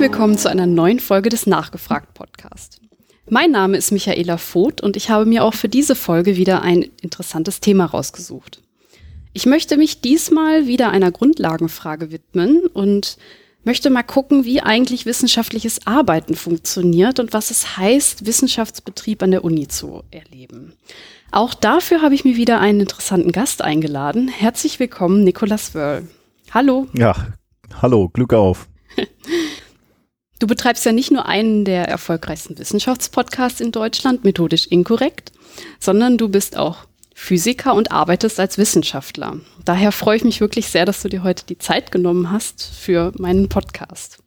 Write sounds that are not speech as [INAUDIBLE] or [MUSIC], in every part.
Willkommen zu einer neuen Folge des Nachgefragt Podcast. Mein Name ist Michaela Voth und ich habe mir auch für diese Folge wieder ein interessantes Thema rausgesucht. Ich möchte mich diesmal wieder einer Grundlagenfrage widmen und möchte mal gucken, wie eigentlich wissenschaftliches Arbeiten funktioniert und was es heißt, Wissenschaftsbetrieb an der Uni zu erleben. Auch dafür habe ich mir wieder einen interessanten Gast eingeladen. Herzlich willkommen, Nicolas Wörl. Hallo. Ja, hallo, Glück auf. [LAUGHS] Du betreibst ja nicht nur einen der erfolgreichsten Wissenschaftspodcasts in Deutschland, methodisch inkorrekt, sondern du bist auch Physiker und arbeitest als Wissenschaftler. Daher freue ich mich wirklich sehr, dass du dir heute die Zeit genommen hast für meinen Podcast.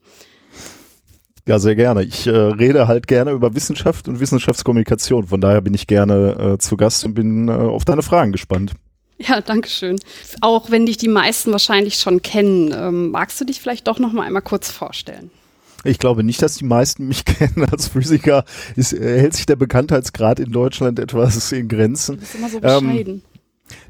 Ja, sehr gerne. Ich äh, rede halt gerne über Wissenschaft und Wissenschaftskommunikation. Von daher bin ich gerne äh, zu Gast und bin äh, auf deine Fragen gespannt. Ja, danke schön. Auch wenn dich die meisten wahrscheinlich schon kennen, ähm, magst du dich vielleicht doch noch mal einmal kurz vorstellen? Ich glaube nicht, dass die meisten mich [LAUGHS] kennen als Physiker. Ist, äh, hält sich der Bekanntheitsgrad in Deutschland etwas in Grenzen. Du bist immer so bescheiden. Ähm,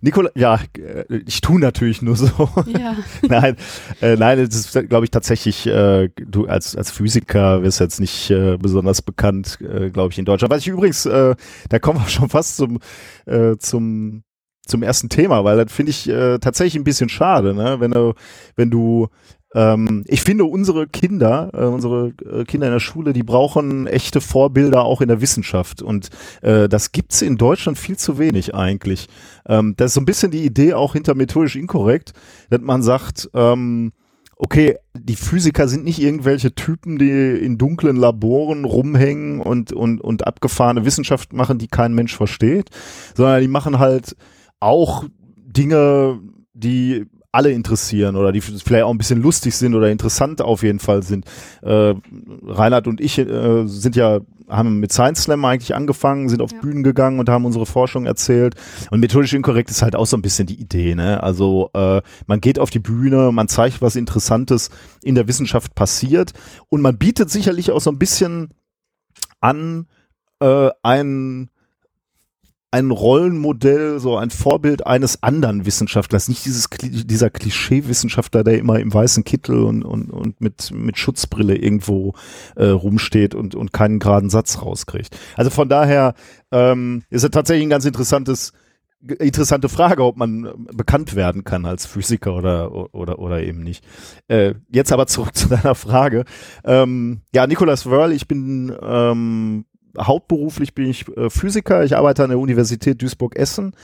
Nikola, ja, äh, ich tue natürlich nur so. Ja. [LAUGHS] nein, äh, nein, das ist, glaube ich, tatsächlich, äh, du als, als Physiker wirst jetzt nicht äh, besonders bekannt, äh, glaube ich, in Deutschland. Was ich übrigens, äh, da kommen wir [LAUGHS] schon fast zum, äh, zum, zum ersten Thema, weil das finde ich äh, tatsächlich ein bisschen schade, ne? wenn du, wenn du ähm, ich finde, unsere Kinder, äh, unsere äh, Kinder in der Schule, die brauchen echte Vorbilder auch in der Wissenschaft. Und äh, das gibt's in Deutschland viel zu wenig eigentlich. Ähm, das ist so ein bisschen die Idee auch hinter methodisch inkorrekt, dass man sagt, ähm, okay, die Physiker sind nicht irgendwelche Typen, die in dunklen Laboren rumhängen und, und, und abgefahrene Wissenschaft machen, die kein Mensch versteht, sondern die machen halt auch Dinge, die alle interessieren oder die vielleicht auch ein bisschen lustig sind oder interessant auf jeden Fall sind. Äh, Reinhard und ich äh, sind ja haben mit Science Slam eigentlich angefangen, sind auf ja. Bühnen gegangen und haben unsere Forschung erzählt. Und methodisch inkorrekt ist halt auch so ein bisschen die Idee. Ne? Also äh, man geht auf die Bühne, man zeigt, was Interessantes in der Wissenschaft passiert und man bietet sicherlich auch so ein bisschen an, äh, einen ein Rollenmodell, so ein Vorbild eines anderen Wissenschaftlers, nicht dieses dieser Klischee-Wissenschaftler, der immer im weißen Kittel und, und, und mit, mit Schutzbrille irgendwo äh, rumsteht und, und keinen geraden Satz rauskriegt. Also von daher ähm, ist es tatsächlich ein ganz interessantes interessante Frage, ob man bekannt werden kann als Physiker oder oder oder eben nicht. Äh, jetzt aber zurück [LAUGHS] zu deiner Frage. Ähm, ja, Nicolas Wörl, ich bin ähm, hauptberuflich bin ich äh, Physiker. Ich arbeite an der Universität Duisburg-Essen.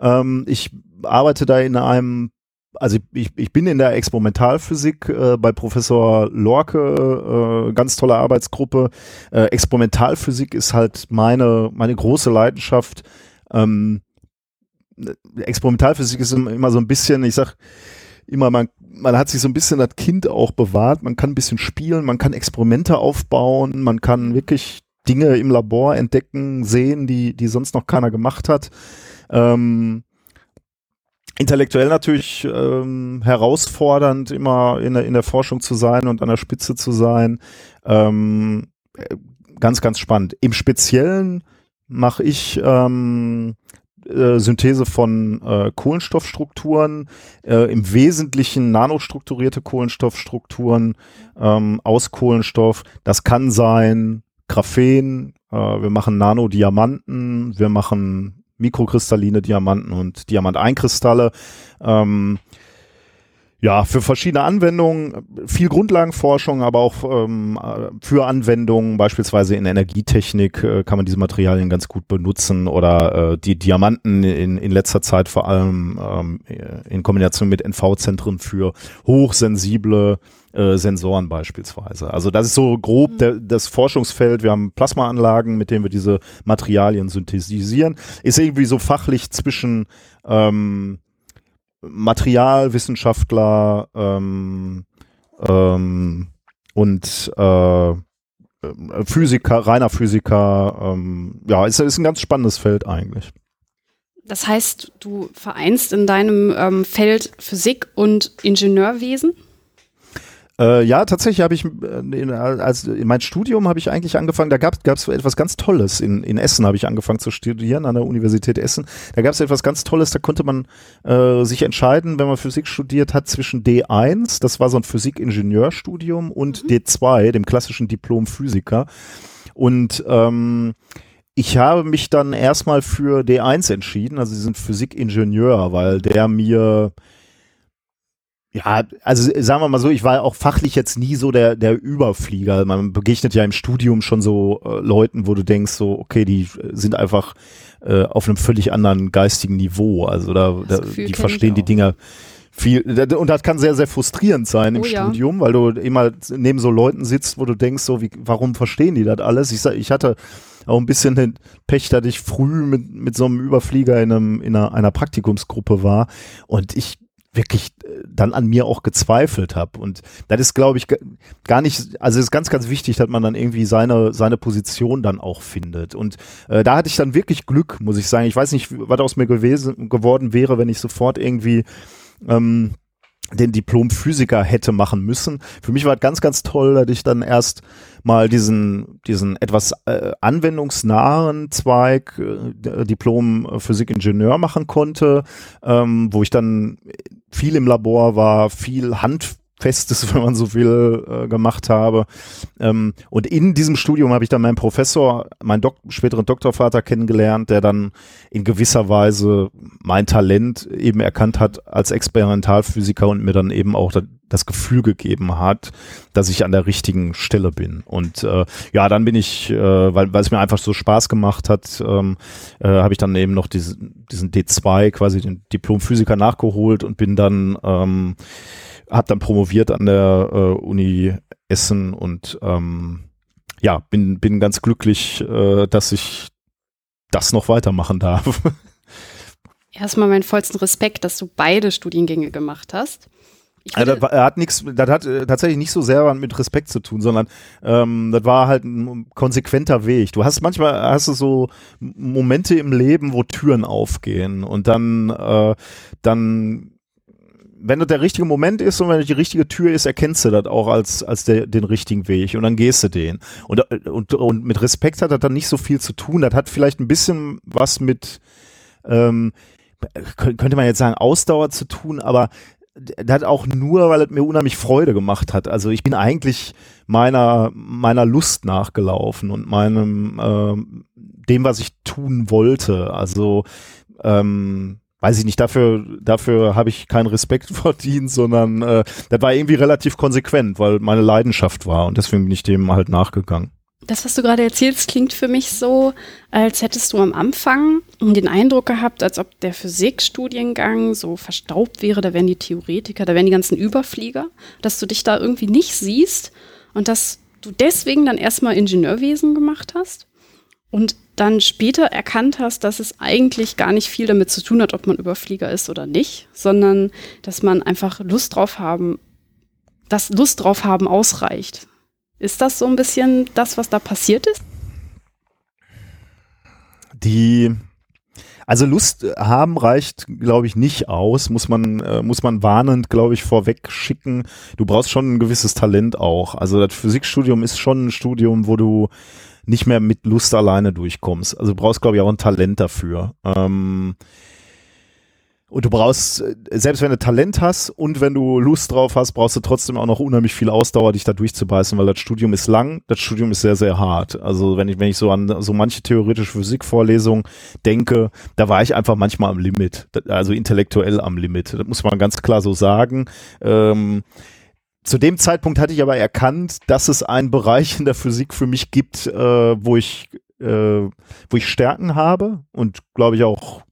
Ähm, ich arbeite da in einem also ich, ich bin in der Experimentalphysik äh, bei Professor Lorke, äh, ganz tolle Arbeitsgruppe. Äh, Experimentalphysik ist halt meine, meine große Leidenschaft. Ähm, Experimentalphysik ist immer so ein bisschen, ich sag immer, man, man hat sich so ein bisschen das Kind auch bewahrt, man kann ein bisschen spielen, man kann Experimente aufbauen, man kann wirklich Dinge im Labor entdecken, sehen, die, die sonst noch keiner gemacht hat. Ähm, intellektuell natürlich ähm, herausfordernd, immer in der, in der Forschung zu sein und an der Spitze zu sein. Ähm, ganz, ganz spannend. Im Speziellen mache ich ähm, äh, Synthese von äh, Kohlenstoffstrukturen, äh, im Wesentlichen nanostrukturierte Kohlenstoffstrukturen ähm, aus Kohlenstoff. Das kann sein Graphen, äh, wir machen Nanodiamanten, wir machen mikrokristalline Diamanten und Diamanteinkristalle. Ähm, ja, für verschiedene Anwendungen, viel Grundlagenforschung, aber auch ähm, für Anwendungen, beispielsweise in Energietechnik, äh, kann man diese Materialien ganz gut benutzen oder äh, die Diamanten in, in letzter Zeit vor allem ähm, in Kombination mit NV-Zentren für hochsensible äh, Sensoren beispielsweise. Also das ist so grob mhm. der, das Forschungsfeld. Wir haben Plasmaanlagen, mit denen wir diese Materialien synthetisieren. Ist irgendwie so fachlich zwischen ähm, Materialwissenschaftler ähm, ähm, und äh, Physiker, reiner Physiker. Ähm, ja, ist, ist ein ganz spannendes Feld eigentlich. Das heißt, du vereinst in deinem ähm, Feld Physik und Ingenieurwesen? Äh, ja, tatsächlich habe ich, äh, in, als, in mein Studium habe ich eigentlich angefangen, da gab es etwas ganz Tolles. In, in Essen habe ich angefangen zu studieren, an der Universität Essen. Da gab es etwas ganz Tolles, da konnte man äh, sich entscheiden, wenn man Physik studiert hat, zwischen D1, das war so ein Physik-Ingenieurstudium, und mhm. D2, dem klassischen Diplom-Physiker. Und ähm, ich habe mich dann erstmal für D1 entschieden, also diesen Physik-Ingenieur, weil der mir ja, also sagen wir mal so, ich war auch fachlich jetzt nie so der, der Überflieger. Man begegnet ja im Studium schon so äh, Leuten, wo du denkst, so, okay, die sind einfach äh, auf einem völlig anderen geistigen Niveau. Also da, da die verstehen die Dinge viel. Und das kann sehr, sehr frustrierend sein im oh, Studium, ja. weil du immer neben so Leuten sitzt, wo du denkst, so, wie, warum verstehen die das alles? Ich, ich hatte auch ein bisschen den Pech, dass ich früh mit, mit so einem Überflieger in, einem, in einer, einer Praktikumsgruppe war. Und ich wirklich äh, dann an mir auch gezweifelt habe. Und das ist, glaube ich, gar nicht, also es ist ganz, ganz wichtig, dass man dann irgendwie seine, seine Position dann auch findet. Und äh, da hatte ich dann wirklich Glück, muss ich sagen. Ich weiß nicht, was aus mir gewesen, geworden wäre, wenn ich sofort irgendwie ähm, den Diplom-Physiker hätte machen müssen. Für mich war es ganz, ganz toll, dass ich dann erst mal diesen, diesen etwas äh, anwendungsnahen Zweig äh, Diplom-Physik-Ingenieur machen konnte, ähm, wo ich dann viel im Labor war, viel Hand Festes, [LAUGHS] wenn man so will, äh, gemacht habe. Ähm, und in diesem Studium habe ich dann meinen Professor, meinen Dok späteren Doktorvater kennengelernt, der dann in gewisser Weise mein Talent eben erkannt hat als Experimentalphysiker und mir dann eben auch da, das Gefühl gegeben hat, dass ich an der richtigen Stelle bin. Und äh, ja, dann bin ich, äh, weil, weil es mir einfach so Spaß gemacht hat, ähm, äh, habe ich dann eben noch diese, diesen D2, quasi den Diplomphysiker nachgeholt und bin dann ähm, habe dann promoviert an der äh, Uni Essen und ähm, ja, bin, bin ganz glücklich, äh, dass ich das noch weitermachen darf. [LAUGHS] Erstmal meinen vollsten Respekt, dass du beide Studiengänge gemacht hast. Ja, das, hat nichts, das hat äh, tatsächlich nicht so sehr mit Respekt zu tun, sondern ähm, das war halt ein konsequenter Weg. Du hast manchmal hast du so Momente im Leben, wo Türen aufgehen und dann äh, dann wenn das der richtige Moment ist und wenn das die richtige Tür ist, erkennst du das auch als, als der, den richtigen Weg und dann gehst du den. Und, und, und mit Respekt hat das dann nicht so viel zu tun. Das hat vielleicht ein bisschen was mit, ähm, könnte man jetzt sagen, Ausdauer zu tun, aber das hat auch nur, weil es mir unheimlich Freude gemacht hat. Also ich bin eigentlich meiner, meiner Lust nachgelaufen und meinem, ähm, dem, was ich tun wollte. Also, ähm, weiß ich nicht, dafür, dafür habe ich keinen Respekt [LAUGHS] verdient, sondern äh, das war irgendwie relativ konsequent, weil meine Leidenschaft war und deswegen bin ich dem halt nachgegangen. Das, was du gerade erzählst, klingt für mich so, als hättest du am Anfang den Eindruck gehabt, als ob der Physikstudiengang so verstaubt wäre, da wären die Theoretiker, da wären die ganzen Überflieger, dass du dich da irgendwie nicht siehst und dass du deswegen dann erstmal Ingenieurwesen gemacht hast und dann später erkannt hast, dass es eigentlich gar nicht viel damit zu tun hat, ob man Überflieger ist oder nicht, sondern dass man einfach Lust drauf haben, dass Lust drauf haben ausreicht. Ist das so ein bisschen das, was da passiert ist? Die, also Lust haben reicht, glaube ich, nicht aus, muss man, äh, muss man warnend, glaube ich, vorweg schicken. Du brauchst schon ein gewisses Talent auch. Also das Physikstudium ist schon ein Studium, wo du nicht mehr mit Lust alleine durchkommst. Also du brauchst, glaube ich, auch ein Talent dafür. Ähm, und du brauchst, selbst wenn du Talent hast und wenn du Lust drauf hast, brauchst du trotzdem auch noch unheimlich viel Ausdauer, dich da durchzubeißen, weil das Studium ist lang, das Studium ist sehr, sehr hart. Also wenn ich, wenn ich so an so manche theoretische Physikvorlesungen denke, da war ich einfach manchmal am Limit, also intellektuell am Limit. Das muss man ganz klar so sagen. Ähm, zu dem Zeitpunkt hatte ich aber erkannt, dass es einen Bereich in der Physik für mich gibt, äh, wo ich äh, wo ich Stärken habe und glaube ich auch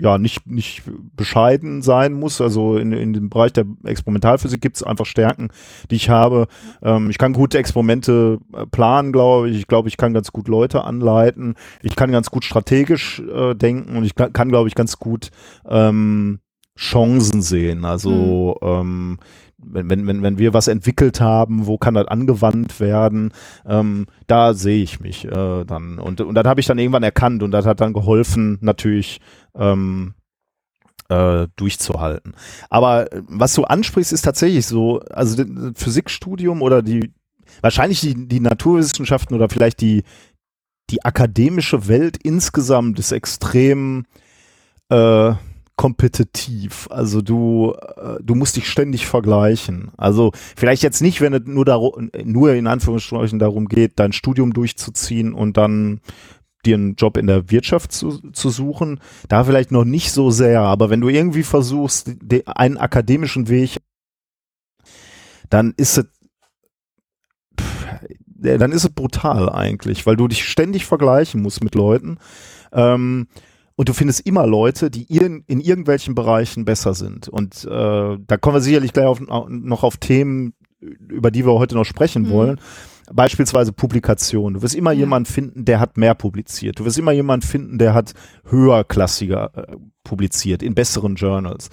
ja nicht nicht bescheiden sein muss. Also in, in dem Bereich der Experimentalphysik gibt es einfach Stärken, die ich habe. Ähm, ich kann gute Experimente äh, planen, glaube ich. Ich glaube, ich kann ganz gut Leute anleiten. Ich kann ganz gut strategisch äh, denken und ich kann, kann glaube ich, ganz gut ähm, Chancen sehen. Also mhm. ähm, wenn, wenn, wenn wir was entwickelt haben, wo kann das angewandt werden, ähm, da sehe ich mich äh, dann. Und, und das habe ich dann irgendwann erkannt und das hat dann geholfen, natürlich ähm, äh, durchzuhalten. Aber äh, was du ansprichst, ist tatsächlich so, also Physikstudium oder die, wahrscheinlich die, die Naturwissenschaften oder vielleicht die, die akademische Welt insgesamt ist extrem äh, kompetitiv. Also du, äh, du musst dich ständig vergleichen. Also vielleicht jetzt nicht, wenn es nur, darum, nur in Anführungsstrichen darum geht, dein Studium durchzuziehen und dann dir einen Job in der Wirtschaft zu, zu suchen. Da vielleicht noch nicht so sehr, aber wenn du irgendwie versuchst, einen akademischen Weg, dann ist es dann ist es brutal eigentlich, weil du dich ständig vergleichen musst mit Leuten. Ähm, und du findest immer Leute, die in, in irgendwelchen Bereichen besser sind. Und äh, da kommen wir sicherlich gleich auf, noch auf Themen, über die wir heute noch sprechen mhm. wollen. Beispielsweise Publikation. Du wirst immer ja. jemanden finden, der hat mehr publiziert. Du wirst immer jemanden finden, der hat höherklassiger äh, publiziert, in besseren Journals.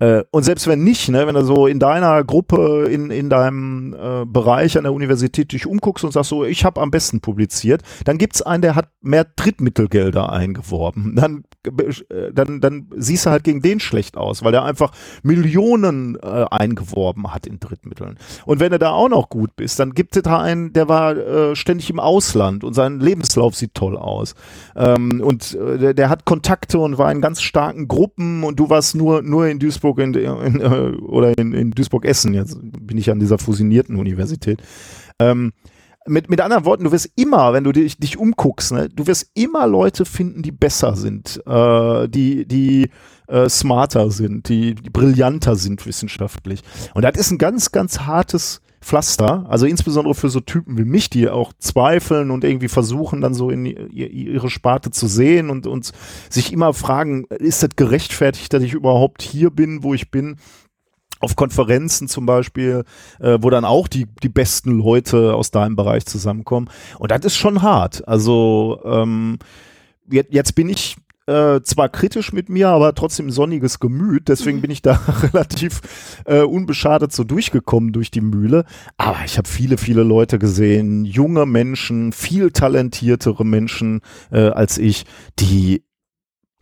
Äh, und selbst wenn nicht, ne, wenn du so in deiner Gruppe, in, in deinem äh, Bereich an der Universität dich umguckst und sagst so, ich habe am besten publiziert, dann gibt's einen, der hat mehr Drittmittelgelder eingeworben. Dann, äh, dann, dann siehst du halt gegen den schlecht aus, weil der einfach Millionen äh, eingeworben hat in Drittmitteln. Und wenn du da auch noch gut bist, dann gibt es da einen, der war äh, ständig im Ausland und sein Lebenslauf sieht toll aus. Ähm, und äh, der, der hat Kontakte und war in ganz starken Gruppen und du warst nur, nur in Duisburg Duisburg in, in, äh, oder in, in Duisburg-Essen, jetzt bin ich an dieser fusionierten Universität. Ähm, mit, mit anderen Worten, du wirst immer, wenn du dich, dich umguckst, ne, du wirst immer Leute finden, die besser sind, äh, die, die äh, smarter sind, die, die brillanter sind wissenschaftlich. Und das ist ein ganz, ganz hartes Pflaster, also insbesondere für so Typen wie mich, die auch zweifeln und irgendwie versuchen, dann so in ihre Sparte zu sehen und, und sich immer fragen, ist das gerechtfertigt, dass ich überhaupt hier bin, wo ich bin? Auf Konferenzen zum Beispiel, äh, wo dann auch die, die besten Leute aus deinem Bereich zusammenkommen. Und das ist schon hart. Also ähm, jetzt, jetzt bin ich äh, zwar kritisch mit mir, aber trotzdem sonniges Gemüt. Deswegen bin ich da [LAUGHS] relativ äh, unbeschadet so durchgekommen durch die Mühle. Aber ich habe viele, viele Leute gesehen, junge Menschen, viel talentiertere Menschen äh, als ich, die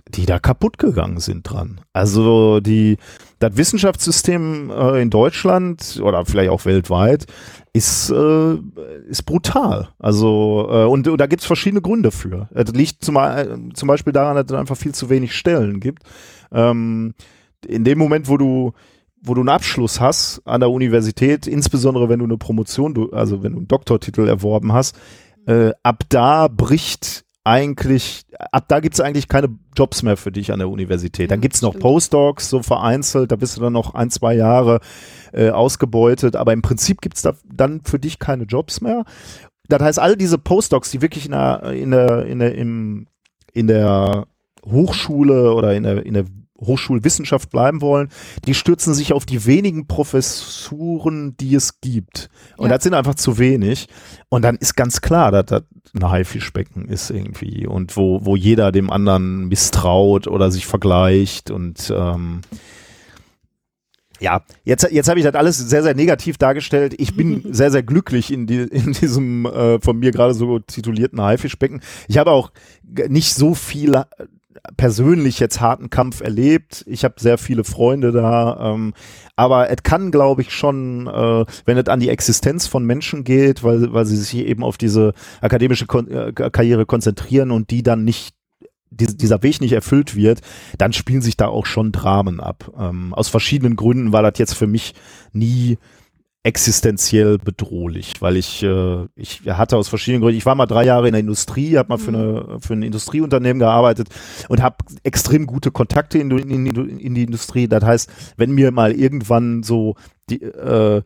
die da kaputt gegangen sind dran. Also die das Wissenschaftssystem äh, in Deutschland oder vielleicht auch weltweit ist, äh, ist brutal. Also, äh, und, und da gibt es verschiedene Gründe für. Das liegt zum, äh, zum Beispiel daran, dass es einfach viel zu wenig Stellen gibt. Ähm, in dem Moment, wo du wo du einen Abschluss hast an der Universität, insbesondere wenn du eine Promotion, also wenn du einen Doktortitel erworben hast, äh, ab da bricht eigentlich, ab da gibt es eigentlich keine Jobs mehr für dich an der Universität. Dann gibt es noch Postdocs, so vereinzelt, da bist du dann noch ein, zwei Jahre äh, ausgebeutet, aber im Prinzip gibt es da dann für dich keine Jobs mehr. Das heißt, all diese Postdocs, die wirklich in der, in der, in der, im, in der Hochschule oder in der, in der Hochschulwissenschaft bleiben wollen, die stürzen sich auf die wenigen Professuren, die es gibt. Und ja. das sind einfach zu wenig. Und dann ist ganz klar, dass das ein Haifischbecken ist irgendwie und wo, wo jeder dem anderen misstraut oder sich vergleicht und ähm, ja, jetzt, jetzt habe ich das alles sehr, sehr negativ dargestellt. Ich bin [LAUGHS] sehr, sehr glücklich in, die, in diesem äh, von mir gerade so titulierten Haifischbecken. Ich habe auch nicht so viel persönlich jetzt harten Kampf erlebt. Ich habe sehr viele Freunde da, ähm, aber es kann, glaube ich, schon, äh, wenn es an die Existenz von Menschen geht, weil, weil sie sich eben auf diese akademische Kon äh, Karriere konzentrieren und die dann nicht dieser Weg nicht erfüllt wird, dann spielen sich da auch schon Dramen ab. Ähm, aus verschiedenen Gründen war das jetzt für mich nie existenziell bedrohlich, weil ich, äh, ich hatte aus verschiedenen Gründen, ich war mal drei Jahre in der Industrie, habe mal für, eine, mhm. für ein Industrieunternehmen gearbeitet und habe extrem gute Kontakte in, in, in, die Industrie. Das heißt, wenn mir mal irgendwann so die, äh,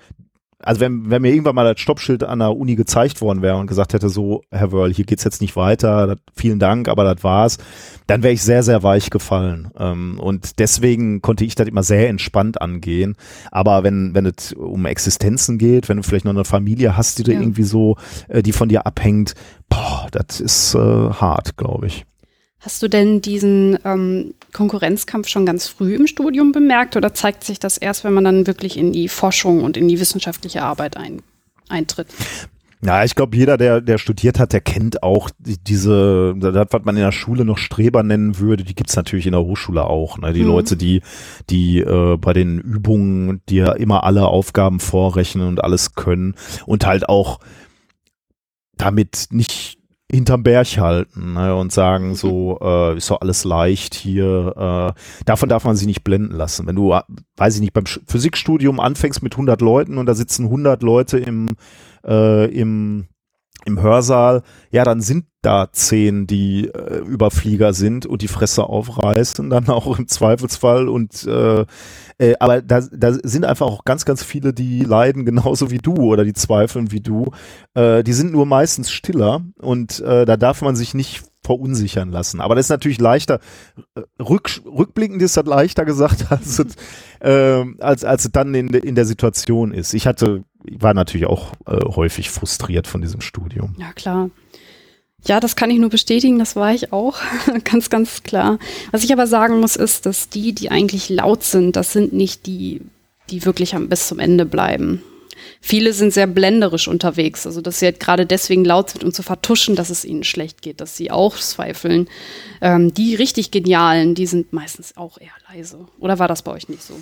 also wenn, wenn mir irgendwann mal das Stoppschild an der Uni gezeigt worden wäre und gesagt hätte, so, Herr Wörl, hier geht's jetzt nicht weiter, das, vielen Dank, aber das war's, dann wäre ich sehr, sehr weich gefallen. Ähm, und deswegen konnte ich das immer sehr entspannt angehen. Aber wenn, wenn es um Existenzen geht, wenn du vielleicht noch eine Familie hast, die ja. da irgendwie so, äh, die von dir abhängt, boah, das ist äh, hart, glaube ich. Hast du denn diesen ähm, Konkurrenzkampf schon ganz früh im Studium bemerkt oder zeigt sich das erst, wenn man dann wirklich in die Forschung und in die wissenschaftliche Arbeit ein, eintritt? Ja, ich glaube, jeder, der, der studiert hat, der kennt auch die, diese, das, was man in der Schule noch Streber nennen würde, die gibt's natürlich in der Hochschule auch. Ne? Die mhm. Leute, die, die äh, bei den Übungen, die ja immer alle Aufgaben vorrechnen und alles können und halt auch damit nicht hinterm Berg halten ne, und sagen so, äh, ist doch alles leicht hier. Äh, davon darf man sich nicht blenden lassen. Wenn du, weiß ich nicht, beim Physikstudium anfängst mit 100 Leuten und da sitzen 100 Leute im, äh, im, im Hörsaal, ja, dann sind da zehn, die äh, Überflieger sind und die Fresse aufreißen, dann [LAUGHS] auch im Zweifelsfall und äh, äh, aber da, da sind einfach auch ganz, ganz viele, die leiden genauso wie du oder die zweifeln wie du. Äh, die sind nur meistens stiller und äh, da darf man sich nicht verunsichern lassen. Aber das ist natürlich leichter, äh, rück, rückblickend ist das leichter gesagt, [LAUGHS] als es, äh, als, als es dann in, in der Situation ist. Ich hatte, war natürlich auch äh, häufig frustriert von diesem Studium. Ja, klar. Ja, das kann ich nur bestätigen, das war ich auch, [LAUGHS] ganz, ganz klar. Was ich aber sagen muss, ist, dass die, die eigentlich laut sind, das sind nicht die, die wirklich bis zum Ende bleiben. Viele sind sehr blenderisch unterwegs, also dass sie halt gerade deswegen laut sind, um zu vertuschen, dass es ihnen schlecht geht, dass sie auch zweifeln. Ähm, die richtig Genialen, die sind meistens auch eher leise. Oder war das bei euch nicht so?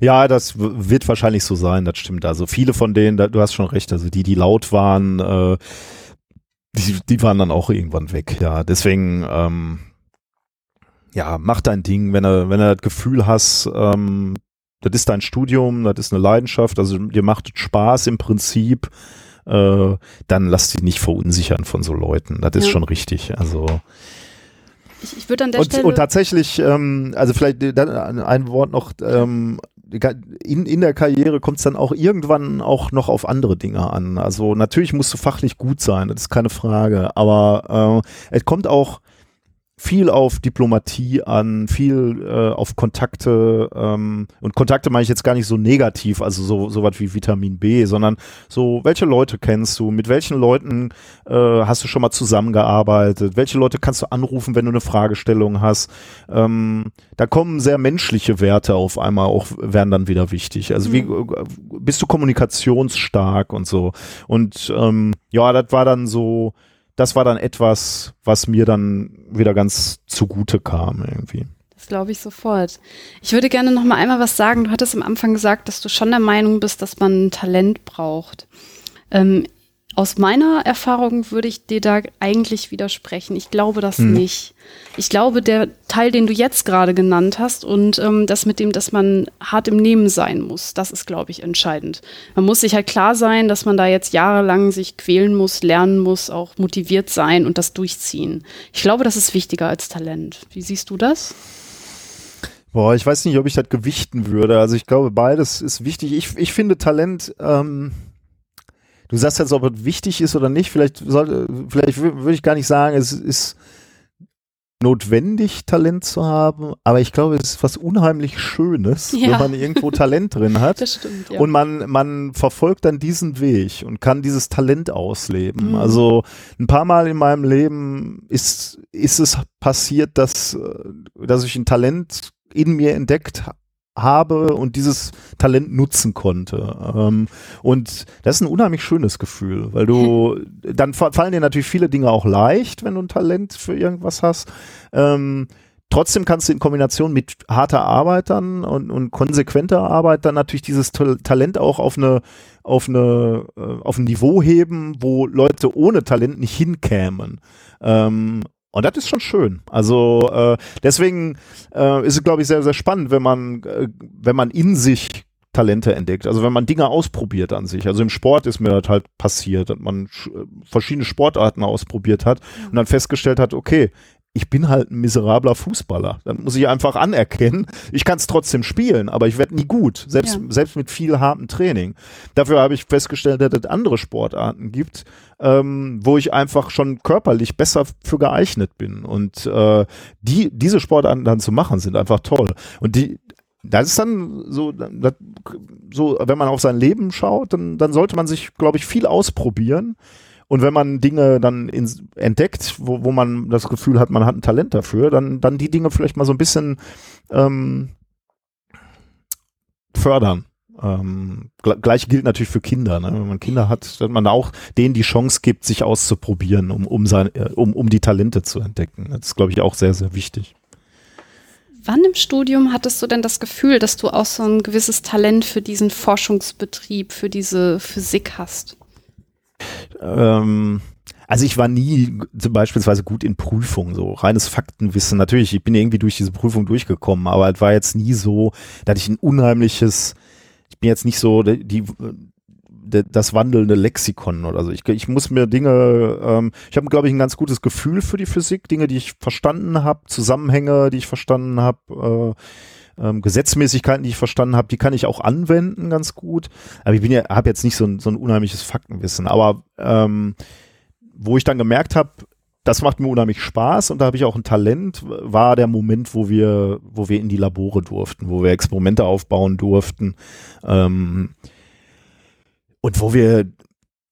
Ja, das wird wahrscheinlich so sein, das stimmt. Also viele von denen, du hast schon recht, also die, die laut waren, äh, die, die waren dann auch irgendwann weg, ja. Deswegen, ähm, ja, mach dein Ding, wenn du, wenn du das Gefühl hast, ähm, das ist dein Studium, das ist eine Leidenschaft, also dir macht es Spaß im Prinzip, äh, dann lass dich nicht verunsichern von so Leuten. Das ist ja. schon richtig. Also ich, ich würde an der und, Stelle und tatsächlich, ähm, also vielleicht ein Wort noch, ähm, in, in der Karriere kommt es dann auch irgendwann auch noch auf andere Dinge an. Also natürlich musst du fachlich gut sein, das ist keine Frage, aber äh, es kommt auch viel auf Diplomatie an, viel äh, auf Kontakte ähm, und Kontakte meine ich jetzt gar nicht so negativ, also so so was wie Vitamin B, sondern so welche Leute kennst du, mit welchen Leuten äh, hast du schon mal zusammengearbeitet, welche Leute kannst du anrufen, wenn du eine Fragestellung hast. Ähm, da kommen sehr menschliche Werte auf einmal auch werden dann wieder wichtig. Also wie mhm. bist du kommunikationsstark und so und ähm, ja, das war dann so das war dann etwas, was mir dann wieder ganz zugute kam irgendwie. Das glaube ich sofort. Ich würde gerne noch mal einmal was sagen. Du hattest am Anfang gesagt, dass du schon der Meinung bist, dass man Talent braucht. Ähm, aus meiner Erfahrung würde ich dir da eigentlich widersprechen. Ich glaube das hm. nicht. Ich glaube, der Teil, den du jetzt gerade genannt hast und ähm, das mit dem, dass man hart im Nehmen sein muss, das ist, glaube ich, entscheidend. Man muss sich halt klar sein, dass man da jetzt jahrelang sich quälen muss, lernen muss, auch motiviert sein und das durchziehen. Ich glaube, das ist wichtiger als Talent. Wie siehst du das? Boah, ich weiß nicht, ob ich das gewichten würde. Also ich glaube, beides ist wichtig. Ich, ich finde Talent, ähm, Du sagst jetzt, ob es wichtig ist oder nicht. Vielleicht sollte, vielleicht würde ich gar nicht sagen, es ist notwendig, Talent zu haben, aber ich glaube, es ist was unheimlich Schönes, ja. wenn man irgendwo Talent drin hat. [LAUGHS] Das stimmt, ja. Und man, man verfolgt dann diesen Weg und kann dieses Talent ausleben. Mhm. Also ein paar Mal in meinem Leben ist, ist es passiert, dass, dass ich ein Talent in mir entdeckt habe und dieses Talent nutzen konnte. Ähm, und das ist ein unheimlich schönes Gefühl, weil du, [LAUGHS] dann fallen dir natürlich viele Dinge auch leicht, wenn du ein Talent für irgendwas hast. Ähm, trotzdem kannst du in Kombination mit harter Arbeit dann und, und konsequenter Arbeit dann natürlich dieses Talent auch auf eine auf eine äh, auf ein Niveau heben, wo Leute ohne Talent nicht hinkämen. Ähm, und das ist schon schön. Also äh, deswegen äh, ist es, glaube ich, sehr, sehr spannend, wenn man, äh, wenn man in sich Talente entdeckt. Also wenn man Dinge ausprobiert an sich. Also im Sport ist mir das halt passiert, dass man verschiedene Sportarten ausprobiert hat und dann festgestellt hat, okay, ich bin halt ein miserabler Fußballer. Dann muss ich einfach anerkennen, ich kann es trotzdem spielen, aber ich werde nie gut, selbst, ja. selbst mit viel hartem Training. Dafür habe ich festgestellt, dass es andere Sportarten gibt, ähm, wo ich einfach schon körperlich besser für geeignet bin. Und äh, die, diese Sportarten dann zu machen, sind einfach toll. Und die, das ist dann so, das, so, wenn man auf sein Leben schaut, dann, dann sollte man sich, glaube ich, viel ausprobieren und wenn man Dinge dann in, entdeckt, wo, wo man das Gefühl hat, man hat ein Talent dafür, dann, dann die Dinge vielleicht mal so ein bisschen ähm, fördern. Ähm, gleich gilt natürlich für Kinder. Ne? Wenn man Kinder hat, dass man auch denen die Chance gibt, sich auszuprobieren, um, um, sein, äh, um, um die Talente zu entdecken. Das ist, glaube ich, auch sehr, sehr wichtig. Wann im Studium hattest du denn das Gefühl, dass du auch so ein gewisses Talent für diesen Forschungsbetrieb, für diese Physik hast? Ähm, also ich war nie zum beispielsweise gut in Prüfungen, so reines Faktenwissen. Natürlich, ich bin irgendwie durch diese Prüfung durchgekommen, aber es war jetzt nie so, dass ich ein unheimliches, ich bin jetzt nicht so die, die das wandelnde Lexikon oder so. Ich, ich muss mir Dinge, ähm, ich habe, glaube ich, ein ganz gutes Gefühl für die Physik, Dinge, die ich verstanden habe, Zusammenhänge, die ich verstanden habe, äh, ähm, Gesetzmäßigkeiten, die ich verstanden habe, die kann ich auch anwenden ganz gut. Aber ich bin ja, habe jetzt nicht so ein, so ein unheimliches Faktenwissen. Aber ähm, wo ich dann gemerkt habe, das macht mir unheimlich Spaß und da habe ich auch ein Talent, war der Moment, wo wir, wo wir in die Labore durften, wo wir Experimente aufbauen durften. Ähm, und wo wir,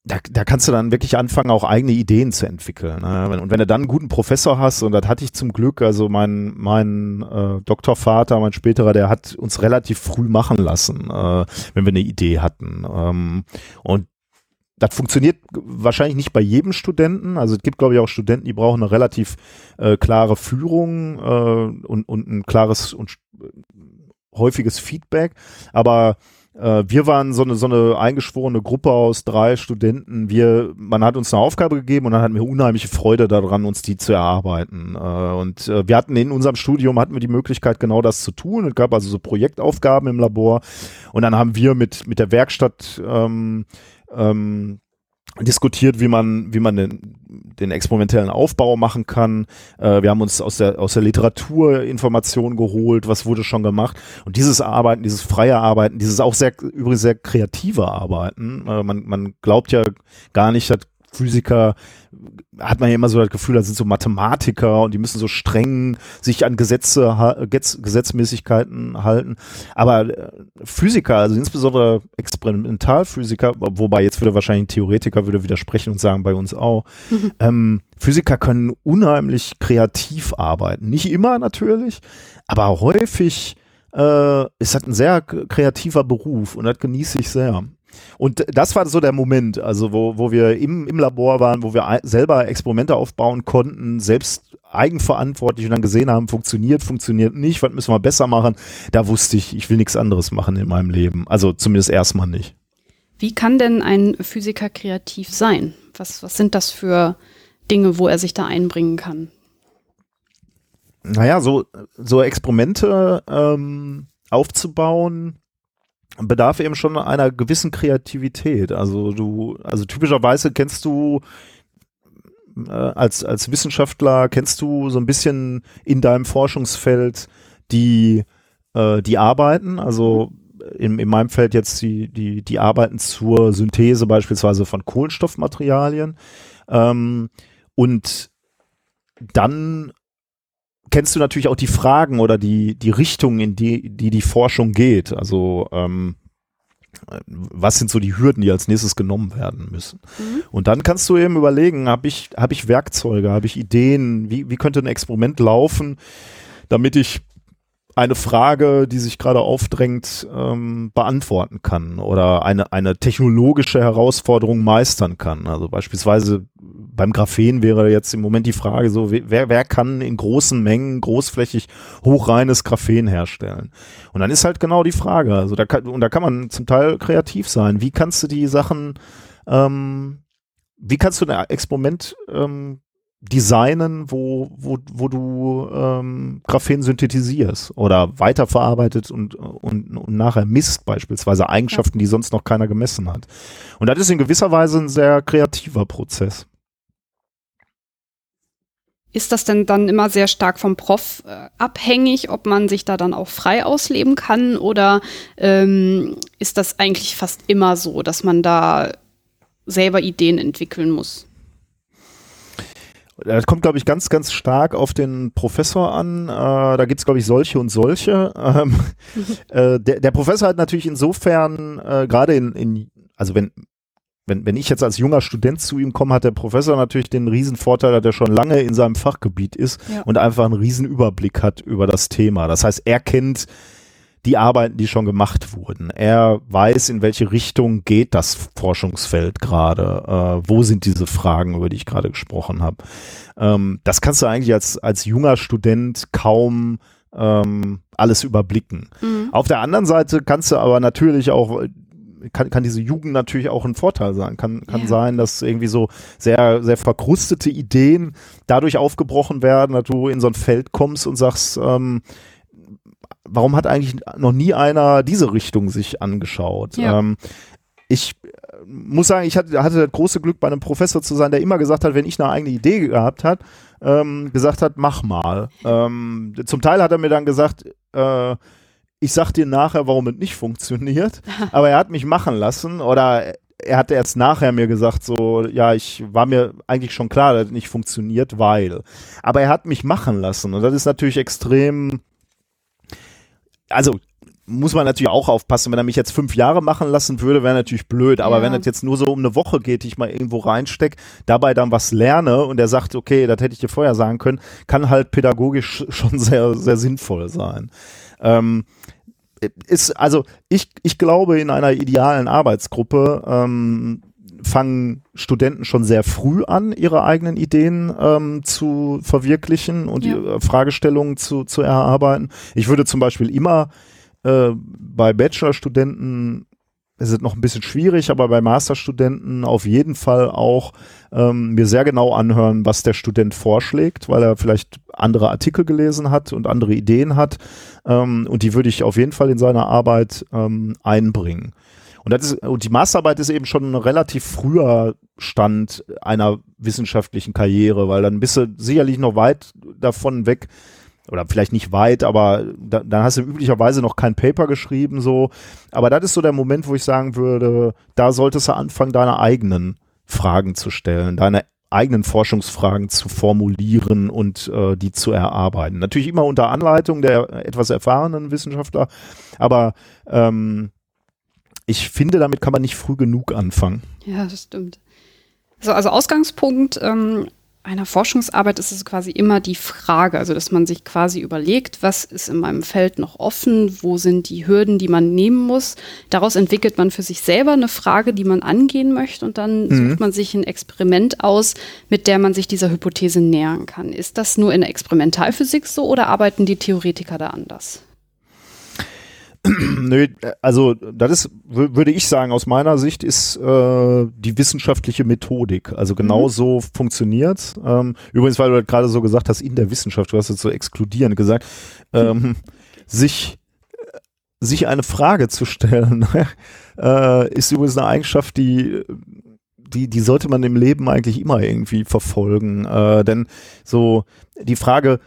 da, da kannst du dann wirklich anfangen, auch eigene Ideen zu entwickeln. Ne? Und wenn du dann einen guten Professor hast, und das hatte ich zum Glück, also mein, mein äh, Doktorvater, mein späterer, der hat uns relativ früh machen lassen, äh, wenn wir eine Idee hatten. Ähm, und das funktioniert wahrscheinlich nicht bei jedem Studenten. Also es gibt, glaube ich, auch Studenten, die brauchen eine relativ äh, klare Führung äh, und, und ein klares und äh, häufiges Feedback. Aber wir waren so eine, so eine eingeschworene Gruppe aus drei Studenten. Wir, man hat uns eine Aufgabe gegeben und dann hatten wir unheimliche Freude daran, uns die zu erarbeiten. Äh, und äh, wir hatten in unserem Studium hatten wir die Möglichkeit, genau das zu tun. Es gab also so Projektaufgaben im Labor. Und dann haben wir mit, mit der Werkstatt ähm, ähm, diskutiert, wie man, wie man den, experimentellen Aufbau machen kann. Äh, wir haben uns aus der, aus der Literatur Informationen geholt, was wurde schon gemacht. Und dieses Arbeiten, dieses freie Arbeiten, dieses auch sehr, übrigens sehr kreative Arbeiten, äh, man, man glaubt ja gar nicht, dass Physiker hat man ja immer so das Gefühl, das sind so Mathematiker und die müssen so streng sich an Gesetze, Gesetzmäßigkeiten halten. Aber äh, Physiker, also insbesondere Experimentalphysiker, wobei jetzt würde wahrscheinlich ein Theoretiker würde widersprechen und sagen, bei uns auch, mhm. ähm, Physiker können unheimlich kreativ arbeiten. Nicht immer natürlich, aber häufig äh, ist das ein sehr kreativer Beruf und das genieße ich sehr. Und das war so der Moment, also wo, wo wir im, im Labor waren, wo wir selber Experimente aufbauen konnten, selbst eigenverantwortlich und dann gesehen haben, funktioniert, funktioniert nicht, was müssen wir besser machen. Da wusste ich, ich will nichts anderes machen in meinem Leben. Also zumindest erstmal nicht. Wie kann denn ein Physiker kreativ sein? Was, was sind das für Dinge, wo er sich da einbringen kann? Naja, so, so Experimente ähm, aufzubauen, bedarf eben schon einer gewissen Kreativität. Also du, also typischerweise kennst du äh, als, als Wissenschaftler kennst du so ein bisschen in deinem Forschungsfeld die, äh, die Arbeiten, also in, in meinem Feld jetzt die, die, die Arbeiten zur Synthese beispielsweise von Kohlenstoffmaterialien. Ähm, und dann kennst du natürlich auch die Fragen oder die, die Richtung, in die, die die Forschung geht. Also ähm, was sind so die Hürden, die als nächstes genommen werden müssen. Mhm. Und dann kannst du eben überlegen, habe ich, hab ich Werkzeuge, habe ich Ideen, wie, wie könnte ein Experiment laufen, damit ich eine Frage, die sich gerade aufdrängt, ähm, beantworten kann oder eine, eine technologische Herausforderung meistern kann. Also beispielsweise beim Graphen wäre jetzt im Moment die Frage so, wer, wer kann in großen Mengen großflächig hochreines Graphen herstellen? Und dann ist halt genau die Frage, also da kann, und da kann man zum Teil kreativ sein. Wie kannst du die Sachen, ähm, wie kannst du ein Experiment ähm, designen, wo, wo, wo du ähm, Graphen synthetisierst oder weiterverarbeitet und, und, und nachher misst beispielsweise Eigenschaften, die sonst noch keiner gemessen hat. Und das ist in gewisser Weise ein sehr kreativer Prozess. Ist das denn dann immer sehr stark vom Prof äh, abhängig, ob man sich da dann auch frei ausleben kann? Oder ähm, ist das eigentlich fast immer so, dass man da selber Ideen entwickeln muss? Das kommt, glaube ich, ganz, ganz stark auf den Professor an. Äh, da gibt es, glaube ich, solche und solche. Ähm, [LAUGHS] äh, der, der, Professor hat natürlich insofern, äh, gerade in, in, also wenn, wenn, wenn ich jetzt als junger Student zu ihm komme, hat der Professor natürlich den riesen Vorteil, dass er schon lange in seinem Fachgebiet ist ja. und einfach einen riesen Überblick hat über das Thema. Das heißt, er kennt die Arbeiten, die schon gemacht wurden. Er weiß, in welche Richtung geht das Forschungsfeld gerade, äh, wo sind diese Fragen, über die ich gerade gesprochen habe. Ähm, das kannst du eigentlich als, als junger Student kaum ähm, alles überblicken. Mhm. Auf der anderen Seite kannst du aber natürlich auch kann, kann diese Jugend natürlich auch ein Vorteil sein. Kann, kann ja. sein, dass irgendwie so sehr, sehr verkrustete Ideen dadurch aufgebrochen werden, dass du in so ein Feld kommst und sagst, ähm, warum hat eigentlich noch nie einer diese Richtung sich angeschaut? Ja. Ähm, ich muss sagen, ich hatte, hatte das große Glück, bei einem Professor zu sein, der immer gesagt hat, wenn ich eine eigene Idee gehabt hat, ähm, gesagt hat, mach mal. Ähm, zum Teil hat er mir dann gesagt, äh, ich sag dir nachher, warum es nicht funktioniert, [LAUGHS] aber er hat mich machen lassen oder er hat erst nachher mir gesagt, so, ja, ich war mir eigentlich schon klar, dass es nicht funktioniert, weil. Aber er hat mich machen lassen und das ist natürlich extrem, also muss man natürlich auch aufpassen. Wenn er mich jetzt fünf Jahre machen lassen würde, wäre natürlich blöd. Aber ja. wenn es jetzt nur so um eine Woche geht, ich mal irgendwo reinstecke, dabei dann was lerne und er sagt, okay, das hätte ich dir vorher sagen können, kann halt pädagogisch [LAUGHS] schon sehr, sehr sinnvoll sein. Ähm, ist, also ich, ich glaube, in einer idealen Arbeitsgruppe ähm, fangen Studenten schon sehr früh an, ihre eigenen Ideen ähm, zu verwirklichen und ja. Fragestellungen zu, zu erarbeiten. Ich würde zum Beispiel immer äh, bei Bachelorstudenten ist es noch ein bisschen schwierig, aber bei Masterstudenten auf jeden Fall auch ähm, mir sehr genau anhören, was der Student vorschlägt, weil er vielleicht andere Artikel gelesen hat und andere Ideen hat. Ähm, und die würde ich auf jeden Fall in seine Arbeit ähm, einbringen. Und, das ist, und die Masterarbeit ist eben schon ein relativ früher Stand einer wissenschaftlichen Karriere, weil dann bist du sicherlich noch weit davon weg, oder vielleicht nicht weit, aber da, dann hast du üblicherweise noch kein Paper geschrieben, so. Aber das ist so der Moment, wo ich sagen würde, da solltest du anfangen, deine eigenen Fragen zu stellen, deine eigenen Forschungsfragen zu formulieren und äh, die zu erarbeiten. Natürlich immer unter Anleitung der etwas erfahrenen Wissenschaftler, aber ähm, ich finde, damit kann man nicht früh genug anfangen. Ja, das stimmt. So, also Ausgangspunkt ähm, einer Forschungsarbeit ist es quasi immer die Frage, also dass man sich quasi überlegt, was ist in meinem Feld noch offen, wo sind die Hürden, die man nehmen muss. Daraus entwickelt man für sich selber eine Frage, die man angehen möchte und dann mhm. sucht man sich ein Experiment aus, mit der man sich dieser Hypothese nähern kann. Ist das nur in der Experimentalphysik so oder arbeiten die Theoretiker da anders? [CLEARS THROAT] Nö, also das ist, würde ich sagen, aus meiner Sicht ist äh, die wissenschaftliche Methodik. Also genau mhm. so funktioniert. Ähm, übrigens, weil du gerade so gesagt hast, in der Wissenschaft, du hast jetzt so exkludierend gesagt, ähm, [LAUGHS] sich, sich eine Frage zu stellen, [LAUGHS] äh, ist übrigens eine Eigenschaft, die die, die sollte man im Leben eigentlich immer irgendwie verfolgen. Äh, denn so die Frage,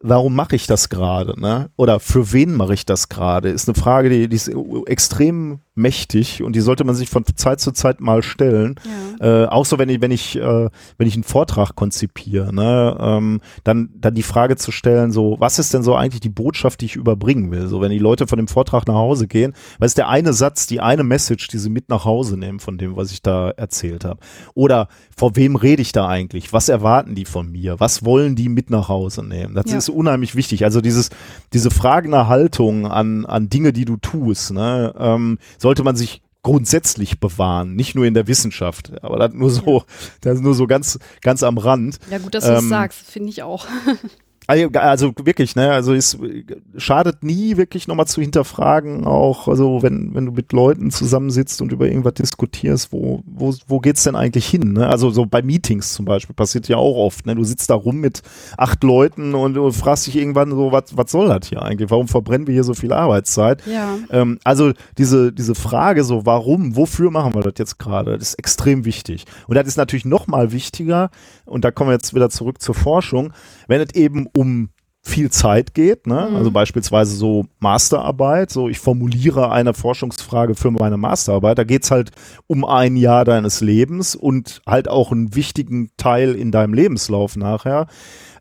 warum mache ich das gerade? Ne? Oder für wen mache ich das gerade? Ist eine Frage, die, die ist extrem mächtig und die sollte man sich von Zeit zu Zeit mal stellen. Ja. Äh, auch so, wenn ich, wenn ich, äh, wenn ich einen Vortrag konzipiere, ne? ähm, dann, dann die Frage zu stellen, so, was ist denn so eigentlich die Botschaft, die ich überbringen will? So, wenn die Leute von dem Vortrag nach Hause gehen, was ist der eine Satz, die eine Message, die sie mit nach Hause nehmen von dem, was ich da erzählt habe? Oder vor wem rede ich da eigentlich? Was erwarten die von mir? Was wollen die mit nach Hause nehmen? Das ja. ist unheimlich wichtig. Also dieses, diese fragende Haltung an, an Dinge, die du tust, ne? ähm, sollte man sich grundsätzlich bewahren, nicht nur in der Wissenschaft. Aber das nur so, das nur so ganz, ganz am Rand. Ja, gut, dass du ähm, sagst, finde ich auch. [LAUGHS] Also, wirklich, ne, also es schadet nie, wirklich nochmal zu hinterfragen, auch, also wenn, wenn du mit Leuten zusammensitzt und über irgendwas diskutierst, wo, wo, wo geht's denn eigentlich hin, ne? Also so bei Meetings zum Beispiel passiert ja auch oft, ne? Du sitzt da rum mit acht Leuten und, und fragst dich irgendwann so, was, was soll das hier eigentlich? Warum verbrennen wir hier so viel Arbeitszeit? Ja. Ähm, also diese, diese Frage so, warum, wofür machen wir das jetzt gerade? Das ist extrem wichtig. Und das ist natürlich nochmal wichtiger, und da kommen wir jetzt wieder zurück zur Forschung, wenn es eben um viel Zeit geht, ne? Mhm. also beispielsweise so Masterarbeit, so ich formuliere eine Forschungsfrage für meine Masterarbeit, da geht's halt um ein Jahr deines Lebens und halt auch einen wichtigen Teil in deinem Lebenslauf nachher.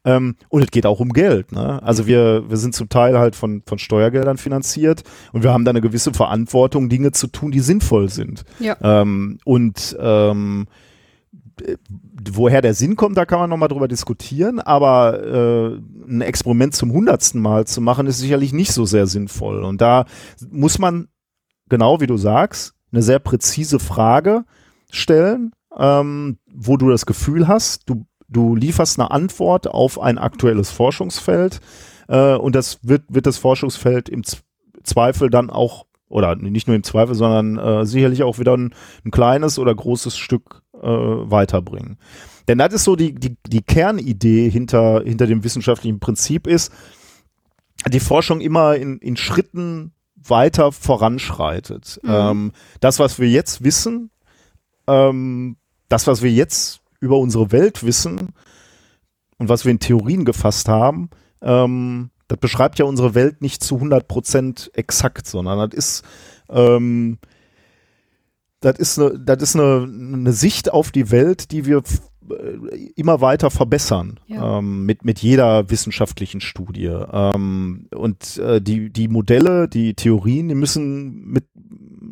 Ähm, und es geht auch um Geld. Ne? Also wir, wir sind zum Teil halt von, von Steuergeldern finanziert und wir haben da eine gewisse Verantwortung, Dinge zu tun, die sinnvoll sind. Ja. Ähm, und ähm, woher der Sinn kommt, da kann man nochmal drüber diskutieren, aber äh, ein Experiment zum hundertsten Mal zu machen, ist sicherlich nicht so sehr sinnvoll. Und da muss man, genau wie du sagst, eine sehr präzise Frage stellen, ähm, wo du das Gefühl hast, du, du lieferst eine Antwort auf ein aktuelles Forschungsfeld äh, und das wird, wird das Forschungsfeld im Zweifel dann auch oder nicht nur im Zweifel, sondern äh, sicherlich auch wieder ein, ein, kleines oder großes Stück äh, weiterbringen. Denn das ist so die, die, die Kernidee hinter, hinter dem wissenschaftlichen Prinzip ist, die Forschung immer in, in Schritten weiter voranschreitet. Mhm. Ähm, das, was wir jetzt wissen, ähm, das, was wir jetzt über unsere Welt wissen und was wir in Theorien gefasst haben, ähm, das beschreibt ja unsere Welt nicht zu 100% exakt, sondern das ist, ähm, das ist, eine, das ist eine, eine Sicht auf die Welt, die wir äh, immer weiter verbessern ja. ähm, mit, mit jeder wissenschaftlichen Studie. Ähm, und äh, die, die Modelle, die Theorien, die müssen mit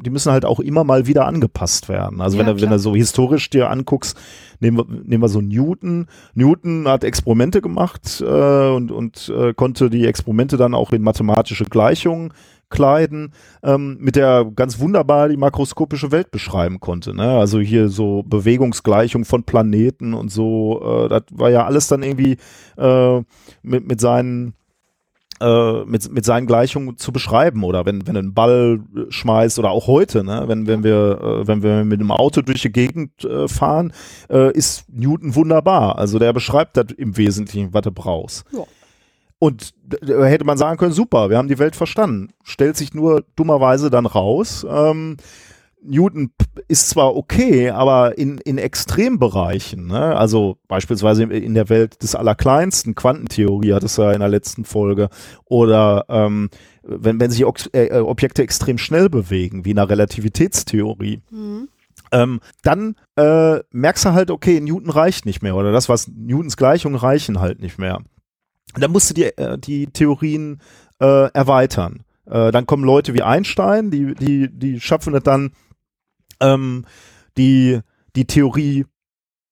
die müssen halt auch immer mal wieder angepasst werden. Also ja, wenn, du, wenn du so historisch dir anguckst, nehmen wir, nehmen wir so Newton. Newton hat Experimente gemacht äh, und, und äh, konnte die Experimente dann auch in mathematische Gleichungen kleiden, ähm, mit der ganz wunderbar die makroskopische Welt beschreiben konnte. Ne? Also hier so Bewegungsgleichung von Planeten und so, äh, das war ja alles dann irgendwie äh, mit, mit seinen äh, mit, mit seinen Gleichungen zu beschreiben oder wenn, wenn du Ball schmeißt oder auch heute, ne, wenn, wenn wir, äh, wenn wir mit einem Auto durch die Gegend äh, fahren, ist Newton wunderbar. Also der beschreibt das im Wesentlichen, was du brauchst. Ja. Und da hätte man sagen können, super, wir haben die Welt verstanden. Stellt sich nur dummerweise dann raus, ähm, Newton ist zwar okay, aber in, in Extrembereichen, ne? also beispielsweise in der Welt des Allerkleinsten, Quantentheorie hat es ja in der letzten Folge, oder ähm, wenn, wenn sich äh, äh, Objekte extrem schnell bewegen, wie in der Relativitätstheorie. Mhm. Ähm, dann äh, merkst du halt, okay, Newton reicht nicht mehr oder das, was Newtons Gleichungen reichen halt nicht mehr. Dann musst du die, äh, die Theorien äh, erweitern. Äh, dann kommen Leute wie Einstein, die, die, die schaffen es dann, ähm, die, die Theorie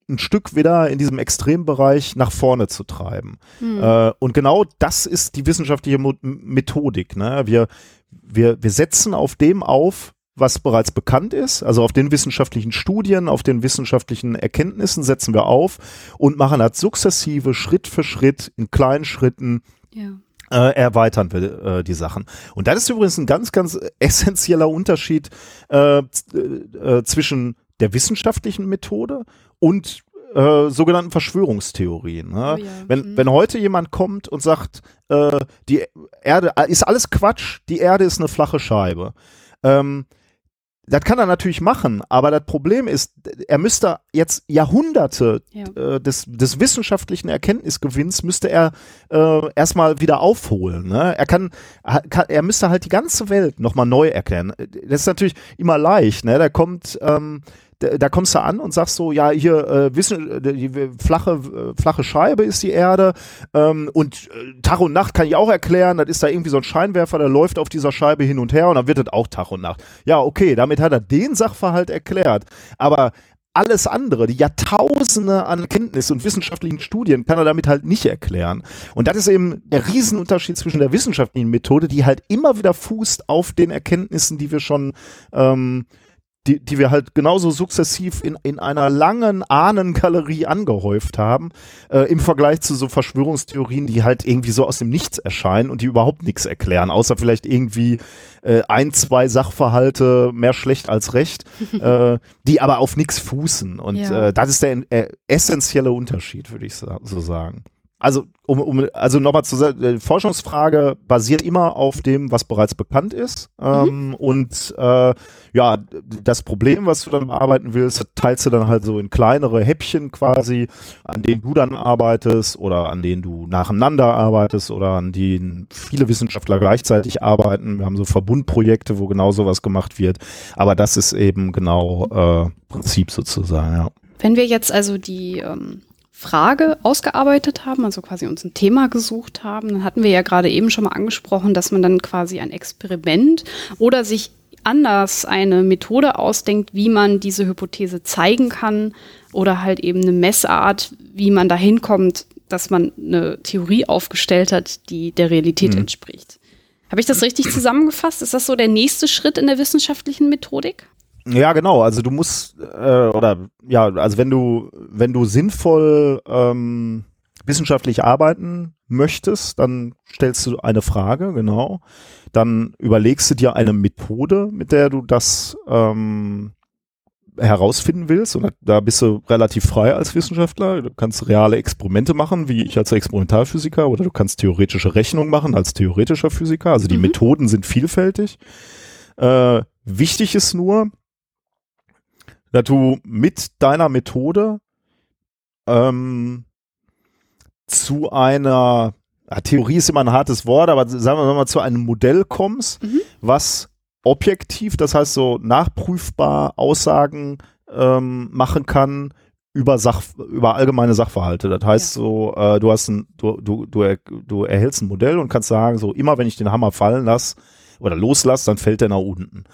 ein Stück wieder in diesem Extrembereich nach vorne zu treiben. Hm. Äh, und genau das ist die wissenschaftliche Mo Methodik. Ne? Wir, wir, wir setzen auf dem auf, was bereits bekannt ist, also auf den wissenschaftlichen Studien, auf den wissenschaftlichen Erkenntnissen setzen wir auf und machen das sukzessive Schritt für Schritt in kleinen Schritten ja äh, erweitern wir äh, die Sachen. Und das ist übrigens ein ganz, ganz essentieller Unterschied äh, äh, zwischen der wissenschaftlichen Methode und äh, sogenannten Verschwörungstheorien. Ne? Oh ja. wenn, mhm. wenn heute jemand kommt und sagt, äh, die Erde ist alles Quatsch, die Erde ist eine flache Scheibe. Ähm, das kann er natürlich machen, aber das Problem ist, er müsste jetzt Jahrhunderte ja. äh, des, des wissenschaftlichen Erkenntnisgewinns müsste er äh, erstmal wieder aufholen. Ne? Er kann, kann, er müsste halt die ganze Welt nochmal neu erklären. Das ist natürlich immer leicht. Ne? Da kommt ähm, da, kommst du an und sagst so, ja, hier äh, wissen, äh, die flache, äh, flache Scheibe ist die Erde ähm, und äh, Tag und Nacht kann ich auch erklären, das ist da irgendwie so ein Scheinwerfer, der läuft auf dieser Scheibe hin und her und dann wird das auch Tag und Nacht. Ja, okay, damit hat er den Sachverhalt erklärt, aber alles andere, die Jahrtausende an Kenntnis und wissenschaftlichen Studien kann er damit halt nicht erklären. Und das ist eben der Riesenunterschied zwischen der wissenschaftlichen Methode, die halt immer wieder fußt auf den Erkenntnissen, die wir schon ähm, die, die wir halt genauso sukzessiv in, in einer langen Ahnengalerie angehäuft haben, äh, im Vergleich zu so Verschwörungstheorien, die halt irgendwie so aus dem Nichts erscheinen und die überhaupt nichts erklären, außer vielleicht irgendwie äh, ein, zwei Sachverhalte mehr schlecht als recht, [LAUGHS] äh, die aber auf nichts fußen. Und ja. äh, das ist der äh, essentielle Unterschied, würde ich so sagen also um, um also nochmal zu sagen, die Forschungsfrage basiert immer auf dem, was bereits bekannt ist. Ähm, mhm. Und äh, ja, das Problem, was du dann bearbeiten willst, teilst du dann halt so in kleinere Häppchen quasi, an denen du dann arbeitest oder an denen du nacheinander arbeitest oder an denen viele Wissenschaftler gleichzeitig arbeiten. Wir haben so Verbundprojekte, wo genau sowas gemacht wird. Aber das ist eben genau äh, Prinzip sozusagen, ja. Wenn wir jetzt also die ähm Frage ausgearbeitet haben, also quasi uns ein Thema gesucht haben, dann hatten wir ja gerade eben schon mal angesprochen, dass man dann quasi ein Experiment oder sich anders eine Methode ausdenkt, wie man diese Hypothese zeigen kann oder halt eben eine Messart, wie man dahin kommt, dass man eine Theorie aufgestellt hat, die der Realität mhm. entspricht. Habe ich das richtig zusammengefasst? Ist das so der nächste Schritt in der wissenschaftlichen Methodik? Ja, genau. Also du musst äh, oder ja, also wenn du wenn du sinnvoll ähm, wissenschaftlich arbeiten möchtest, dann stellst du eine Frage, genau. Dann überlegst du dir eine Methode, mit der du das ähm, herausfinden willst. Und da bist du relativ frei als Wissenschaftler. Du kannst reale Experimente machen, wie ich als Experimentalphysiker, oder du kannst theoretische Rechnungen machen als theoretischer Physiker. Also die mhm. Methoden sind vielfältig. Äh, wichtig ist nur, dass du mit deiner Methode ähm, zu einer ja, Theorie ist immer ein hartes Wort, aber sagen wir mal zu einem Modell kommst, mhm. was objektiv, das heißt so nachprüfbar Aussagen ähm, machen kann über Sach über allgemeine Sachverhalte. Das heißt ja. so, äh, du hast ein, du, du, du, er, du erhältst ein Modell und kannst sagen, so immer wenn ich den Hammer fallen lasse oder loslasse, dann fällt der nach unten.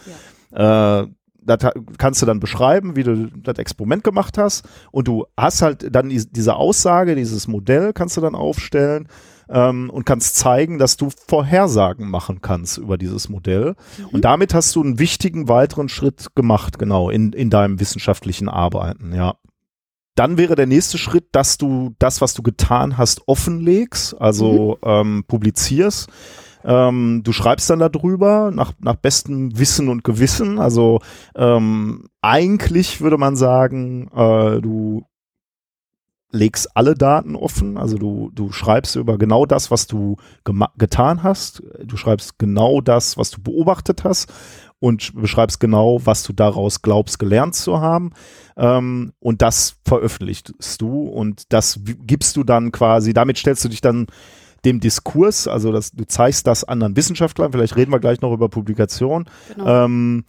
Ja. Äh, das kannst du dann beschreiben, wie du das Experiment gemacht hast und du hast halt dann diese Aussage, dieses Modell kannst du dann aufstellen ähm, und kannst zeigen, dass du Vorhersagen machen kannst über dieses Modell. Mhm. Und damit hast du einen wichtigen weiteren Schritt gemacht, genau, in, in deinem wissenschaftlichen Arbeiten, ja. Dann wäre der nächste Schritt, dass du das, was du getan hast, offenlegst, also mhm. ähm, publizierst. Ähm, du schreibst dann darüber nach, nach bestem Wissen und Gewissen. Also ähm, eigentlich würde man sagen, äh, du legst alle Daten offen, also du, du schreibst über genau das, was du getan hast, du schreibst genau das, was du beobachtet hast und beschreibst genau, was du daraus glaubst gelernt zu haben. Ähm, und das veröffentlichst du. Und das gibst du dann quasi, damit stellst du dich dann dem Diskurs, also das, du zeigst das anderen Wissenschaftlern, vielleicht reden wir gleich noch über Publikation, genau. ähm,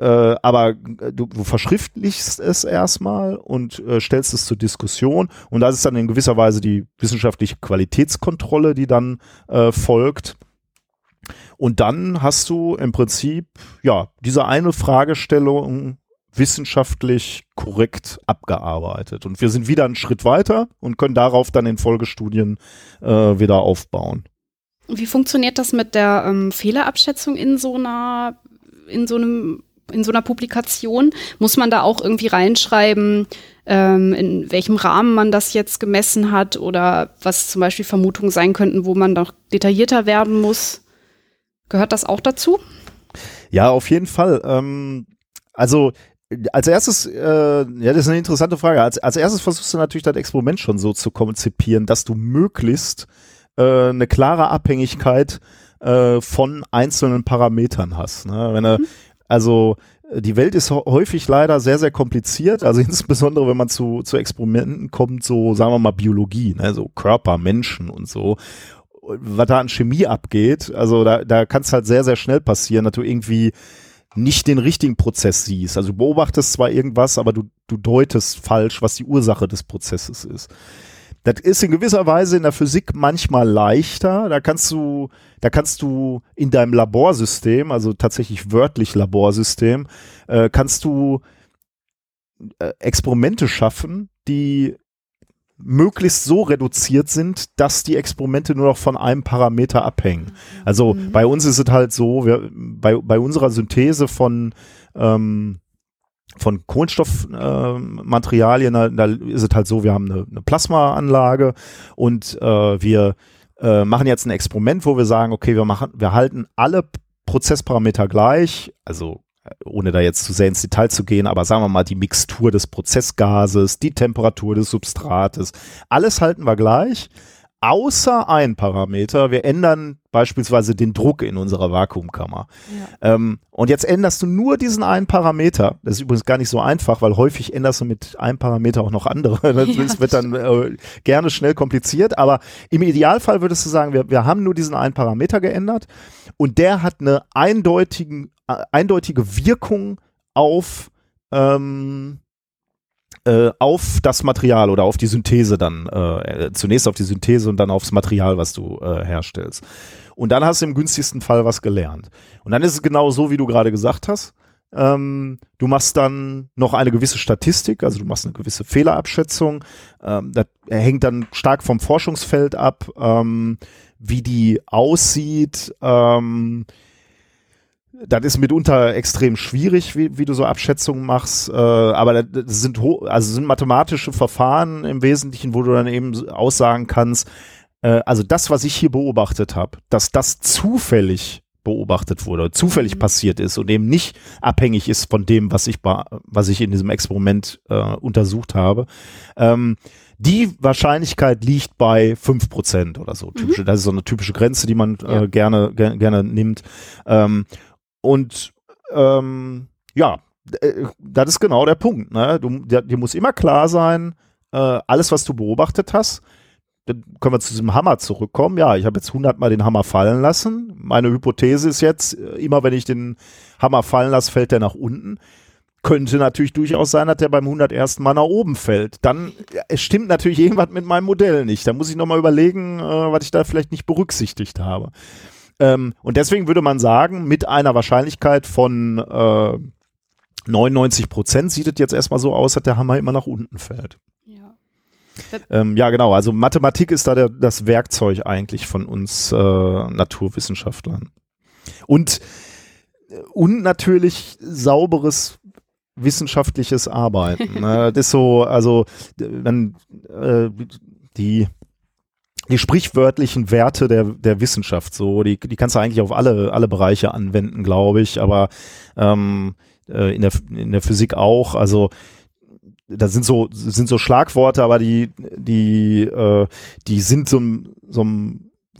äh, aber äh, du, du verschriftlichst es erstmal und äh, stellst es zur Diskussion und das ist dann in gewisser Weise die wissenschaftliche Qualitätskontrolle, die dann äh, folgt. Und dann hast du im Prinzip ja diese eine Fragestellung wissenschaftlich korrekt abgearbeitet. Und wir sind wieder einen Schritt weiter und können darauf dann in Folgestudien äh, wieder aufbauen. Wie funktioniert das mit der ähm, Fehlerabschätzung in so einer, in so einem in so einer Publikation? Muss man da auch irgendwie reinschreiben, ähm, in welchem Rahmen man das jetzt gemessen hat oder was zum Beispiel Vermutungen sein könnten, wo man noch detaillierter werden muss? Gehört das auch dazu? Ja, auf jeden Fall. Ähm, also als erstes, äh, ja, das ist eine interessante Frage. Als, als erstes versuchst du natürlich das Experiment schon so zu konzipieren, dass du möglichst äh, eine klare Abhängigkeit äh, von einzelnen Parametern hast. Ne? Wenn, mhm. Also die Welt ist häufig leider sehr, sehr kompliziert. Also [LAUGHS] insbesondere, wenn man zu, zu Experimenten kommt, so sagen wir mal Biologie, ne? so Körper, Menschen und so. Was da an Chemie abgeht, also da, da kann es halt sehr, sehr schnell passieren, dass du irgendwie nicht den richtigen Prozess siehst. Also du beobachtest zwar irgendwas, aber du, du deutest falsch, was die Ursache des Prozesses ist. Das ist in gewisser Weise in der Physik manchmal leichter. Da kannst du, da kannst du in deinem Laborsystem, also tatsächlich wörtlich Laborsystem, äh, kannst du äh, Experimente schaffen, die möglichst so reduziert sind, dass die Experimente nur noch von einem Parameter abhängen. Also mhm. bei uns ist es halt so, wir, bei, bei unserer Synthese von ähm, von Kohlenstoffmaterialien, äh, da ist es halt so, wir haben eine, eine Plasmaanlage und äh, wir äh, machen jetzt ein Experiment, wo wir sagen, okay, wir machen, wir halten alle Prozessparameter gleich, also ohne da jetzt zu sehr ins Detail zu gehen, aber sagen wir mal die Mixtur des Prozessgases, die Temperatur des Substrates, alles halten wir gleich außer ein Parameter. Wir ändern beispielsweise den Druck in unserer Vakuumkammer. Ja. Ähm, und jetzt änderst du nur diesen einen Parameter. Das ist übrigens gar nicht so einfach, weil häufig änderst du mit einem Parameter auch noch andere. [LAUGHS] Das ja, wird dann äh, gerne schnell kompliziert. Aber im Idealfall würdest du sagen, wir, wir haben nur diesen einen Parameter geändert und der hat eine eindeutigen, eindeutige Wirkung auf ähm, äh, auf das Material oder auf die Synthese dann, äh, zunächst auf die Synthese und dann aufs Material, was du äh, herstellst. Und dann hast du im günstigsten Fall was gelernt. Und dann ist es genau so, wie du gerade gesagt hast. Ähm, du machst dann noch eine gewisse Statistik, also du machst eine gewisse Fehlerabschätzung. Ähm, das hängt dann stark vom Forschungsfeld ab, ähm, wie die aussieht. Das ist mitunter extrem schwierig, wie, wie du so Abschätzungen machst, äh, aber das sind, also sind mathematische Verfahren im Wesentlichen, wo du dann eben aussagen kannst, äh, also das, was ich hier beobachtet habe, dass das zufällig beobachtet wurde, zufällig mhm. passiert ist und eben nicht abhängig ist von dem, was ich, was ich in diesem Experiment äh, untersucht habe. Ähm, die Wahrscheinlichkeit liegt bei fünf Prozent oder so. Typische, mhm. Das ist so eine typische Grenze, die man äh, ja. gerne, gerne, gerne nimmt. Ähm, und ähm, ja, äh, das ist genau der Punkt. Ne? Du, dir, dir muss immer klar sein, äh, alles, was du beobachtet hast, dann können wir zu diesem Hammer zurückkommen. Ja, ich habe jetzt hundertmal den Hammer fallen lassen. Meine Hypothese ist jetzt, äh, immer wenn ich den Hammer fallen lasse, fällt der nach unten. Könnte natürlich durchaus sein, dass der beim 101. Mal nach oben fällt. Dann stimmt natürlich irgendwas mit meinem Modell nicht. Da muss ich nochmal überlegen, äh, was ich da vielleicht nicht berücksichtigt habe. Ähm, und deswegen würde man sagen, mit einer Wahrscheinlichkeit von äh, 99 Prozent sieht es jetzt erstmal so aus, dass der Hammer immer nach unten fällt. Ja, ähm, ja genau. Also Mathematik ist da der, das Werkzeug eigentlich von uns äh, Naturwissenschaftlern. Und, und natürlich sauberes wissenschaftliches Arbeiten. ne? [LAUGHS] Das ist so, also wenn äh, die die sprichwörtlichen Werte der, der Wissenschaft, so, die, die kannst du eigentlich auf alle, alle Bereiche anwenden, glaube ich, aber ähm, äh, in, der, in der Physik auch, also da sind so, sind so Schlagworte, aber die, die, äh, die sind so, so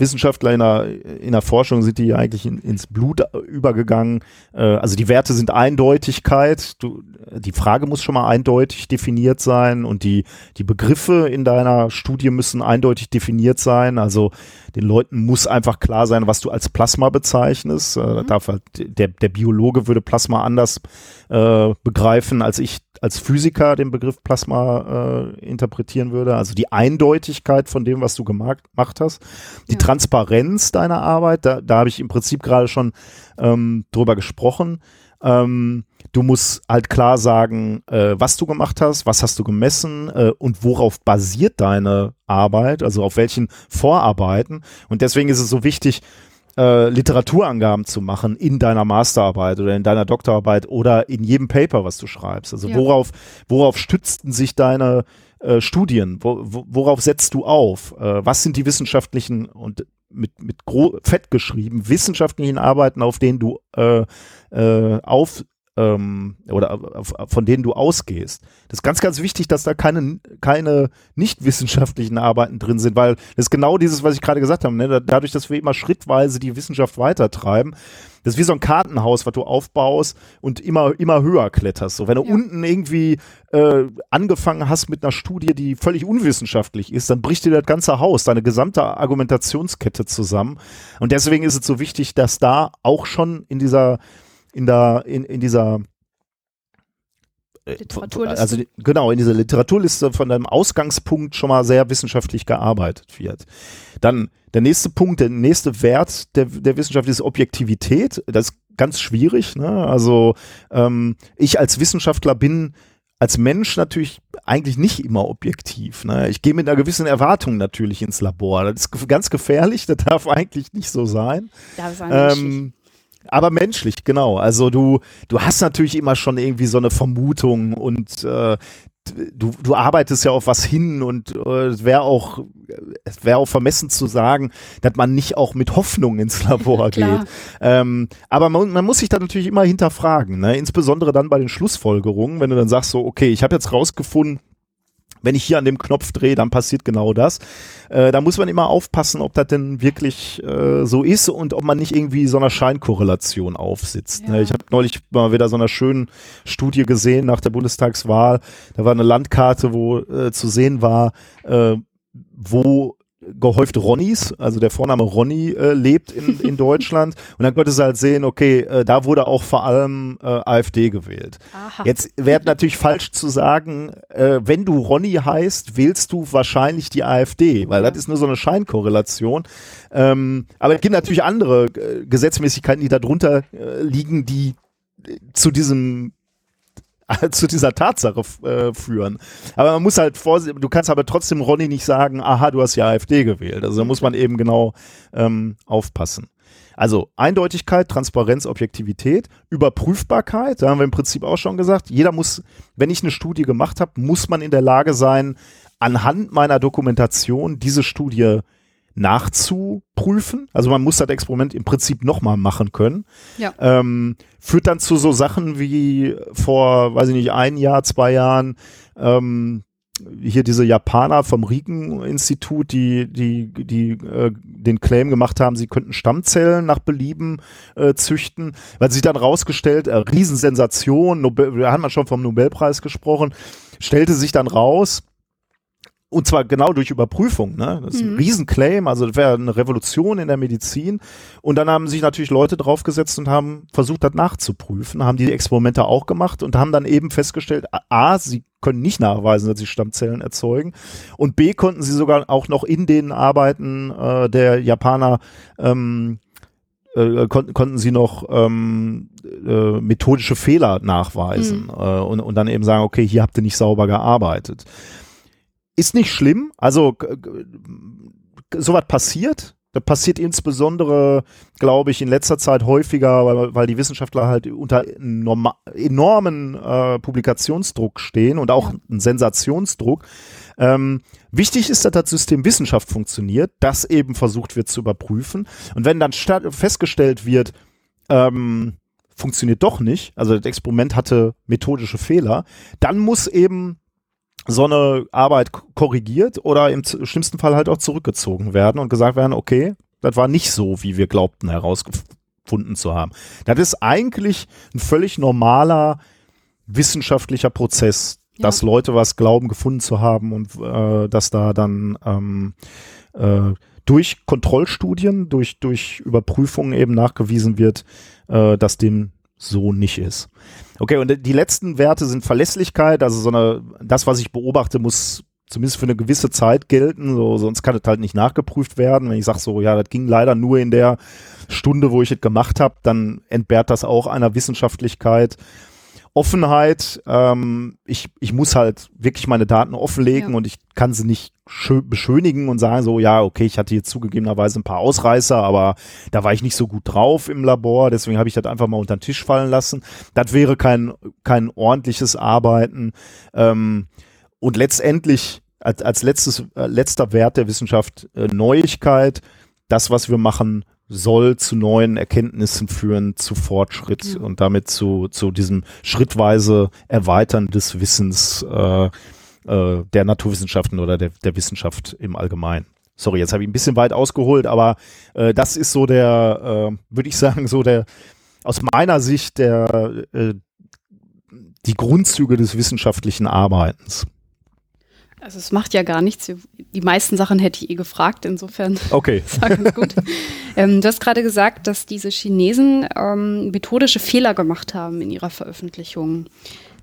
Wissenschaftler in der, in der Forschung sind die eigentlich in, ins Blut übergegangen. Äh, also die Werte sind Eindeutigkeit. Du, die Frage muss schon mal eindeutig definiert sein und die, die Begriffe in deiner Studie müssen eindeutig definiert sein. Also den Leuten muss einfach klar sein, was du als Plasma bezeichnest. Äh, mhm. darf halt, der, der Biologe würde Plasma anders äh, begreifen, als ich als Physiker den Begriff Plasma äh, interpretieren würde. Also die Eindeutigkeit von dem, was du gemacht, hast. Die ja. Transparenz deiner Arbeit, da, da habe ich im Prinzip gerade schon ähm, drüber gesprochen. Ähm, du musst halt klar sagen, äh, was du gemacht hast, was hast du gemessen äh, und worauf basiert deine Arbeit, also auf welchen Vorarbeiten. Und deswegen ist es so wichtig, äh, Literaturangaben zu machen in deiner Masterarbeit oder in deiner Doktorarbeit oder in jedem Paper, was du schreibst. Also ja. worauf, worauf stützten sich deine äh, Studien? Wo, wo, worauf setzt du auf? Äh, was sind die wissenschaftlichen und mit, mit fett geschrieben, wissenschaftlichen Arbeiten, auf denen du äh, äh, auf ähm, oder von denen du ausgehst. Das ist ganz, ganz wichtig, dass da keine, keine nicht wissenschaftlichen Arbeiten drin sind, weil das ist genau dieses, was ich gerade gesagt habe. Ne? Dadurch, dass wir immer schrittweise die Wissenschaft weitertreiben, das ist wie so ein Kartenhaus, was du aufbaust und immer, immer höher kletterst. So, wenn du ja. unten irgendwie äh, angefangen hast mit einer Studie, die völlig unwissenschaftlich ist, dann bricht dir das ganze Haus, deine gesamte Argumentationskette zusammen. Und deswegen ist es so wichtig, dass da auch schon in dieser in der, in, in dieser äh, Literaturliste. Also genau, in dieser Literaturliste von deinem Ausgangspunkt schon mal sehr wissenschaftlich gearbeitet wird. Dann der nächste Punkt, der nächste Wert der, der Wissenschaft ist Objektivität. Das ist ganz schwierig. Ne? Also ähm, ich als Wissenschaftler bin als Mensch natürlich eigentlich nicht immer objektiv. Ne? Ich gehe mit einer gewissen Erwartung natürlich ins Labor. Das ist ganz gefährlich, [LAUGHS] das darf eigentlich nicht so sein. Darf es ähm, aber menschlich, genau. Also du, du hast natürlich immer schon irgendwie so eine Vermutung und äh, du, du arbeitest ja auf was hin und äh, es wäre auch, es wäre auch vermessen zu sagen, dass man nicht auch mit Hoffnung ins [LAUGHS] Labor geht. Ähm, aber man, man muss sich da natürlich immer hinterfragen, ne? insbesondere dann bei den Schlussfolgerungen, wenn du dann sagst so, okay, ich habe jetzt rausgefunden, wenn ich hier an dem Knopf drehe, dann passiert genau das. Äh, da muss man immer aufpassen, ob das denn wirklich äh, so ist und ob man nicht irgendwie so einer Scheinkorrelation aufsitzt. Ne? Ja. Ich habe neulich mal wieder so einer schönen Studie gesehen nach der Bundestagswahl. Da war eine Landkarte, wo äh, zu sehen war, äh, wo gehäuft Ronnys, also der Vorname Ronny äh, lebt in, [LAUGHS] in Deutschland. Und dann konntest du halt sehen, okay, äh, da wurde auch vor allem äh, AfD gewählt. Aha. Jetzt wäre natürlich falsch zu sagen, äh, wenn du Ronny heißt, wählst du wahrscheinlich die AfD, weil das ist nur so eine Scheinkorrelation. Ähm, aber es gibt natürlich andere äh, Gesetzmäßigkeiten, die darunter äh, liegen, die äh, zu diesem [LAUGHS] zu dieser Tatsache äh, führen. Aber man muss halt vorsichtig, du kannst aber trotzdem Ronny nicht sagen, aha, du hast ja AfD gewählt. Also da muss man eben genau ähm, aufpassen. Also Eindeutigkeit, Transparenz, Objektivität, Überprüfbarkeit, da haben wir im Prinzip auch schon gesagt, jeder muss, wenn ich eine Studie gemacht habe, muss man in der Lage sein, anhand meiner Dokumentation diese Studie nachzuprüfen. Also man muss das Experiment im Prinzip nochmal machen können. Ja. Ähm, führt dann zu so Sachen wie vor, weiß ich nicht, ein Jahr, zwei Jahren, ähm, hier diese Japaner vom Riken-Institut, die, die, die äh, den Claim gemacht haben, sie könnten Stammzellen nach Belieben äh, züchten, weil sie dann rausgestellt, äh, Riesensensation, Nobel, da haben wir schon vom Nobelpreis gesprochen, stellte sich dann raus, und zwar genau durch Überprüfung, ne? Das ist ein mhm. Riesenclaim, also das wäre eine Revolution in der Medizin. Und dann haben sich natürlich Leute draufgesetzt und haben versucht, das nachzuprüfen, haben die Experimente auch gemacht und haben dann eben festgestellt, A, sie können nicht nachweisen, dass sie Stammzellen erzeugen. Und B, konnten sie sogar auch noch in den Arbeiten äh, der Japaner ähm, äh, kon konnten sie noch ähm, äh, methodische Fehler nachweisen mhm. äh, und, und dann eben sagen, okay, hier habt ihr nicht sauber gearbeitet. Ist nicht schlimm. Also sowas passiert. Das passiert insbesondere, glaube ich, in letzter Zeit häufiger, weil, weil die Wissenschaftler halt unter enormen äh, Publikationsdruck stehen und auch einen Sensationsdruck. Ähm, wichtig ist, dass das System Wissenschaft funktioniert, das eben versucht wird zu überprüfen. Und wenn dann festgestellt wird, ähm, funktioniert doch nicht, also das Experiment hatte methodische Fehler, dann muss eben so eine Arbeit korrigiert oder im schlimmsten Fall halt auch zurückgezogen werden und gesagt werden, okay, das war nicht so, wie wir glaubten herausgefunden zu haben. Das ist eigentlich ein völlig normaler wissenschaftlicher Prozess, ja. dass Leute was glauben, gefunden zu haben und äh, dass da dann ähm, äh, durch Kontrollstudien, durch, durch Überprüfungen eben nachgewiesen wird, äh, dass dem so nicht ist. Okay, und die letzten Werte sind Verlässlichkeit, also so eine, das, was ich beobachte, muss zumindest für eine gewisse Zeit gelten, so, sonst kann es halt nicht nachgeprüft werden. Wenn ich sage so, ja, das ging leider nur in der Stunde, wo ich es gemacht habe, dann entbehrt das auch einer Wissenschaftlichkeit. Offenheit, ähm, ich, ich muss halt wirklich meine Daten offenlegen ja. und ich kann sie nicht beschönigen und sagen so, ja, okay, ich hatte jetzt zugegebenerweise ein paar Ausreißer, aber da war ich nicht so gut drauf im Labor, deswegen habe ich das einfach mal unter den Tisch fallen lassen. Das wäre kein, kein ordentliches Arbeiten. Ähm, und letztendlich als, als letztes, äh, letzter Wert der Wissenschaft äh, Neuigkeit, das, was wir machen, soll zu neuen Erkenntnissen führen, zu Fortschritt ja. und damit zu, zu diesem schrittweise Erweitern des Wissens äh, äh, der Naturwissenschaften oder der, der Wissenschaft im Allgemeinen. Sorry, jetzt habe ich ein bisschen weit ausgeholt, aber äh, das ist so der, äh, würde ich sagen, so der aus meiner Sicht der äh, die Grundzüge des wissenschaftlichen Arbeitens. Also es macht ja gar nichts. Die meisten Sachen hätte ich eh gefragt, insofern. [LAUGHS] Okay. gut. ähm, du hast gerade gesagt, dass diese Chinesen ähm, methodische Fehler gemacht haben in ihrer Veröffentlichung.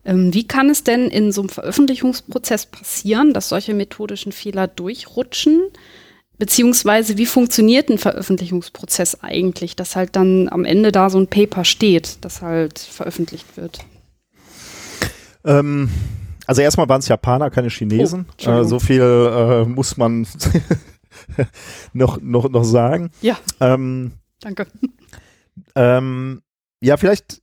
Ähm, wie kann es denn in so einem Veröffentlichungsprozess passieren, dass solche methodischen Fehler durchrutschen? Beziehungsweise wie funktioniert ein Veröffentlichungsprozess eigentlich, dass halt dann am Ende da so ein Paper steht, das halt veröffentlicht wird? Ähm also erstmal waren es Japaner, keine Chinesen. Oh, äh, so viel äh, muss man [LAUGHS] noch, noch, noch sagen. Ja. Ähm, Danke. Ähm, ja, vielleicht,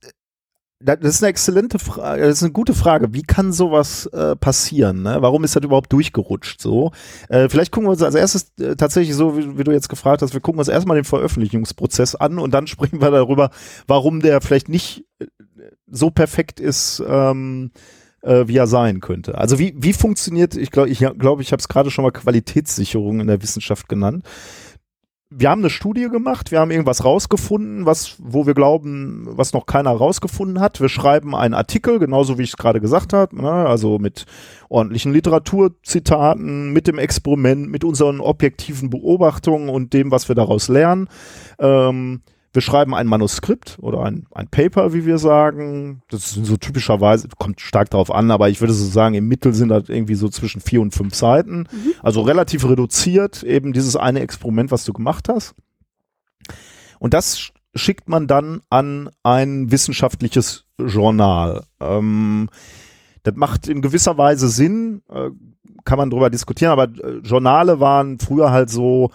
das ist eine exzellente Frage, das ist eine gute Frage. Wie kann sowas äh, passieren? Ne? Warum ist das überhaupt durchgerutscht so? Äh, vielleicht gucken wir uns als erstes äh, tatsächlich so, wie, wie, du jetzt gefragt hast, wir gucken uns erstmal den Veröffentlichungsprozess an und dann [LAUGHS] sprechen wir darüber, warum der vielleicht nicht äh, so perfekt ist, ähm, äh, wie er sein könnte. Also wie, wie funktioniert, ich glaube, ich, glaub, ich habe es gerade schon mal Qualitätssicherung in der Wissenschaft genannt. wir haben eine Studie gemacht, wir haben irgendwas rausgefunden, was, wo wir glauben, was noch keiner rausgefunden hat. Wir schreiben einen Artikel, genauso wie ich es gerade gesagt habe, ne? also mit ordentlichen Literaturzitaten, mit dem Experiment, mit unseren objektiven Beobachtungen und dem, was wir daraus lernen. Ähm, wir schreiben ein Manuskript oder ein, ein Paper, wie wir sagen. Das sind so typischerweise, kommt stark darauf an, aber ich würde so sagen, im Mittel sind das irgendwie so zwischen vier und fünf Seiten. Mhm. Also relativ reduziert, eben dieses eine Experiment, was du gemacht hast. Und das schickt man dann an ein wissenschaftliches Journal. Ähm, das macht in gewisser Weise Sinn, äh, kann man drüber diskutieren, aber äh, Journale waren früher halt so,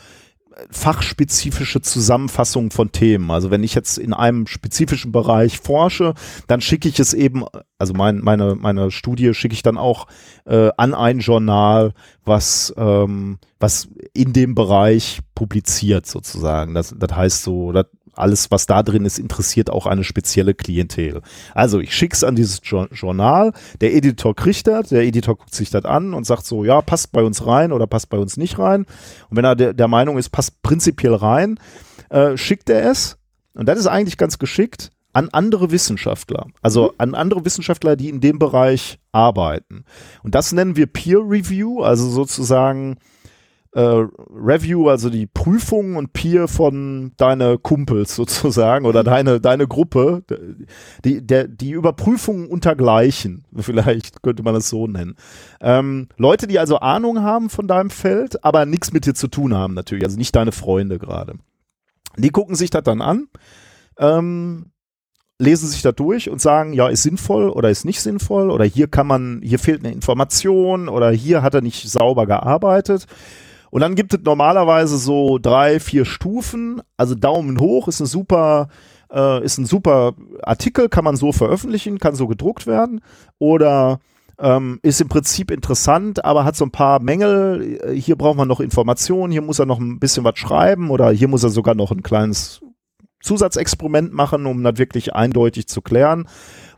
fachspezifische Zusammenfassung von Themen. Also wenn ich jetzt in einem spezifischen Bereich forsche, dann schicke ich es eben, also mein, meine, meine Studie schicke ich dann auch äh, an ein Journal, was, ähm, was in dem Bereich publiziert sozusagen. Das, das heißt so, das alles, was da drin ist, interessiert auch eine spezielle Klientel. Also ich schicke es an dieses Journal, der Editor kriegt das, der Editor guckt sich das an und sagt so, ja, passt bei uns rein oder passt bei uns nicht rein. Und wenn er der, der Meinung ist, passt prinzipiell rein, äh, schickt er es, und das ist eigentlich ganz geschickt, an andere Wissenschaftler, also mhm. an andere Wissenschaftler, die in dem Bereich arbeiten. Und das nennen wir Peer Review, also sozusagen äh, Review, also die Prüfung und Peer von deine Kumpels sozusagen oder deine, deine Gruppe, die, der, die Überprüfung untergleichen, [LAUGHS] vielleicht könnte man das so nennen. Ähm, Leute, die also Ahnung haben von deinem Feld, aber nichts mit dir zu tun haben natürlich, also nicht deine Freunde gerade. Die gucken sich das dann an, ähm, lesen sich da durch und sagen, ja, ist sinnvoll oder ist nicht sinnvoll oder hier kann man, hier fehlt eine Information oder hier hat er nicht sauber gearbeitet. Und dann gibt es normalerweise so drei, vier Stufen. Also Daumen hoch ist eine super, äh, ist ein super Artikel, kann man so veröffentlichen, kann so gedruckt werden. Oder ähm, ist im Prinzip interessant, aber hat so ein paar Mängel. Hier braucht man noch Informationen, hier muss er noch ein bisschen was schreiben oder hier muss er sogar noch ein kleines Zusatzexperiment machen, um das wirklich eindeutig zu klären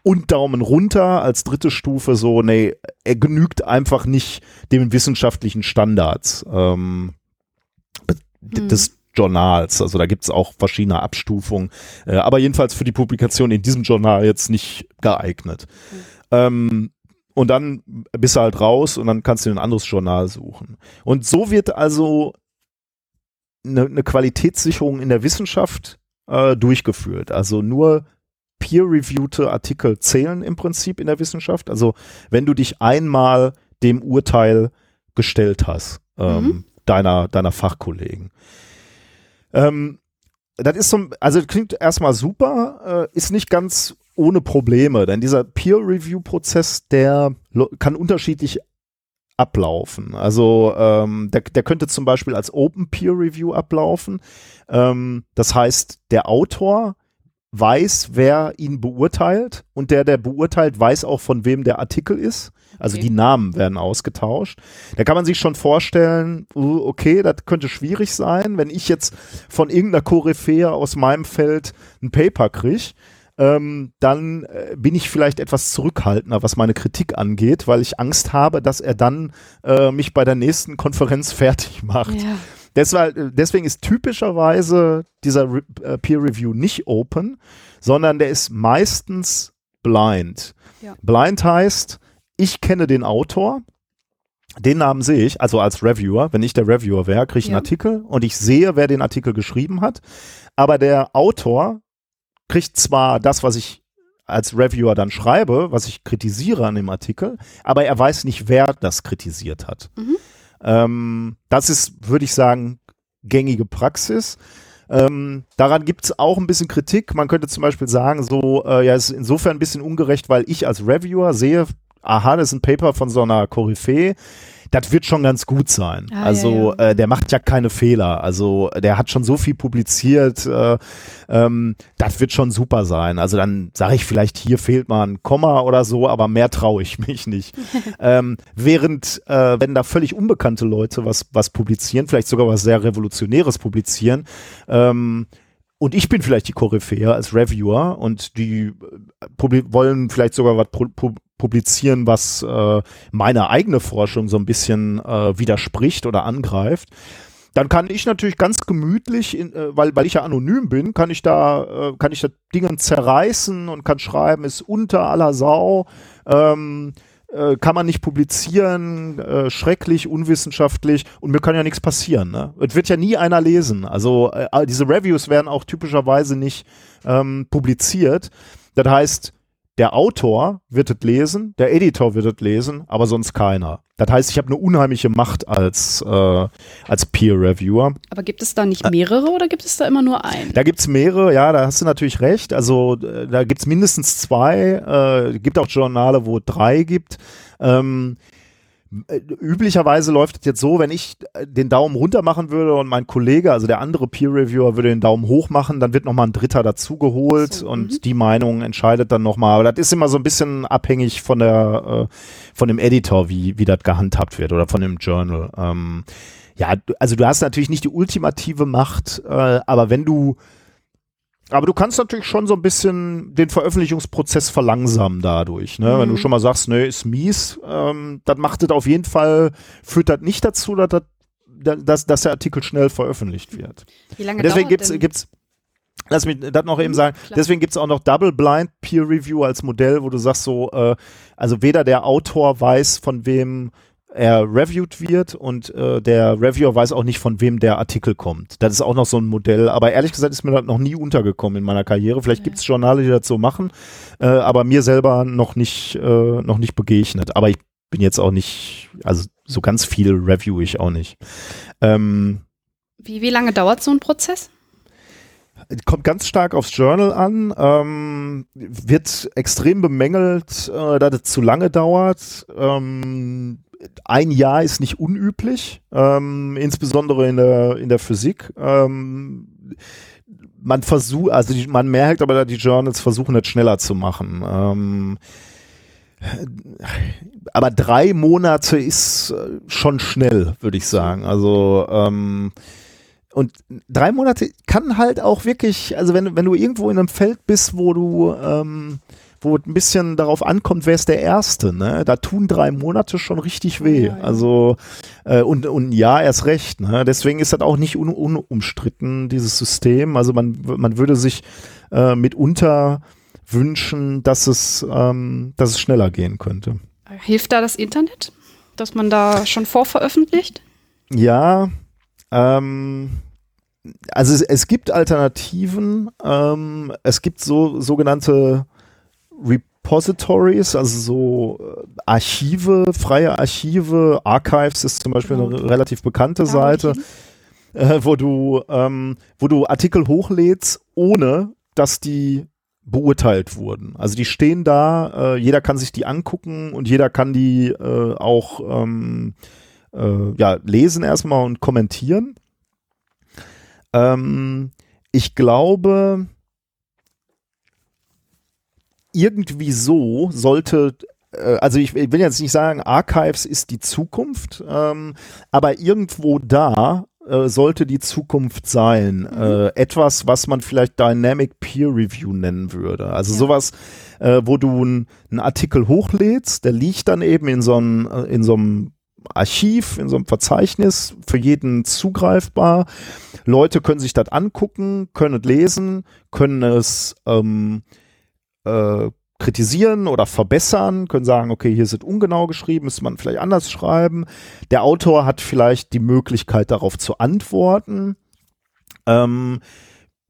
und Daumen runter als dritte Stufe so, nee, er genügt einfach nicht den wissenschaftlichen Standards ähm, hm. des Journals. Also da gibt es auch verschiedene Abstufungen, äh, aber jedenfalls für die Publikation in diesem Journal jetzt nicht geeignet. Mhm. Ähm, und dann bist du halt raus und dann kannst du ein anderes Journal suchen. Und so wird also eine, eine Qualitätssicherung in der Wissenschaft äh, durchgeführt. Also nur peer-reviewte Artikel zählen im Prinzip in der Wissenschaft. Also wenn du dich einmal dem Urteil gestellt hast, ähm, mhm. deiner, deiner Fachkollegen. Ähm, das ist so, also klingt erstmal super, äh, ist nicht ganz ohne Probleme, denn dieser Peer-Review-Prozess, der kann unterschiedlich ablaufen. Also ähm, der, der könnte zum Beispiel als Open Peer Review ablaufen. Ähm, das heißt, der Autor weiß, wer ihn beurteilt und der, der beurteilt, weiß auch, von wem der Artikel ist. Also okay. die Namen werden ausgetauscht. Da kann man sich schon vorstellen, uh, okay, das könnte schwierig sein, wenn ich jetzt von irgendeiner Koryphäe aus meinem Feld ein Paper kriege. Ähm, dann äh, bin ich vielleicht etwas zurückhaltender, was meine Kritik angeht, weil ich Angst habe, dass er dann äh, mich bei der nächsten Konferenz [LAUGHS] fertig macht. Ja. Deswegen, deswegen ist typischerweise dieser Re äh, Peer Review nicht open, sondern der ist meistens blind. Ja. Blind heißt, ich kenne den Autor, den Namen sehe ich, also als Reviewer, wenn ich der Reviewer wäre, kriege ich ja. einen Artikel und ich sehe, wer den Artikel geschrieben hat, aber der Autor kriegt zwar das, was ich als Reviewer dann schreibe, was ich kritisiere an dem Artikel, aber er weiß nicht, wer das kritisiert hat. Mhm. Ähm, das ist, würde ich sagen, gängige Praxis. Ähm, daran gibt es auch ein bisschen Kritik. Man könnte zum Beispiel sagen, so, äh, ja, ist insofern ein bisschen ungerecht, weil ich als Reviewer sehe, aha, das ist ein Paper von so einer Koryphäe das wird schon ganz gut sein. Ah, also ja, ja. Äh, der macht ja keine Fehler. Also der hat schon so viel publiziert. Äh, ähm, das wird schon super sein. Also dann sage ich vielleicht, hier fehlt mal ein Komma oder so, aber mehr traue ich mich nicht. [LAUGHS] ähm, während, äh, wenn da völlig unbekannte Leute was, was publizieren, vielleicht sogar was sehr Revolutionäres publizieren, ähm, und ich bin vielleicht die Koryphäe als Reviewer und die äh, wollen vielleicht sogar was publizieren, was äh, meine eigene Forschung so ein bisschen äh, widerspricht oder angreift, dann kann ich natürlich ganz gemütlich, in, äh, weil, weil ich ja anonym bin, kann ich da, äh, kann ich da Dinge zerreißen und kann schreiben, ist unter aller Sau, ähm, äh, kann man nicht publizieren, äh, schrecklich, unwissenschaftlich und mir kann ja nichts passieren. Ne? Es wird ja nie einer lesen. Also äh, diese Reviews werden auch typischerweise nicht ähm, publiziert. Das heißt, der Autor wird es lesen, der Editor wird es lesen, aber sonst keiner. Das heißt, ich habe eine unheimliche Macht als, äh, als Peer-Reviewer. Aber gibt es da nicht mehrere oder gibt es da immer nur einen? Da gibt es mehrere, ja, da hast du natürlich recht. Also äh, da gibt es mindestens zwei. Äh, gibt auch Journale, wo drei gibt. Ähm, äh, üblicherweise läuft es jetzt so, wenn ich äh, den Daumen runter machen würde und mein Kollege, also der andere Peer Reviewer, würde den Daumen hoch machen, dann wird nochmal ein Dritter dazugeholt so, und -hmm. die Meinung entscheidet dann nochmal. Aber das ist immer so ein bisschen abhängig von der, äh, von dem Editor, wie, wie das gehandhabt wird oder von dem Journal. Ähm, ja, also du hast natürlich nicht die ultimative Macht, äh, aber wenn du aber du kannst natürlich schon so ein bisschen den Veröffentlichungsprozess verlangsamen dadurch. Ne? Mhm. Wenn du mhm. schon mal sagst, ne, ist mies, ähm, dann macht das auf jeden Fall, führt das nicht dazu, dass, das, dass, dass der Artikel schnell veröffentlicht wird. Wie lange Deswegen gibt's, denn? gibt's Lass mich das noch eben mhm, sagen. Klar. Deswegen gibt es auch noch Double Blind Peer Review als Modell, wo du sagst so, äh, also weder der Autor weiß, von wem er reviewed wird und äh, der Reviewer weiß auch nicht, von wem der Artikel kommt. Das ist auch noch so ein Modell, aber ehrlich gesagt ist mir das noch nie untergekommen in meiner Karriere. Vielleicht ja. gibt es Journale, die das so machen, äh, aber mir selber noch nicht, äh, noch nicht begegnet. Aber ich bin jetzt auch nicht, also so ganz viel review ich auch nicht. Ähm, wie, wie lange dauert so ein Prozess? Kommt ganz stark aufs Journal an, ähm, wird extrem bemängelt, äh, dass es zu lange dauert. Ähm, ein Jahr ist nicht unüblich, ähm, insbesondere in der, in der Physik. Ähm, man versucht, also die, man merkt aber, die Journals versuchen es schneller zu machen. Ähm, aber drei Monate ist äh, schon schnell, würde ich sagen. Also ähm, und drei Monate kann halt auch wirklich, also wenn, wenn du irgendwo in einem Feld bist, wo du ähm, wo ein bisschen darauf ankommt, wer ist der Erste. Ne? Da tun drei Monate schon richtig weh. Ja, ja. Also äh, und, und ja, erst recht. Ne? Deswegen ist das auch nicht un, unumstritten, dieses System. Also man, man würde sich äh, mitunter wünschen, dass es, ähm, dass es schneller gehen könnte. Hilft da das Internet, dass man da schon vorveröffentlicht? Ja, ähm, also es, es, gibt Alternativen. Ähm, es gibt so sogenannte Repositories, also so äh, Archive, freie Archive. Archives ist zum Beispiel eine relativ bekannte Seite, äh, wo du, ähm, wo du Artikel hochlädst, ohne dass die beurteilt wurden. Also die stehen da, äh, jeder kann sich die angucken und jeder kann die äh, auch ähm, äh, ja, lesen erstmal und kommentieren. Ähm, ich glaube, irgendwie so sollte äh, also ich will jetzt nicht sagen, Archives ist die Zukunft, ähm, aber irgendwo da äh, sollte die Zukunft sein. Mhm. Äh, etwas, was man vielleicht Dynamic Peer Review nennen würde. Also ja. sowas, äh, wo du einen Artikel hochlädst, der liegt dann eben in so einem äh, in so einem Archiv, in so einem Verzeichnis, für jeden zugreifbar. Leute können sich das angucken, können es lesen, können es ähm, äh, kritisieren oder verbessern, können sagen, okay, hier es ungenau geschrieben, müsste man vielleicht anders schreiben. Der Autor hat vielleicht die Möglichkeit darauf zu antworten. Ähm,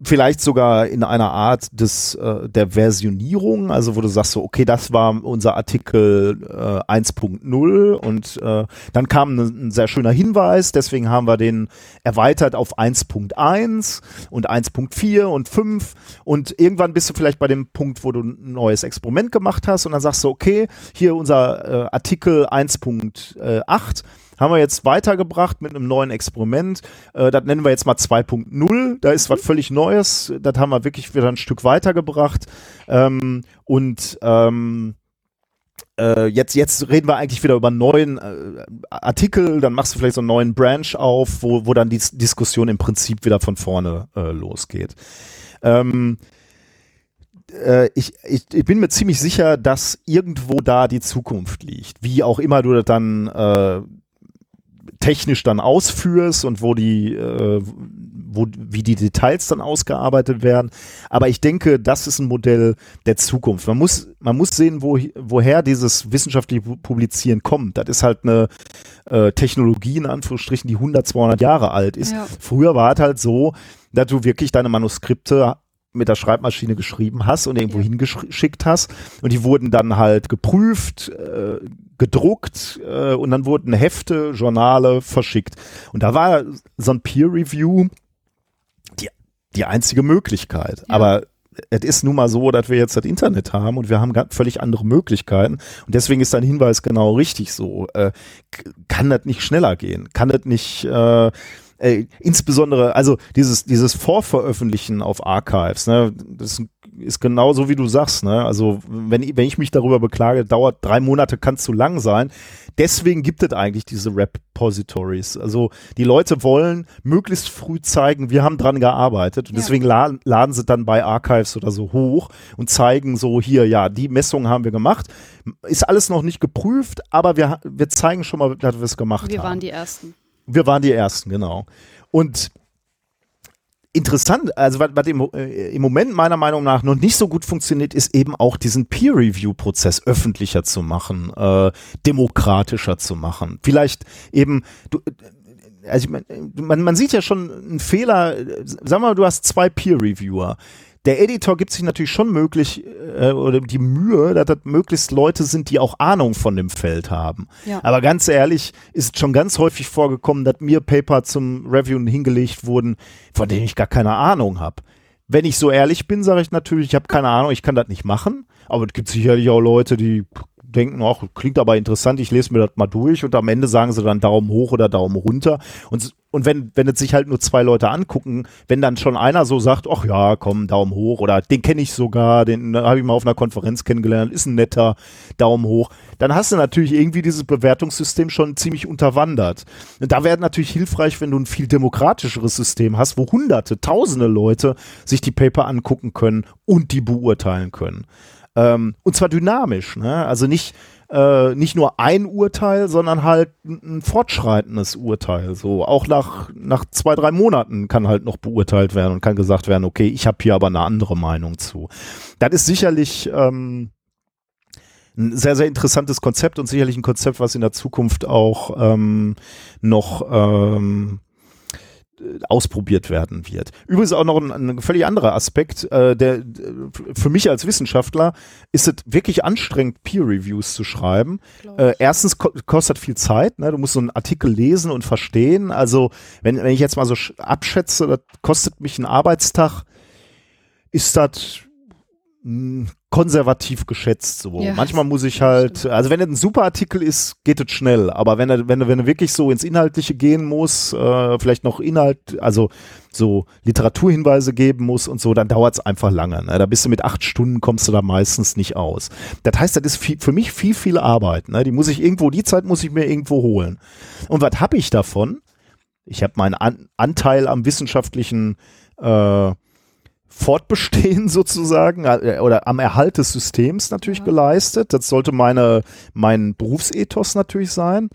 vielleicht sogar in einer Art des äh, der Versionierung, also wo du sagst so, okay, das war unser Artikel äh, 1.0 und äh, dann kam ne, ein sehr schöner Hinweis, deswegen haben wir den erweitert auf 1.1 und 1.4 und 5 und irgendwann bist du vielleicht bei dem Punkt, wo du ein neues Experiment gemacht hast und dann sagst du, okay, hier unser äh, Artikel 1.8 haben wir jetzt weitergebracht mit einem neuen Experiment. Äh, das nennen wir jetzt mal 2.0. Da ist was völlig Neues. Das haben wir wirklich wieder ein Stück weitergebracht. Ähm, und ähm, äh, jetzt, jetzt reden wir eigentlich wieder über einen neuen äh, Artikel, dann machst du vielleicht so einen neuen Branch auf, wo, wo dann die Diskussion im Prinzip wieder von vorne äh, losgeht. Ähm, äh, ich, ich, ich, bin mir ziemlich sicher, dass irgendwo da die Zukunft liegt. Wie auch immer du das dann äh, technisch dann ausführst und wo die, äh, wo, wie die Details dann ausgearbeitet werden. Aber ich denke, das ist ein Modell der Zukunft. Man muss, man muss sehen, wo, woher dieses wissenschaftliche Publizieren kommt. Das ist halt eine äh, Technologie, in Anführungsstrichen, die 100, 200 Jahre alt ist. Ja. Früher war es halt so, dass du wirklich deine Manuskripte mit der Schreibmaschine geschrieben hast und irgendwo ja. hingeschickt hast. Und die wurden dann halt geprüft, äh, gedruckt äh, und dann wurden Hefte, Journale verschickt. Und da war so ein Peer Review die, die einzige Möglichkeit. Ja. Aber es ist nun mal so, dass wir jetzt das Internet haben und wir haben völlig andere Möglichkeiten. Und deswegen ist dein Hinweis genau richtig so. Äh, kann das nicht schneller gehen? Kann das nicht äh, äh, insbesondere, also dieses, dieses Vorveröffentlichen auf Archives, ne, das ist genau so, wie du sagst, ne? Also, wenn, wenn ich mich darüber beklage, dauert drei Monate, kann zu lang sein. Deswegen gibt es eigentlich diese Repositories. Also, die Leute wollen möglichst früh zeigen, wir haben dran gearbeitet. Und ja. deswegen laden, laden sie dann bei Archives oder so hoch und zeigen so, hier, ja, die Messungen haben wir gemacht. Ist alles noch nicht geprüft, aber wir, wir zeigen schon mal, dass wir es gemacht wir haben. Wir waren die Ersten. Wir waren die Ersten, genau. Und interessant, also was, was im, äh, im, Moment meiner Meinung nach noch nicht so gut funktioniert, ist eben auch diesen Peer-Review-Prozess öffentlicher zu machen, äh, demokratischer zu machen. Vielleicht eben, du, also ich mein, man, man sieht ja schon einen Fehler, sag mal, du hast zwei Peer-Reviewer der Editor gibt sich natürlich schon möglich äh, oder die Mühe, dass das möglichst Leute sind, die auch Ahnung von dem Feld haben. Ja. Aber ganz ehrlich, ist schon ganz häufig vorgekommen, dass mir Paper zum Reviewen hingelegt wurden, von denen ich gar keine Ahnung habe. Wenn ich so ehrlich bin, sage ich natürlich, ich habe keine Ahnung, ich kann das nicht machen. Aber es gibt sicherlich auch Leute, die denken, ach, klingt aber interessant, ich lese mir das mal durch und am Ende sagen sie dann Daumen hoch oder Daumen runter. Und, und wenn, wenn es sich halt nur zwei Leute angucken, wenn dann schon einer so sagt, ach ja, komm, Daumen hoch oder den kenne ich sogar, den habe ich mal auf einer Konferenz kennengelernt, ist ein netter Daumen hoch, dann hast du natürlich irgendwie dieses Bewertungssystem schon ziemlich unterwandert. Und da wäre natürlich hilfreich, wenn du ein viel demokratischeres System hast, wo hunderte, tausende Leute sich die Paper angucken können und die beurteilen können. Ähm, und zwar dynamisch, ne? Also nicht, äh, nicht nur ein Urteil, sondern halt ein, fortschreitendes Urteil. So auch nach, nach zwei, drei Monaten kann halt noch beurteilt werden und kann gesagt werden, okay, ich habe hier aber eine andere Meinung zu. Das ist sicherlich ähm, ein sehr, sehr interessantes Konzept und sicherlich ein Konzept, was in der Zukunft auch ähm, noch ähm, ausprobiert werden wird. Übrigens auch noch ein, ein völlig anderer Aspekt, äh, der für mich als Wissenschaftler ist es wirklich anstrengend, Peer-Reviews zu schreiben. Äh, erstens ko kostet viel Zeit, ne? du musst so einen Artikel lesen und verstehen. Also wenn, wenn ich jetzt mal so abschätze, das kostet mich einen Arbeitstag, ist das konservativ geschätzt. So. Ja, Manchmal muss ich halt, also wenn es ein super Artikel ist, geht es schnell. Aber wenn er, wenn du, wenn du wirklich so ins Inhaltliche gehen muss, äh, vielleicht noch Inhalt, also so Literaturhinweise geben muss und so, dann dauert es einfach lange. Ne? Da bist du mit acht Stunden kommst du da meistens nicht aus. Das heißt, das ist viel, für mich viel, viel Arbeit. Ne? Die muss ich irgendwo, die Zeit muss ich mir irgendwo holen. Und was habe ich davon? Ich habe meinen An Anteil am wissenschaftlichen äh, Fortbestehen [LAUGHS] sozusagen äh, oder am Erhalt des Systems natürlich ja. geleistet. Das sollte meine, mein Berufsethos natürlich sein.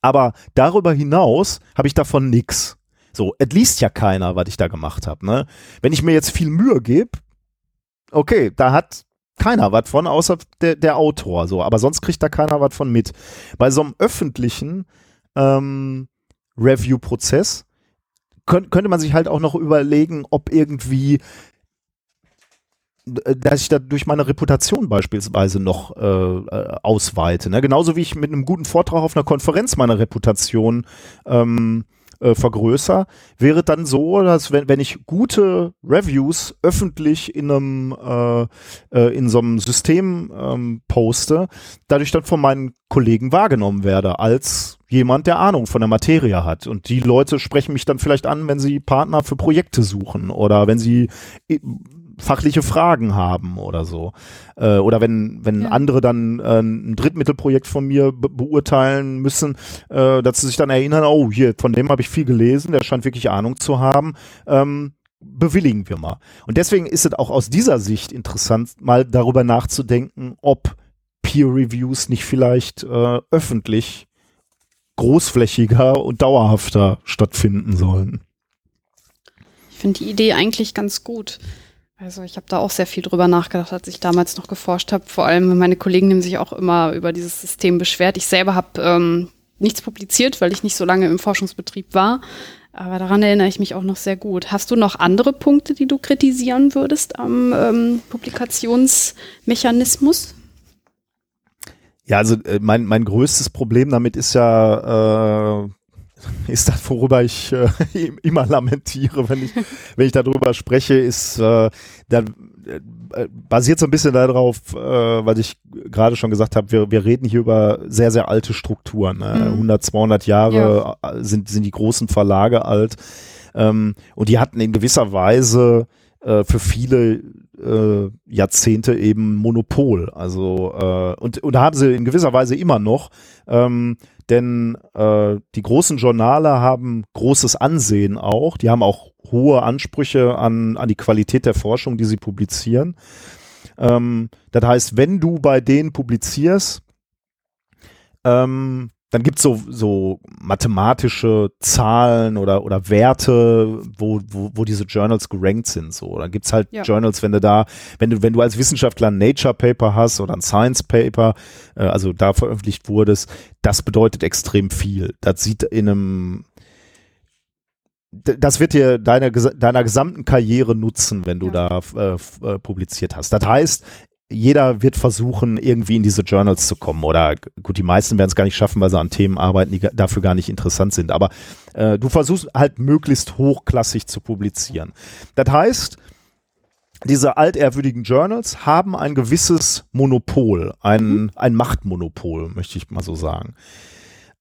Aber darüber hinaus habe ich davon nichts. So, es liest ja keiner, was ich da gemacht habe. Ne? Wenn ich mir jetzt viel Mühe gebe, okay, da hat keiner was von, außer der, der Autor. So, aber sonst kriegt da keiner was von mit. Bei so einem öffentlichen ähm, Review-Prozess könnt, könnte man sich halt auch noch überlegen, ob irgendwie äh, dass ich da durch meine Reputation beispielsweise noch äh, ausweite. Ne? Genauso wie ich mit einem guten Vortrag auf einer Konferenz meine Reputation ähm, äh, vergrößere, wäre dann so, dass wenn, wenn ich gute Reviews öffentlich in einem äh, äh, in so einem System ähm, poste, dadurch dann von meinen Kollegen wahrgenommen werde als jemand, der Ahnung von der Materie hat. Und die Leute sprechen mich dann vielleicht an, wenn sie Partner für Projekte suchen oder wenn sie äh, fachliche Fragen haben oder so. Äh, oder wenn, wenn ja. andere dann äh, ein Drittmittelprojekt von mir be beurteilen müssen, äh, dass sie sich dann erinnern, oh, hier, von dem habe ich viel gelesen, der scheint wirklich Ahnung zu haben. Ähm, bewilligen wir mal. Und deswegen ist es auch aus dieser Sicht interessant, mal darüber nachzudenken, ob Peer Reviews nicht vielleicht äh, öffentlich großflächiger und dauerhafter stattfinden sollen. Ich finde die Idee eigentlich ganz gut. Also ich habe da auch sehr viel drüber nachgedacht, als ich damals noch geforscht habe. Vor allem meine Kollegen haben sich auch immer über dieses System beschwert. Ich selber habe ähm, nichts publiziert, weil ich nicht so lange im Forschungsbetrieb war. Aber daran erinnere ich mich auch noch sehr gut. Hast du noch andere Punkte, die du kritisieren würdest am ähm, Publikationsmechanismus? Ja, also äh, mein, mein größtes Problem damit ist ja, äh, [LAUGHS] ist das, worüber ich äh, [LAUGHS] immer lamentiere, wenn ich, [LAUGHS] wenn ich darüber spreche, ist, äh, da, äh, basiert so ein bisschen darauf, äh, was ich gerade schon gesagt habe, wir, wir reden hier über sehr, sehr alte Strukturen. Ne? Mhm. 100, 200 Jahre ja. sind, sind die großen Verlage alt. Ähm, und die hatten in gewisser Weise äh, für viele äh, Jahrzehnte eben Monopol. Also äh, und, und haben sie in gewisser Weise immer noch. Ähm, denn äh, die großen Journale haben großes Ansehen auch. Die haben auch hohe Ansprüche an, an die Qualität der Forschung, die sie publizieren. Ähm, das heißt, wenn du bei denen publizierst, ähm, dann gibt es so, so mathematische Zahlen oder, oder Werte, wo, wo, wo diese Journals gerankt sind. So. Dann gibt es halt ja. Journals, wenn du da, wenn du, wenn du als Wissenschaftler ein Nature Paper hast oder ein Science Paper, äh, also da veröffentlicht wurdest, das bedeutet extrem viel. Das sieht in einem das wird dir deine, deiner gesamten Karriere nutzen, wenn du ja. da äh, äh, publiziert hast. Das heißt, jeder wird versuchen, irgendwie in diese Journals zu kommen. Oder gut, die meisten werden es gar nicht schaffen, weil sie an Themen arbeiten, die dafür gar nicht interessant sind. Aber äh, du versuchst halt möglichst hochklassig zu publizieren. Das heißt, diese altehrwürdigen Journals haben ein gewisses Monopol, ein, mhm. ein Machtmonopol, möchte ich mal so sagen.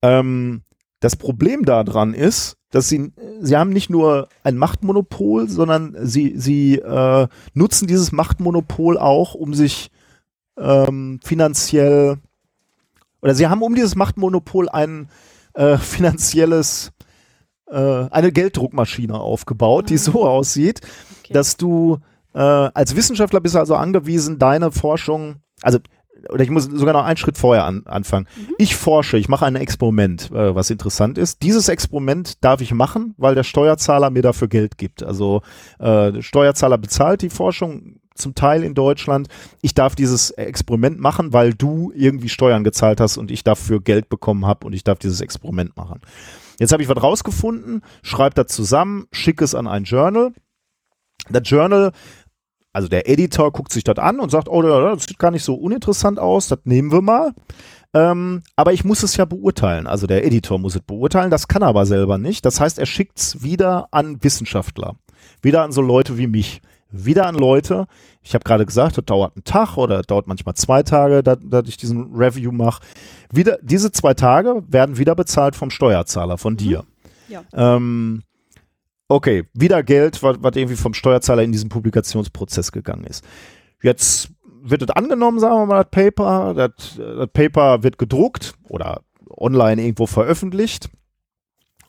Ähm, das Problem daran ist, dass sie, sie haben nicht nur ein Machtmonopol, sondern sie, sie äh, nutzen dieses Machtmonopol auch, um sich ähm, finanziell oder sie haben um dieses Machtmonopol ein äh, [LAUGHS] finanzielles äh, eine Gelddruckmaschine aufgebaut, die so aussieht, okay. dass du äh, als Wissenschaftler bist also angewiesen, deine Forschung, also oder ich muss sogar noch einen Schritt vorher an, anfangen. Mhm. Ich forsche, ich mache ein Experiment, äh, was interessant ist. Dieses Experiment darf ich machen, weil der Steuerzahler mir dafür Geld gibt. Also äh, der Steuerzahler bezahlt die Forschung zum Teil in Deutschland. Ich darf dieses Experiment machen, weil du irgendwie Steuern gezahlt hast und ich dafür Geld bekommen habe und ich darf dieses Experiment machen. Jetzt habe ich was rausgefunden, schreibe das zusammen, schicke es an ein Journal. Das Journal also der Editor guckt sich das an und sagt, oh, das sieht gar nicht so uninteressant aus, das nehmen wir mal. Ähm, aber ich muss es ja beurteilen. Also der Editor muss es beurteilen, das kann er aber selber nicht. Das heißt, er schickt es wieder an Wissenschaftler. Wieder an so Leute wie mich. Wieder an Leute, ich habe gerade gesagt, das dauert einen Tag oder dauert manchmal zwei Tage, dass, dass ich diesen Review mache. Wieder, diese zwei Tage werden wieder bezahlt vom Steuerzahler, von dir. Ja. Ähm, Okay, wieder Geld, was, was irgendwie vom Steuerzahler in diesen Publikationsprozess gegangen ist. Jetzt wird es angenommen, sagen wir mal, das Paper. Das, das Paper wird gedruckt oder online irgendwo veröffentlicht.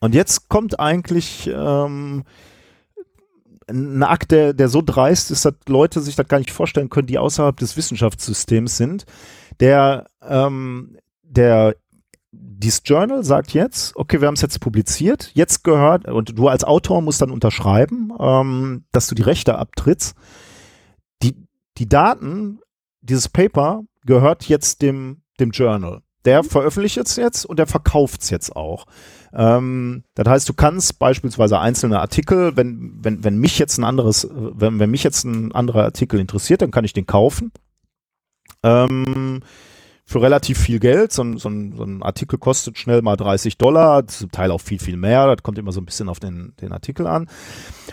Und jetzt kommt eigentlich ähm, ein Akt, der, der so dreist ist, dass Leute sich das gar nicht vorstellen können, die außerhalb des Wissenschaftssystems sind, der, ähm, der dieses Journal sagt jetzt, okay, wir haben es jetzt publiziert, jetzt gehört, und du als Autor musst dann unterschreiben, ähm, dass du die Rechte abtrittst. Die, die Daten, dieses Paper gehört jetzt dem, dem Journal. Der mhm. veröffentlicht es jetzt und der verkauft es jetzt auch. Ähm, das heißt, du kannst beispielsweise einzelne Artikel, wenn, wenn, wenn mich jetzt ein anderes, wenn, wenn mich jetzt ein anderer Artikel interessiert, dann kann ich den kaufen. Ähm, für relativ viel Geld. So ein, so, ein, so ein Artikel kostet schnell mal 30 Dollar, zum Teil auch viel, viel mehr. Das kommt immer so ein bisschen auf den, den Artikel an.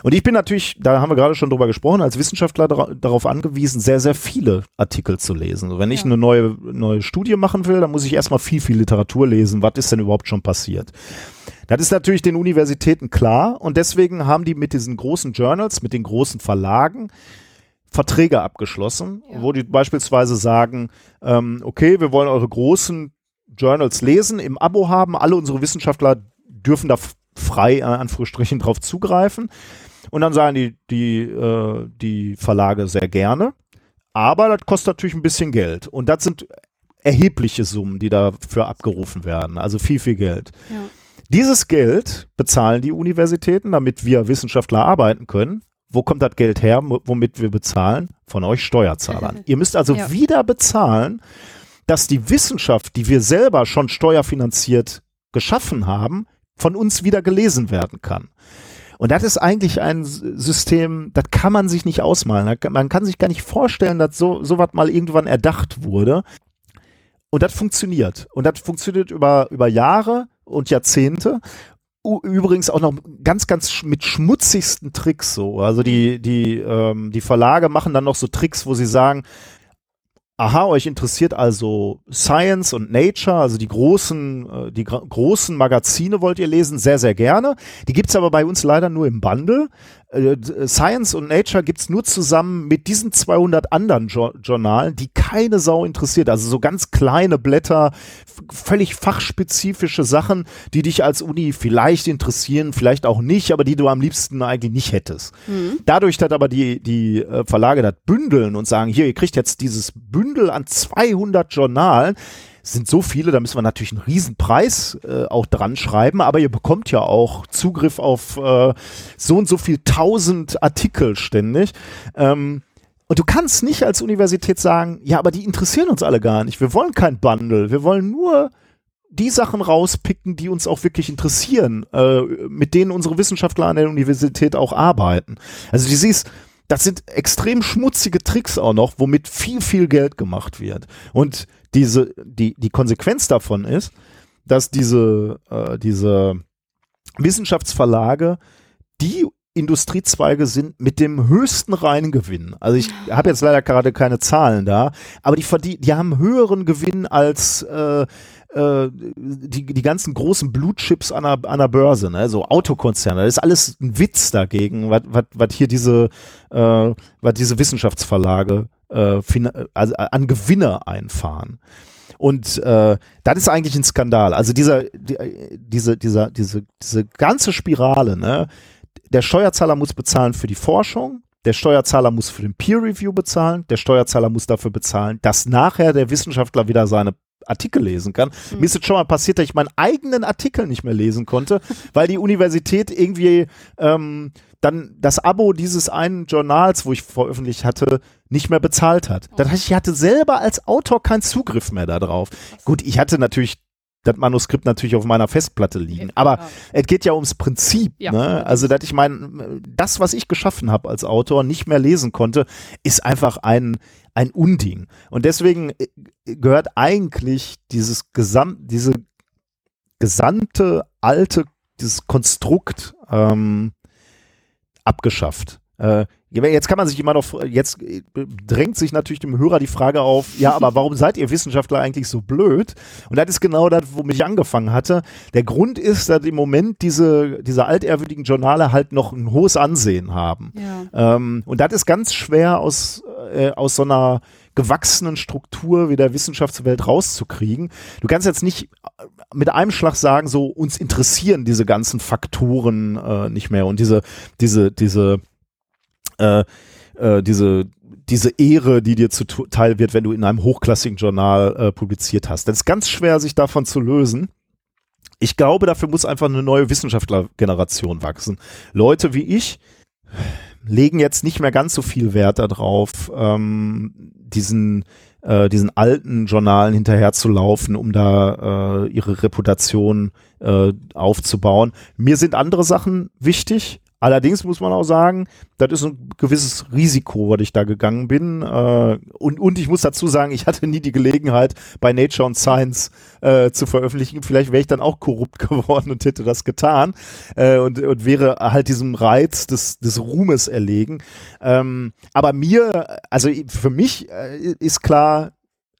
Und ich bin natürlich, da haben wir gerade schon drüber gesprochen, als Wissenschaftler darauf angewiesen, sehr, sehr viele Artikel zu lesen. Also wenn ich eine neue, neue Studie machen will, dann muss ich erstmal viel, viel Literatur lesen. Was ist denn überhaupt schon passiert? Das ist natürlich den Universitäten klar und deswegen haben die mit diesen großen Journals, mit den großen Verlagen, Verträge abgeschlossen, ja. wo die beispielsweise sagen, ähm, okay, wir wollen eure großen Journals lesen, im Abo haben, alle unsere Wissenschaftler dürfen da frei, in Anführungsstrichen, drauf zugreifen. Und dann sagen die, die, äh, die Verlage sehr gerne. Aber das kostet natürlich ein bisschen Geld. Und das sind erhebliche Summen, die dafür abgerufen werden, also viel, viel Geld. Ja. Dieses Geld bezahlen die Universitäten, damit wir Wissenschaftler arbeiten können. Wo kommt das Geld her, womit wir bezahlen? Von euch Steuerzahlern. [LAUGHS] Ihr müsst also ja. wieder bezahlen, dass die Wissenschaft, die wir selber schon steuerfinanziert geschaffen haben, von uns wieder gelesen werden kann. Und das ist eigentlich ein System, das kann man sich nicht ausmalen. Man kann sich gar nicht vorstellen, dass so, so was mal irgendwann erdacht wurde. Und das funktioniert. Und das funktioniert über, über Jahre und Jahrzehnte. Übrigens auch noch ganz, ganz mit schmutzigsten Tricks so. Also die, die, ähm, die Verlage machen dann noch so Tricks, wo sie sagen, aha, euch interessiert also Science und Nature, also die großen, äh, die großen Magazine wollt ihr lesen, sehr, sehr gerne. Die gibt's aber bei uns leider nur im Bundle. Äh, Science und Nature gibt's nur zusammen mit diesen 200 anderen jo Journalen, die keine Sau interessiert. Also so ganz kleine Blätter, völlig fachspezifische Sachen, die dich als Uni vielleicht interessieren, vielleicht auch nicht, aber die du am liebsten eigentlich nicht hättest. Mhm. Dadurch, dass aber die, die äh, Verlage das bündeln und sagen, hier, ihr kriegt jetzt dieses Bündel an 200 Journalen, sind so viele, da müssen wir natürlich einen Riesenpreis äh, auch dran schreiben, aber ihr bekommt ja auch Zugriff auf äh, so und so viel tausend Artikel ständig. Ähm, und du kannst nicht als Universität sagen, ja, aber die interessieren uns alle gar nicht. Wir wollen kein Bundle. Wir wollen nur die Sachen rauspicken, die uns auch wirklich interessieren, äh, mit denen unsere Wissenschaftler an der Universität auch arbeiten. Also du siehst, das sind extrem schmutzige Tricks auch noch, womit viel, viel Geld gemacht wird. Und diese, die, die Konsequenz davon ist, dass diese, äh, diese Wissenschaftsverlage die Industriezweige sind mit dem höchsten reinen Gewinn. Also ich habe jetzt leider gerade keine Zahlen da, aber die, verdien, die haben höheren Gewinn als äh, äh, die, die ganzen großen Blutchips an der, an der Börse, ne? so Autokonzerne. Das ist alles ein Witz dagegen, was, was, was hier diese, äh, was diese Wissenschaftsverlage äh, also an Gewinne einfahren. Und äh, das ist eigentlich ein Skandal. Also dieser, die, diese, dieser, diese, diese ganze Spirale, ne? der Steuerzahler muss bezahlen für die Forschung, der Steuerzahler muss für den Peer Review bezahlen, der Steuerzahler muss dafür bezahlen, dass nachher der Wissenschaftler wieder seine Artikel lesen kann. Mhm. Mir ist jetzt schon mal passiert, dass ich meinen eigenen Artikel nicht mehr lesen konnte, [LAUGHS] weil die Universität irgendwie ähm, dann das Abo dieses einen Journals, wo ich veröffentlicht hatte, nicht mehr bezahlt hat. Das heißt, ich hatte selber als Autor keinen Zugriff mehr darauf. Gut, ich hatte natürlich das Manuskript natürlich auf meiner Festplatte liegen. Aber ja. es geht ja ums Prinzip. Ja. Ne? Also, dass ich mein, das, was ich geschaffen habe als Autor, nicht mehr lesen konnte, ist einfach ein, ein Unding. Und deswegen äh, gehört eigentlich dieses Gesamt, diese gesamte alte, dieses Konstrukt ähm, abgeschafft. Äh, Jetzt kann man sich immer noch, jetzt äh, drängt sich natürlich dem Hörer die Frage auf, ja, aber [LAUGHS] warum seid ihr Wissenschaftler eigentlich so blöd? Und das ist genau das, womit ich angefangen hatte. Der Grund ist, dass im Moment diese, diese altehrwürdigen Journale halt noch ein hohes Ansehen haben. Ja. Ähm, und das ist ganz schwer aus, äh, aus so einer gewachsenen Struktur wie der Wissenschaftswelt rauszukriegen. Du kannst jetzt nicht äh, mit einem Schlag sagen, so uns interessieren diese ganzen Faktoren äh, nicht mehr und diese, diese, diese äh, äh, diese diese Ehre, die dir zuteil wird, wenn du in einem hochklassigen Journal äh, publiziert hast. Das ist ganz schwer, sich davon zu lösen. Ich glaube, dafür muss einfach eine neue Wissenschaftlergeneration wachsen. Leute wie ich legen jetzt nicht mehr ganz so viel Wert darauf, ähm, diesen äh, diesen alten Journalen hinterherzulaufen, um da äh, ihre Reputation äh, aufzubauen. Mir sind andere Sachen wichtig. Allerdings muss man auch sagen, das ist ein gewisses Risiko, was ich da gegangen bin. Äh, und, und ich muss dazu sagen, ich hatte nie die Gelegenheit, bei Nature und Science äh, zu veröffentlichen. Vielleicht wäre ich dann auch korrupt [LAUGHS] geworden und hätte das getan äh, und, und wäre halt diesem Reiz des, des Ruhmes erlegen. Ähm, aber mir, also für mich äh, ist klar,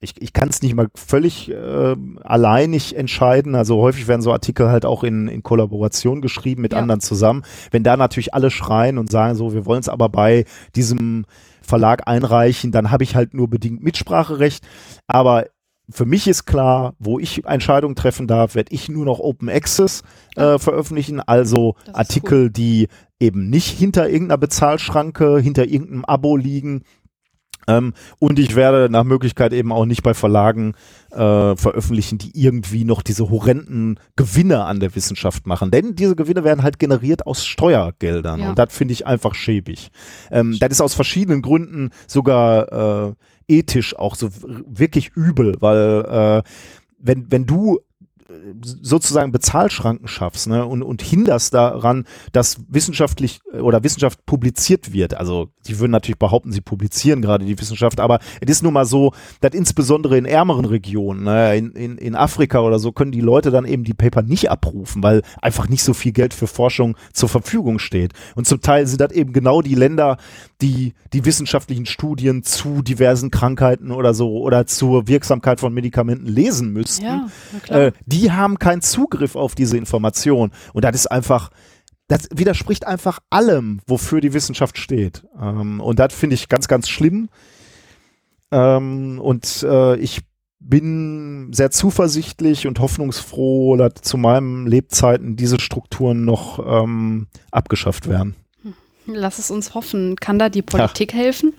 ich, ich kann es nicht mal völlig äh, alleinig entscheiden. Also häufig werden so Artikel halt auch in, in Kollaboration geschrieben mit ja. anderen zusammen. Wenn da natürlich alle schreien und sagen so, wir wollen es aber bei diesem Verlag einreichen, dann habe ich halt nur bedingt Mitspracherecht. Aber für mich ist klar, wo ich Entscheidungen treffen darf, werde ich nur noch Open Access äh, veröffentlichen, also Artikel, cool. die eben nicht hinter irgendeiner Bezahlschranke, hinter irgendeinem Abo liegen, Ähm, und ich werde nach Möglichkeit eben auch nicht bei Verlagen äh, veröffentlichen, die irgendwie noch diese horrenden Gewinne an der Wissenschaft machen. Denn diese Gewinne werden halt generiert aus Steuergeldern. Ja. Und das finde ich einfach schäbig. Ähm, das ist aus verschiedenen Gründen sogar äh, ethisch auch so wirklich übel, weil äh, wenn, wenn du sozusagen Bezahlschranken schaffst ne, und, und hinderst daran, dass wissenschaftlich oder Wissenschaft publiziert wird. Also die würden natürlich behaupten, sie publizieren gerade die Wissenschaft, aber es ist nun mal so, dass insbesondere in ärmeren Regionen, ne, in, in, in Afrika oder so, können die Leute dann eben die Paper nicht abrufen, weil einfach nicht so viel Geld für Forschung zur Verfügung steht. Und zum Teil sind das eben genau die Länder, die die wissenschaftlichen Studien zu diversen Krankheiten oder so oder zur Wirksamkeit von Medikamenten lesen müssten, ja, äh, die haben keinen Zugriff auf diese Information. Und das ist einfach, das widerspricht einfach allem, wofür die Wissenschaft steht. Ähm, und das finde ich ganz, ganz schlimm. Ähm, und äh, ich bin sehr zuversichtlich und hoffnungsfroh, dass zu meinen Lebzeiten diese Strukturen noch ähm, abgeschafft werden. Lass es uns hoffen. Kann da die Politik ja. helfen?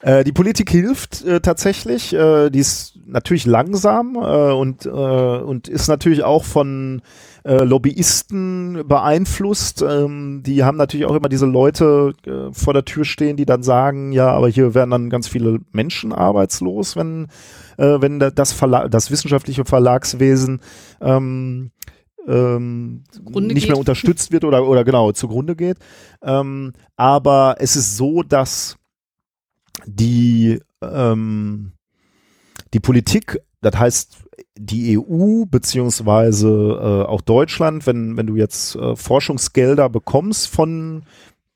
Äh, die Politik hilft äh, tatsächlich. Äh, die ist natürlich langsam äh, und, äh, und ist natürlich auch von äh, Lobbyisten beeinflusst. Ähm, die haben natürlich auch immer diese Leute vor der Tür stehen, die dann sagen, ja, aber hier werden dann ganz viele Menschen arbeitslos, wenn, wenn das, Verla das wissenschaftliche Verlagswesen ähm, ähm, nicht geht. mehr unterstützt wird oder, oder genau zugrunde geht. Ähm, aber es ist so, dass die, ähm, die Politik, das heißt die EU beziehungsweise äh, auch Deutschland, wenn, wenn du jetzt äh, Forschungsgelder bekommst von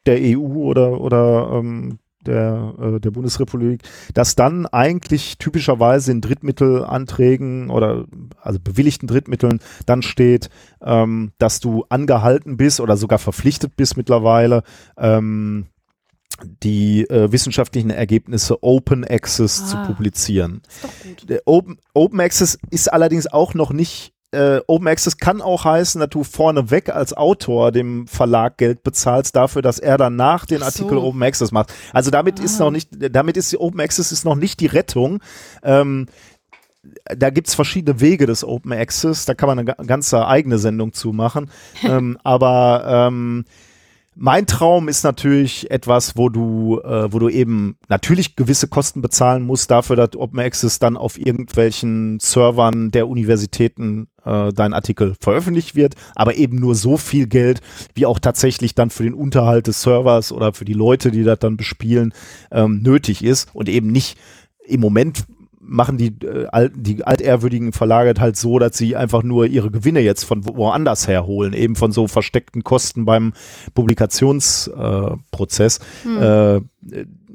der EU oder, oder ähm, der, äh, der Bundesrepublik, dass dann eigentlich typischerweise in Drittmittelanträgen oder also bewilligten Drittmitteln dann steht, ähm, dass du angehalten bist oder sogar verpflichtet bist mittlerweile, ähm, die äh, wissenschaftlichen Ergebnisse Open Access ah, zu publizieren. Open, Open Access ist allerdings auch noch nicht äh, Open Access kann auch heißen, dass du vorneweg als Autor dem Verlag Geld bezahlst dafür, dass er danach den Artikel so. Open Access macht. Also damit ah. ist noch nicht, damit ist die Open Access ist noch nicht die Rettung. Ähm, da gibt's verschiedene Wege des Open Access, da kann man eine ganze eigene Sendung zu machen. [LAUGHS] ähm, aber ähm, mein Traum ist natürlich etwas, wo du, äh, wo du eben natürlich gewisse Kosten bezahlen musst dafür, dass Open Access dann auf irgendwelchen Servern der Universitäten äh, dein Artikel veröffentlicht wird, aber eben nur so viel Geld, wie auch tatsächlich dann für den Unterhalt des Servers oder für die Leute, die das dann bespielen, ähm, nötig ist und eben nicht im Moment machen die, äh, alt, die altehrwürdigen Verlage halt so, dass sie einfach nur ihre Gewinne jetzt von woanders herholen, eben von so versteckten Kosten beim Publikationsprozess. Äh, hm. äh,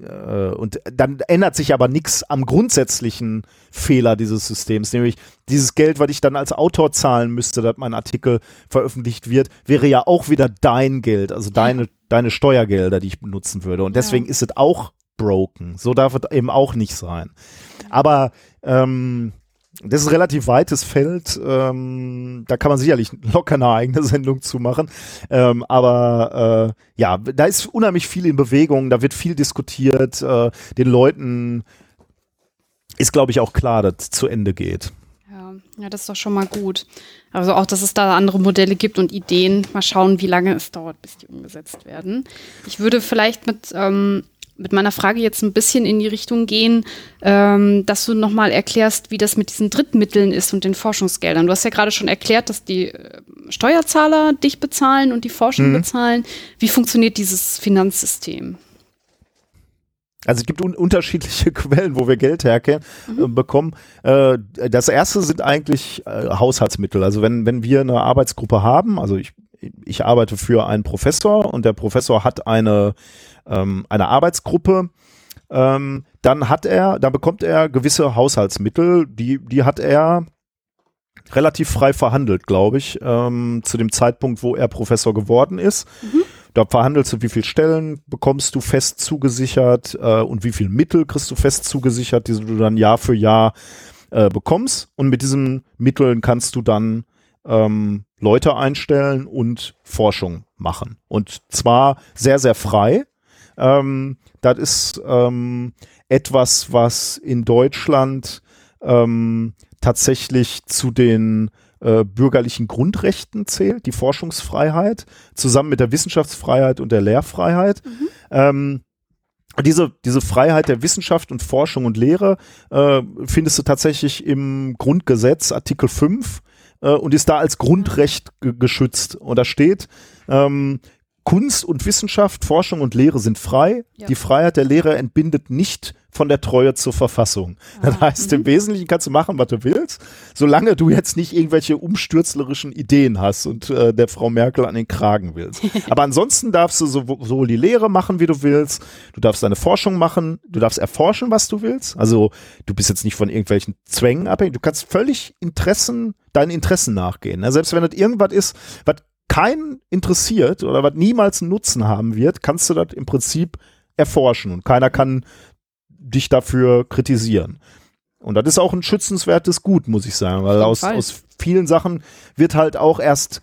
äh, und dann ändert sich aber nichts am grundsätzlichen Fehler dieses Systems, nämlich dieses Geld, was ich dann als Autor zahlen müsste, dass mein Artikel veröffentlicht wird, wäre ja auch wieder dein Geld, also deine, deine Steuergelder, die ich benutzen würde. Und deswegen ja. ist es auch broken. So darf es eben auch nicht sein. Aber ähm, das ist ein relativ weites Feld. Ähm, da kann man sicherlich locker eine eigene [LAUGHS] Sendung zu machen. Ähm, aber äh, ja, da ist unheimlich viel in Bewegung. Da wird viel diskutiert. Äh, den Leuten ist, glaube ich, auch klar, dass es zu Ende geht. Ja, ja, das ist doch schon mal gut. Also auch, dass es da andere Modelle gibt und Ideen. Mal schauen, wie lange es dauert, bis die umgesetzt werden. Ich würde vielleicht mit ähm, mit meiner Frage jetzt ein bisschen in die Richtung gehen, ähm, dass du nochmal erklärst, wie das mit diesen Drittmitteln ist und den Forschungsgeldern. Du hast ja gerade schon erklärt, dass die äh, Steuerzahler dich bezahlen und die Forschung mhm. bezahlen. Wie funktioniert dieses Finanzsystem? Also es gibt un unterschiedliche [LAUGHS] Quellen, wo wir Geld herkehren, mhm. äh, bekommen. Äh, das erste sind eigentlich äh, Haushaltsmittel. Also wenn, wenn wir eine Arbeitsgruppe haben, also ich, ich arbeite für einen Professor und der Professor hat eine ähm, einer Arbeitsgruppe, ähm, dann hat er, dann bekommt er gewisse Haushaltsmittel, die, die hat er relativ frei verhandelt, glaube ich, ähm, zu dem Zeitpunkt, wo er Professor geworden ist. Mhm. Da verhandelst du, wie viele Stellen bekommst du fest zugesichert äh, und wie viele Mittel kriegst du fest zugesichert, die du dann Jahr für Jahr äh, bekommst. Und mit diesen Mitteln kannst du dann ähm, Leute einstellen und Forschung machen. Und zwar sehr, sehr frei. Ähm, das ist ähm, etwas, was in Deutschland ähm, tatsächlich zu den äh, bürgerlichen Grundrechten zählt, die Forschungsfreiheit, zusammen mit der Wissenschaftsfreiheit und der Lehrfreiheit. Mhm. Ähm, diese, diese Freiheit der Wissenschaft und Forschung und Lehre äh, findest du tatsächlich im Grundgesetz, Artikel 5, äh, und ist da als Grundrecht geschützt. Und da steht, ähm, Kunst und Wissenschaft, Forschung und Lehre sind frei. Ja. Die Freiheit der Lehre entbindet nicht von der Treue zur Verfassung. Das ah, heißt, im mhm. Wesentlichen kannst du machen, was du willst, solange du jetzt nicht irgendwelche umstürzlerischen Ideen hast und äh, der Frau Merkel an den Kragen willst. [LAUGHS] Aber ansonsten darfst du sowohl die Lehre machen, wie du willst, du darfst deine Forschung machen, du darfst erforschen, was du willst. Also du bist jetzt nicht von irgendwelchen Zwängen abhängig, du kannst völlig Interessen, deinen Interessen nachgehen. Ne? Selbst wenn das irgendwas ist, was keinen interessiert oder was niemals einen Nutzen haben wird, kannst du das im Prinzip erforschen und keiner kann dich dafür kritisieren. Und das ist auch ein schützenswertes Gut, muss ich sagen, weil aus, aus vielen Sachen wird halt auch erst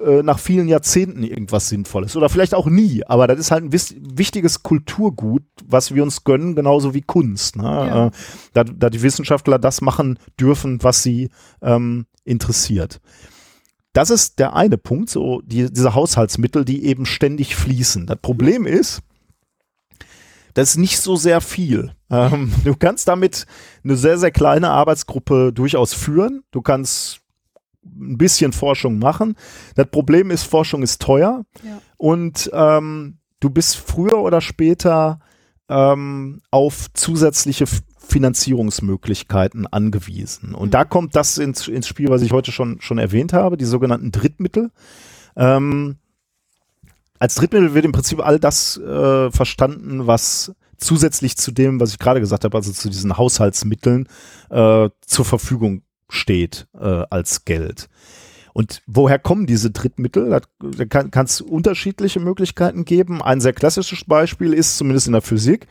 äh, nach vielen Jahrzehnten irgendwas Sinnvolles oder vielleicht auch nie, aber das ist halt ein wichtiges Kulturgut, was wir uns gönnen, genauso wie Kunst. Ne? Ja. Äh, da, da, die Wissenschaftler das machen dürfen, was sie ähm, interessiert. Das ist der eine Punkt, so die, diese Haushaltsmittel, die eben ständig fließen. Das Problem ist, das ist nicht so sehr viel. Ähm, du kannst damit eine sehr, sehr kleine Arbeitsgruppe durchaus führen. Du kannst ein bisschen Forschung machen. Das Problem ist, Forschung ist teuer ja. und ähm, du bist früher oder später ähm, auf zusätzliche Finanzierungsmöglichkeiten angewiesen. Und mhm. da kommt das ins, ins Spiel, was ich heute schon, schon erwähnt habe, die sogenannten Drittmittel. Ähm, als Drittmittel wird im Prinzip all das äh, verstanden, was zusätzlich zu dem, was ich gerade gesagt habe, also zu diesen Haushaltsmitteln äh, zur Verfügung steht äh, als Geld. Und woher kommen diese Drittmittel? Da kann es unterschiedliche Möglichkeiten geben. Ein sehr klassisches Beispiel ist, zumindest in der Physik,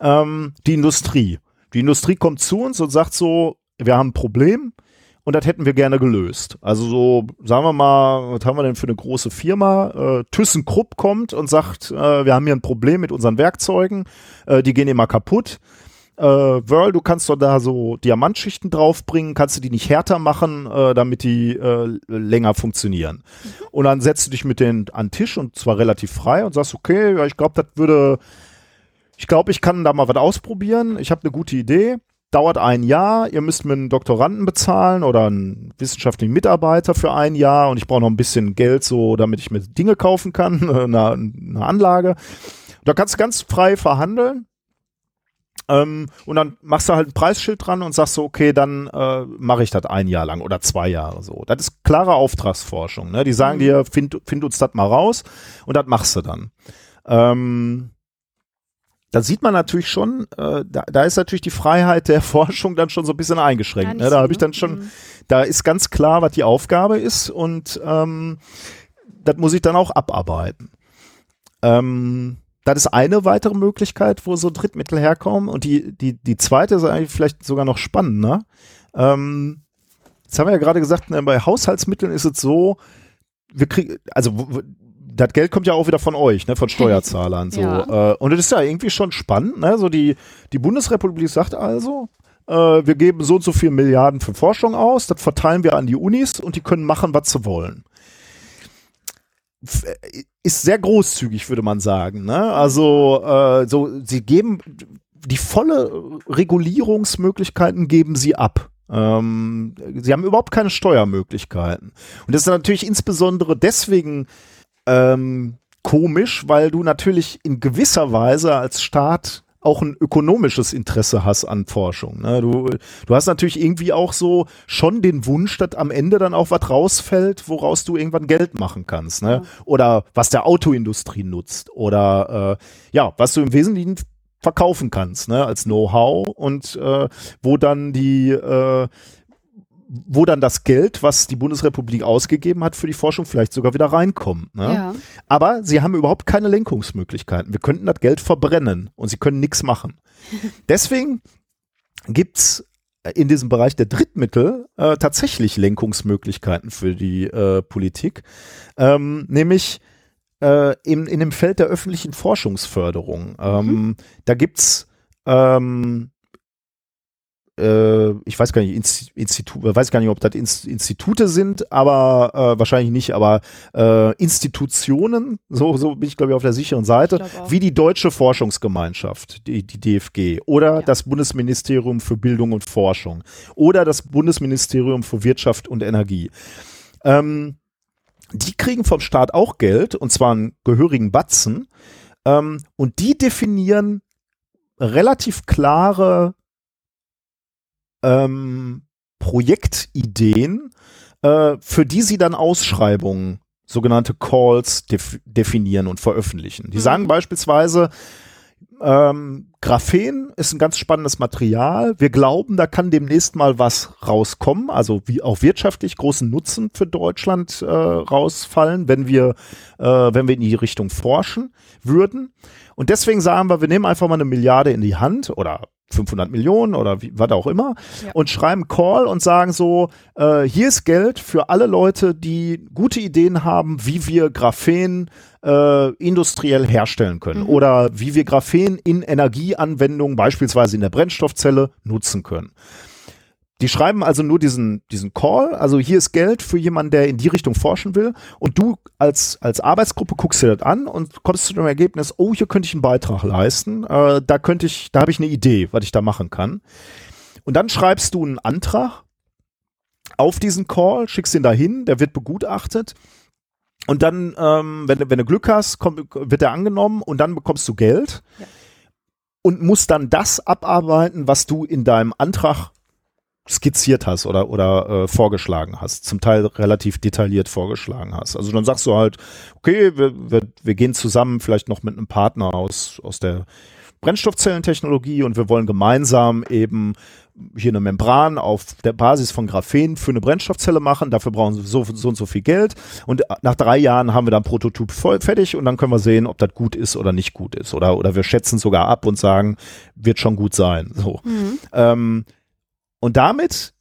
ähm, die Industrie. Die Industrie kommt zu uns und sagt so, wir haben ein Problem und das hätten wir gerne gelöst. Also so, sagen wir mal, was haben wir denn für eine große Firma? Äh, ThyssenKrupp kommt und sagt, äh, wir haben hier ein Problem mit unseren Werkzeugen, äh, die gehen immer kaputt. Äh, Whirl, du kannst doch da so Diamantschichten draufbringen, kannst du die nicht härter machen, äh, damit die äh, länger funktionieren. Mhm. Und dann setzt du dich mit denen an den Tisch und zwar relativ frei und sagst, okay, ja, ich glaube, das würde ich glaube, ich kann da mal was ausprobieren. Ich habe eine gute Idee. Dauert ein Jahr. Ihr müsst mir einen Doktoranden bezahlen oder einen wissenschaftlichen Mitarbeiter für ein Jahr und ich brauche noch ein bisschen Geld, so damit ich mir Dinge kaufen kann, [LAUGHS] eine, eine Anlage. Da kannst du ganz frei verhandeln. Ähm, und dann machst du halt ein Preisschild dran und sagst so, okay, dann äh, mache ich das ein Jahr lang oder zwei Jahre so. Das ist klare Auftragsforschung. Ne? Die sagen mhm. dir, find, find uns das mal raus und das machst du dann. Ähm, da sieht man natürlich schon, äh, da, da ist natürlich die Freiheit der [LAUGHS] Forschung dann schon so ein bisschen eingeschränkt. Ne? Da habe ich dann schon, mhm. da ist ganz klar, was die Aufgabe ist und ähm, das muss ich dann auch abarbeiten. Ähm, das ist eine weitere Möglichkeit, wo so Drittmittel herkommen. Und die, die, die zweite ist eigentlich vielleicht sogar noch spannender. Ähm, jetzt haben wir ja gerade gesagt, ne, bei Haushaltsmitteln ist es so, wir kriegen, also das Geld kommt ja auch wieder von euch, ne, von [LAUGHS] Steuerzahlern. So. Ja. Äh, und das ist ja irgendwie schon spannend. Ne? So die, die Bundesrepublik sagt also, äh, wir geben so und so viel Milliarden für Forschung aus, das verteilen wir an die Unis und die können machen, was sie wollen. Äh, ist sehr großzügig, würde man sagen. Ne? Also äh, so, sie geben die volle Regulierungsmöglichkeiten geben sie ab. Ähm, sie haben überhaupt keine Steuermöglichkeiten. Und das ist natürlich insbesondere deswegen ähm, komisch, weil du natürlich in gewisser Weise als Staat auch ein ökonomisches Interesse hast an Forschung. Ne? Du, du hast natürlich irgendwie auch so schon den Wunsch, dass am Ende dann auch was rausfällt, woraus du irgendwann Geld machen kannst. Ne? Oder was der Autoindustrie nutzt. Oder äh, ja, was du im Wesentlichen verkaufen kannst, ne, als Know-how und äh, wo dann die äh, wo dann das Geld, was die Bundesrepublik ausgegeben hat für die Forschung, vielleicht sogar wieder reinkommt. Ne? Ja. Aber sie haben überhaupt keine Lenkungsmöglichkeiten. Wir könnten das Geld verbrennen und sie können nichts machen. [LAUGHS] Deswegen gibt's in diesem Bereich der Drittmittel äh, tatsächlich Lenkungsmöglichkeiten für die äh, Politik. Ähm, nämlich äh, in, in dem Feld der öffentlichen Forschungsförderung. Ähm, mhm. Da gibt's ähm, äh, ich weiß gar nicht, Institut, weiß gar nicht, ob das Institute sind, aber äh, wahrscheinlich nicht, aber äh, Institutionen, so, so bin ich glaube ich auf der sicheren Seite, wie die Deutsche Forschungsgemeinschaft, die, die DFG, oder ja. das Bundesministerium für Bildung und Forschung oder das Bundesministerium für Wirtschaft und Energie. Ähm, die kriegen vom Staat auch Geld, und zwar einen gehörigen Batzen, ähm, und die definieren relativ klare ähm, Projektideen, äh, für die sie dann Ausschreibungen, sogenannte Calls def definieren und veröffentlichen. Die mhm. sagen beispielsweise, ähm, Graphen ist ein ganz spannendes Material. Wir glauben, da kann demnächst mal was rauskommen, also wie auch wirtschaftlich großen Nutzen für Deutschland äh, rausfallen, wenn wir, äh, wenn wir in die Richtung forschen würden. Und deswegen sagen wir, wir nehmen einfach mal eine Milliarde in die Hand oder 500 Millionen oder wie, was auch immer ja. und schreiben Call und sagen so, äh, hier ist Geld für alle Leute, die gute Ideen haben, wie wir Graphen äh, industriell herstellen können mhm. oder wie wir Graphen in Energieanwendungen, beispielsweise in der Brennstoffzelle, nutzen können. Die schreiben also nur diesen, diesen Call, also hier ist Geld für jemanden, der in die Richtung forschen will und du als, als Arbeitsgruppe guckst dir das an und kommst zu dem Ergebnis, oh, hier könnte ich einen Beitrag leisten, äh, da könnte ich, da habe ich eine Idee, was ich da machen kann. Und dann schreibst du einen Antrag auf diesen Call, schickst ihn dahin, der wird begutachtet und dann, ähm, wenn, wenn du Glück hast, kommt, wird er angenommen und dann bekommst du Geld. Ja. Und musst dann das abarbeiten, was du in deinem Antrag skizziert hast oder, oder äh, vorgeschlagen hast, zum Teil relativ detailliert vorgeschlagen hast. Also dann sagst du halt, okay, wir, wir, wir gehen zusammen vielleicht noch mit einem Partner aus, aus der Brennstoffzellentechnologie und wir wollen gemeinsam eben hier eine Membran auf der Basis von Graphen für eine Brennstoffzelle machen. Dafür brauchen sie so, so und so viel Geld. Und nach drei Jahren haben wir dann Prototyp voll fertig und dann können wir sehen, ob das gut ist oder nicht gut ist. Oder, oder wir schätzen sogar ab und sagen, wird schon gut sein. So. Mhm. Ähm, und damit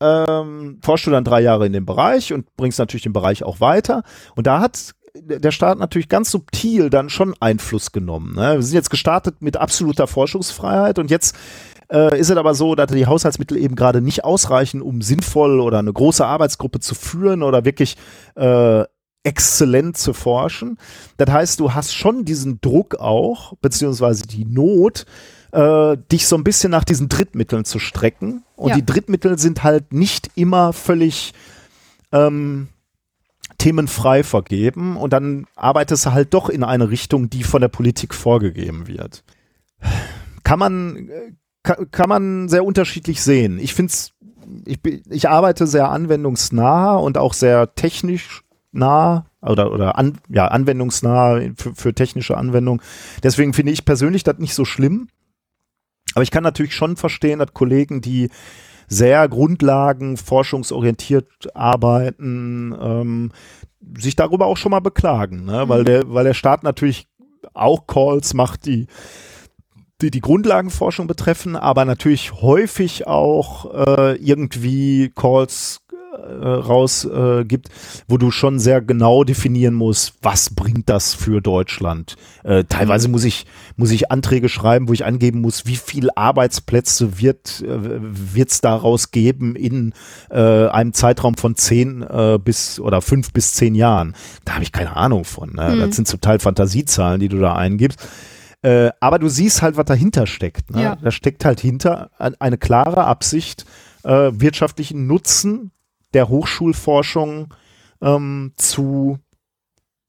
ähm, forschst du dann drei Jahre in dem Bereich und bringst natürlich den Bereich auch weiter. Und da hat der Staat natürlich ganz subtil dann schon Einfluss genommen. Ne? Wir sind jetzt gestartet mit absoluter Forschungsfreiheit und jetzt äh, ist es aber so, dass die Haushaltsmittel eben gerade nicht ausreichen, um sinnvoll oder eine große Arbeitsgruppe zu führen oder wirklich äh, exzellent zu forschen. Das heißt, du hast schon diesen Druck auch, beziehungsweise die Not, äh, dich so ein bisschen nach diesen Drittmitteln zu strecken. Und ja. die Drittmittel sind halt nicht immer völlig ähm, themenfrei vergeben. Und dann arbeitest du halt doch in eine Richtung, die von der Politik vorgegeben wird. Kann man, kann, kann man sehr unterschiedlich sehen. Ich finde es, ich, ich arbeite sehr anwendungsnah und auch sehr technisch nah oder, oder an, ja, anwendungsnah für, für technische Anwendung. Deswegen finde ich persönlich das nicht so schlimm. Aber ich kann natürlich schon verstehen, dass Kollegen, die sehr grundlagen, forschungsorientiert arbeiten, ähm, sich darüber auch schon mal beklagen, ne? Mhm. weil, der, weil der Staat natürlich auch Calls macht, die die, die Grundlagenforschung betreffen, aber natürlich häufig auch äh, irgendwie Calls rausgibt, äh, wo du schon sehr genau definieren musst, was bringt das für Deutschland. Äh, teilweise muss ich muss ich Anträge schreiben, wo ich angeben muss, wie viel Arbeitsplätze wird äh, es daraus geben in äh, einem Zeitraum von zehn äh, bis oder fünf bis zehn Jahren. Da habe ich keine Ahnung von. Ne? Mhm. Das sind zum Teil Fantasiezahlen, die du da eingibst. Äh, aber du siehst halt, was dahinter steckt. Ne? Ja. Da steckt halt hinter eine klare Absicht, äh, wirtschaftlichen Nutzen der Hochschulforschung ähm, zu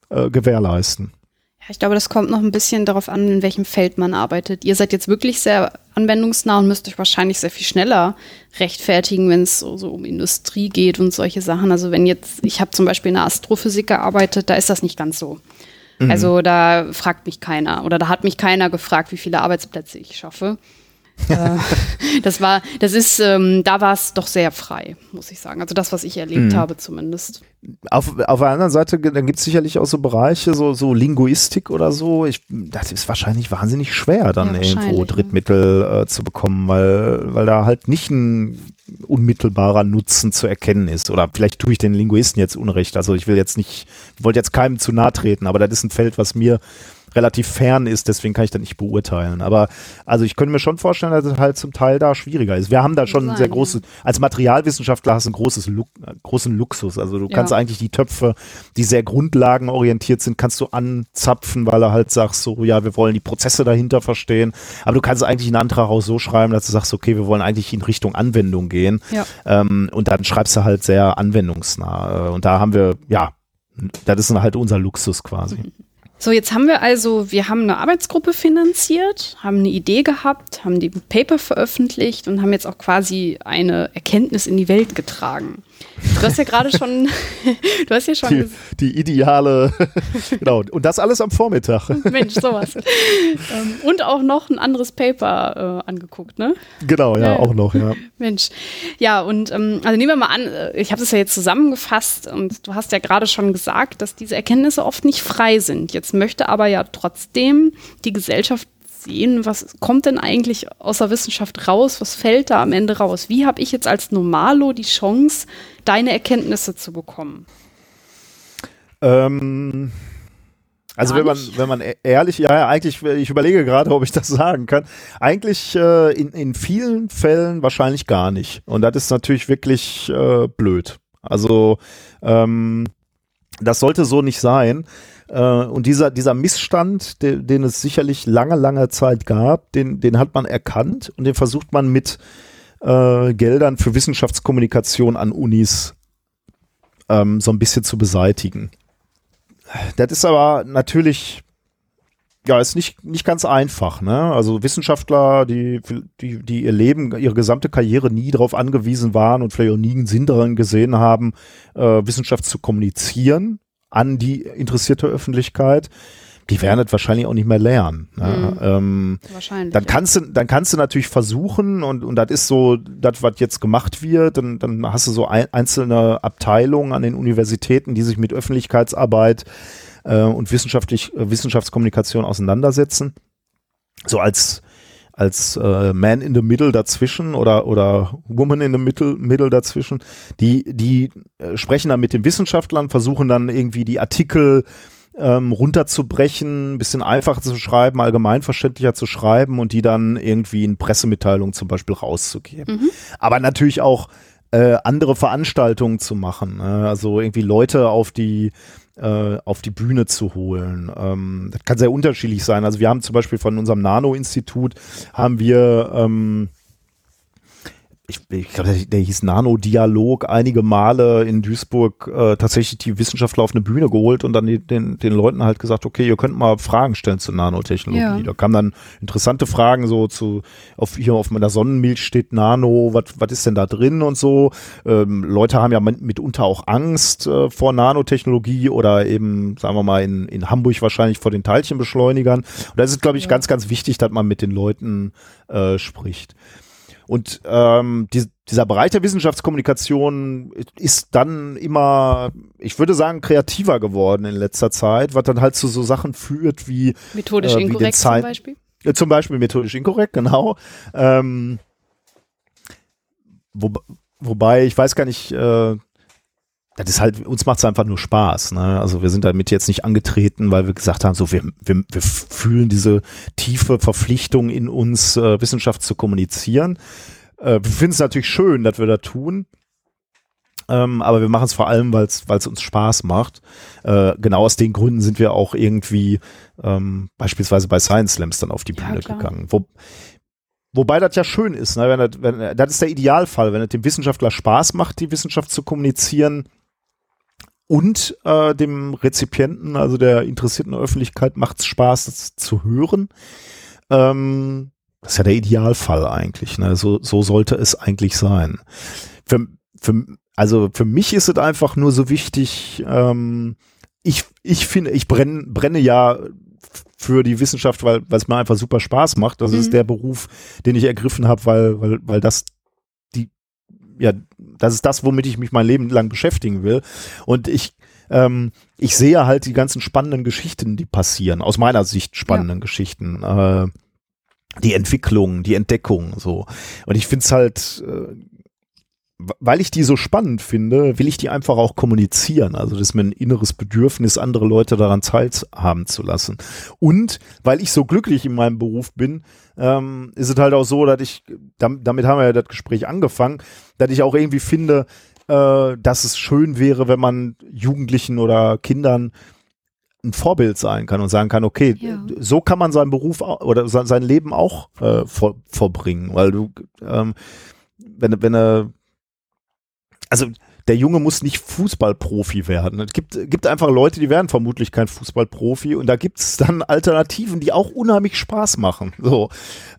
äh, gewährleisten. Ja, ich glaube, das kommt noch ein bisschen darauf an, in welchem Feld man arbeitet. Ihr seid jetzt wirklich sehr anwendungsnah und müsst euch wahrscheinlich sehr viel schneller rechtfertigen, wenn es so, so, um Industrie geht und solche Sachen. Also wenn jetzt, ich habe zum Beispiel in der Astrophysik gearbeitet, da ist das nicht ganz so. Mhm. Also da fragt mich keiner oder da hat mich keiner gefragt, wie viele Arbeitsplätze ich schaffe. Äh, das war, das ist, ähm, da war es doch sehr frei, muss ich sagen. Also das, was ich erlebt mhm. habe zumindest. Auf, auf der anderen Seite, dann gibt es sicherlich auch so Bereiche, so, so Linguistik oder so. Ich, das ist wahrscheinlich wahnsinnig schwer, dann ja, irgendwo Drittmittel äh, zu bekommen, weil, weil da halt nicht ein unmittelbarer Nutzen zu erkennen ist. Oder vielleicht tue ich den Linguisten jetzt Unrecht. Also ich will jetzt nicht, wollte jetzt keinem zu nahe treten, aber das ist ein Feld, was mir relativ fern ist, deswegen kann ich das nicht beurteilen. Aber also ich könnte mir schon vorstellen, dass es halt zum Teil da schwieriger ist. Wir haben da schon ein sehr großes, als Materialwissenschaftler hast du einen großes, großen Luxus. Also du kannst ja. eigentlich die Töpfe, die sehr grundlagenorientiert sind, kannst du anzapfen, weil er halt sagst so, ja, wir wollen die Prozesse dahinter verstehen. Aber du kannst eigentlich einen Antrag auch so schreiben, dass du sagst, okay, wir wollen eigentlich in Richtung Anwendung gehen. Ja. Ähm, und dann schreibst du halt sehr anwendungsnah. Und da haben wir, ja, das ist halt unser Luxus quasi. [LAUGHS] So, jetzt haben wir also, wir haben eine Arbeitsgruppe finanziert, haben eine Idee gehabt, haben die Paper veröffentlicht und haben jetzt auch quasi eine Erkenntnis in die Welt getragen. Du hast ja gerade schon, [LAUGHS] du hast ja schon. Die, die ideale, [LAUGHS] genau. Und das alles am Vormittag. Mensch, sowas. Ähm, und auch noch ein anderes Paper äh, angeguckt, ne? Genau, ja, ja, auch noch, ja. Mensch. Ja, und ähm, also nehmen wir mal an, äh, ich habe das ja jetzt zusammengefasst und du hast ja gerade schon gesagt, dass diese Erkenntnisse oft nicht frei sind. Jetzt möchte aber ja trotzdem die Gesellschaft sehen, was kommt denn eigentlich aus der Wissenschaft raus, was fällt da am Ende raus? Wie habe ich jetzt als Normalo die Chance, deine Erkenntnisse zu bekommen? Ähm, also wenn man, wenn man e-, ehrlich, ja, ja, eigentlich, ich überlege gerade, ob ich das sagen kann. Eigentlich äh, in, in vielen Fällen wahrscheinlich gar nicht. Und das ist natürlich wirklich äh, blöd. Also ähm, das sollte so nicht sein. Äh, und dieser, dieser Missstand, den, den es sicherlich lange, lange Zeit gab, den, den hat man erkannt und den versucht man mit äh, Geldern für Wissenschaftskommunikation an Unis ähm, so ein bisschen zu beseitigen. Das ist aber natürlich, ja, ist nicht, nicht ganz einfach. Ne? Also Wissenschaftler, die, die, die ihr Leben, ihre gesamte Karriere nie darauf angewiesen waren und vielleicht auch nie einen Sinn darin gesehen haben, äh, Wissenschaft zu kommunizieren, an die interessierte Öffentlichkeit, die werden das wahrscheinlich auch nicht mehr lernen. Ne? Mhm. Ähm, wahrscheinlich. Dann kannst du, dann kannst du natürlich versuchen und, und das ist so, das, was jetzt gemacht wird, dann, dann hast du so ein, einzelne Abteilungen an den Universitäten, die sich mit Öffentlichkeitsarbeit äh, und wissenschaftlich, äh, Wissenschaftskommunikation auseinandersetzen. So als als äh, Man in the Middle dazwischen oder oder Woman in the Middle, middle dazwischen, die die äh, sprechen dann mit den Wissenschaftlern, versuchen dann irgendwie die Artikel ähm, runterzubrechen, ein bisschen einfacher zu schreiben, allgemeinverständlicher zu schreiben und die dann irgendwie in Pressemitteilungen zum Beispiel rauszugeben. Mhm. Aber natürlich auch äh, andere Veranstaltungen zu machen, ne? also irgendwie Leute auf die äh, auf die Bühne zu holen. Ähm, das kann sehr unterschiedlich sein. Also wir haben zum Beispiel von unserem Nano-Institut haben wir ähm, ich, ich glaube, der, der, hieß Nano-Dialog, einige Male in Duisburg äh, tatsächlich die Wissenschaftler auf eine Bühne geholt und dann die, den, den Leuten halt gesagt, okay, ihr könnt mal Fragen stellen zur Nanotechnologie. Ja. Da kamen dann interessante Fragen so zu, auf, hier auf meiner Sonnenmilch steht Nano, was was ist denn da drin und so. Ähm, Leute haben ja mitunter auch Angst äh, vor Nanotechnologie oder eben, sagen wir mal, in, in Hamburg wahrscheinlich vor den Teilchenbeschleunigern. Und da ist es, glaube ich, ja. ganz, ganz wichtig, dass man mit den Leuten äh, spricht. Und ähm, die, dieser Bereich der Wissenschaftskommunikation ist dann immer, ich würde sagen, kreativer geworden in letzter Zeit, was dann halt zu so Sachen führt wie methodisch äh, wie inkorrekt zum Beispiel. Äh, zum Beispiel methodisch inkorrekt, genau. Ähm, wo, wobei, ich weiß gar nicht, äh, das ist halt, uns macht es einfach nur Spaß. Ne? Also wir sind damit jetzt nicht angetreten, weil wir gesagt haben, so wir, wir, wir fühlen diese tiefe Verpflichtung in uns, äh, Wissenschaft zu kommunizieren. Äh, wir finden es natürlich schön, dass wir das tun. Ähm, aber wir machen es vor allem, weil es uns Spaß macht. Äh, genau aus den Gründen sind wir auch irgendwie ähm, beispielsweise bei Science Slams dann auf die Bühne ja, gegangen. Wo, Wobei das ja schön ist, ne? wenn das, wenn, das ist der Idealfall, wenn es dem Wissenschaftler Spaß macht, die Wissenschaft zu kommunizieren, und äh, dem Rezipienten, also der interessierten Öffentlichkeit, macht es Spaß, das zu hören. Ähm, das ist ja der Idealfall eigentlich. Ne? So, so sollte es eigentlich sein. Für, für, also für mich ist es einfach nur so wichtig, ähm, ich, ich finde, ich brenne, brenne ja für die Wissenschaft, weil es mir einfach super Spaß macht. Das mhm. ist der Beruf, den ich ergriffen habe, weil, weil, weil das ja, das ist das, womit ich mich mein Leben lang beschäftigen will. Und ich, ähm, ich sehe halt die ganzen spannenden Geschichten, die passieren, aus meiner Sicht spannenden ja. Geschichten. Äh, die Entwicklung, die Entdeckung, so. Und ich finde es halt, äh, weil ich die so spannend finde, will ich die einfach auch kommunizieren. Also das ist mir ein inneres Bedürfnis, andere Leute daran teilhaben zu lassen. Und weil ich so glücklich in meinem Beruf bin, ähm, ist es halt auch so, dass ich, damit haben wir ja das Gespräch angefangen, dass ich auch irgendwie finde, äh, dass es schön wäre, wenn man Jugendlichen oder Kindern ein Vorbild sein kann und sagen kann, okay, ja. so kann man seinen Beruf oder sein Leben auch äh, vor, vorbringen, weil du, ähm, wenn, wenn er also der Junge muss nicht Fußballprofi werden. Es gibt, gibt einfach Leute, die werden vermutlich kein Fußballprofi und da gibt es dann Alternativen, die auch unheimlich Spaß machen. [LAUGHS] So.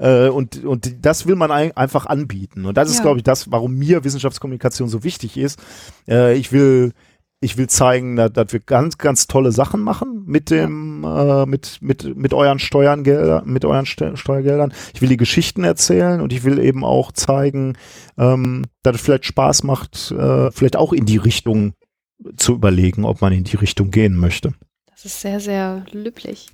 Äh, und, und das will man ein, einfach anbieten. Und das ist, glaube ich, das, warum mir Wissenschaftskommunikation so wichtig ist. Äh, ich will ich will zeigen, dass, dass, wir ganz, ganz tolle Sachen machen mit dem, äh, mit, mit, mit euren Steuern, mit euren Ste Steuergeldern. Ich will die Geschichten erzählen und ich will eben auch zeigen, ähm, dass es vielleicht Spaß macht, äh, vielleicht auch in die Richtung zu überlegen, ob man in die Richtung gehen möchte. Das ist sehr, sehr löblich.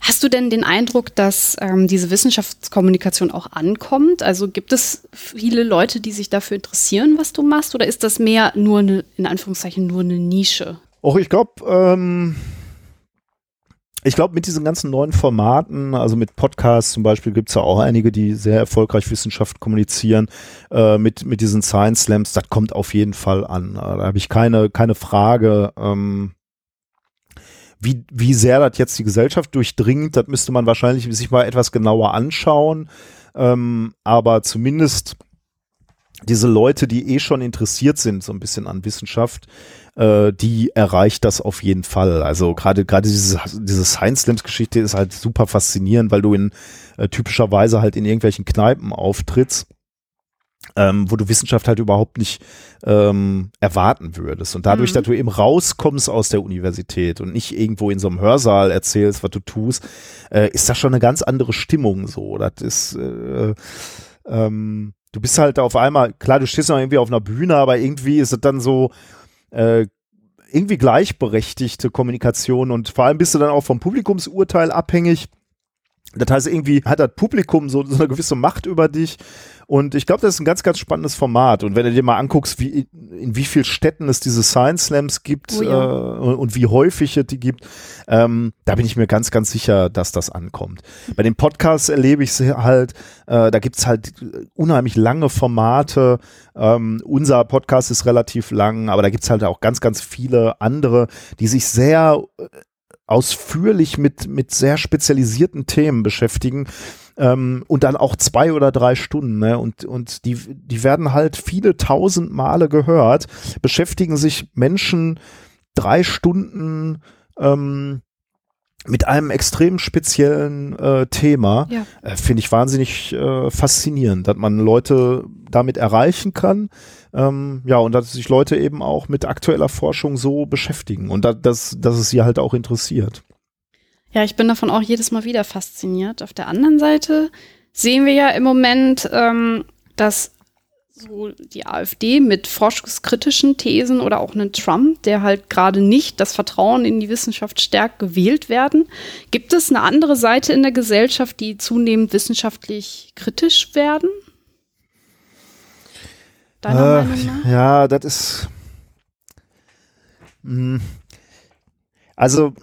Hast du denn den Eindruck, dass ähm, diese Wissenschaftskommunikation auch ankommt? Also gibt es viele Leute, die sich dafür interessieren, was du machst, oder ist das mehr nur eine, in Anführungszeichen, nur eine Nische? Auch ich glaube, ähm, ich glaube, mit diesen ganzen neuen Formaten, also mit Podcasts zum Beispiel, gibt es ja auch einige, die sehr erfolgreich Wissenschaft kommunizieren, äh, mit, mit diesen Science Slams, das kommt auf jeden Fall an. Da habe ich keine, keine Frage. Ähm, wie, wie sehr das jetzt die Gesellschaft durchdringt, das müsste man wahrscheinlich sich mal etwas genauer anschauen. Ähm, aber zumindest diese Leute, die eh schon interessiert sind, so ein bisschen an Wissenschaft, äh, die erreicht das auf jeden Fall. Also gerade gerade diese, diese Science Slams Geschichte ist halt super faszinierend, weil du in äh, typischerweise halt in irgendwelchen Kneipen auftrittst ähm, wo du Wissenschaft halt überhaupt nicht ähm, erwarten würdest. Und dadurch, mhm. dass du eben rauskommst aus der Universität und nicht irgendwo in so einem Hörsaal erzählst, was du tust, äh, ist das schon eine ganz andere Stimmung so. Das ist äh, ähm, du bist halt auf einmal, klar, du stehst noch irgendwie auf einer Bühne, aber irgendwie ist es dann so äh, irgendwie gleichberechtigte Kommunikation und vor allem bist du dann auch vom Publikumsurteil abhängig. Das heißt, irgendwie hat das Publikum so, so eine gewisse Macht über dich und ich glaube, das ist ein ganz, ganz spannendes Format. Und wenn du dir mal anguckst, wie, in wie vielen Städten es diese Science Slams gibt oh ja. äh, und wie häufig es die gibt, ähm, da bin ich mir ganz, ganz sicher, dass das ankommt. Bei den Podcasts erlebe ich es halt, äh, da gibt's halt unheimlich lange Formate. Ähm, unser Podcast ist relativ lang, aber da gibt's halt auch ganz, ganz viele andere, die sich sehr äh, ausführlich mit, mit sehr spezialisierten Themen beschäftigen ähm, und dann auch zwei oder drei Stunden. Ne? Und, und die, die werden halt viele tausend Male gehört, beschäftigen sich Menschen drei Stunden ähm, mit einem extrem speziellen äh, Thema. Ja. Äh, Finde ich wahnsinnig äh, faszinierend, dass man Leute damit erreichen kann. Ähm, ja, und dass sich Leute eben auch mit aktueller Forschung so beschäftigen und dass, dass, dass es sie halt auch interessiert. Ja, ich bin davon auch jedes Mal wieder fasziniert. Auf der anderen Seite sehen wir ja im Moment, ähm, dass so die AfD mit forschungskritischen Thesen oder auch einen Trump, der halt gerade nicht das Vertrauen in die Wissenschaft stärkt, gewählt werden. Gibt es eine andere Seite in der Gesellschaft, die zunehmend wissenschaftlich kritisch werden? Deiner äh, Meinung nach? Ja, das ist. Hm. also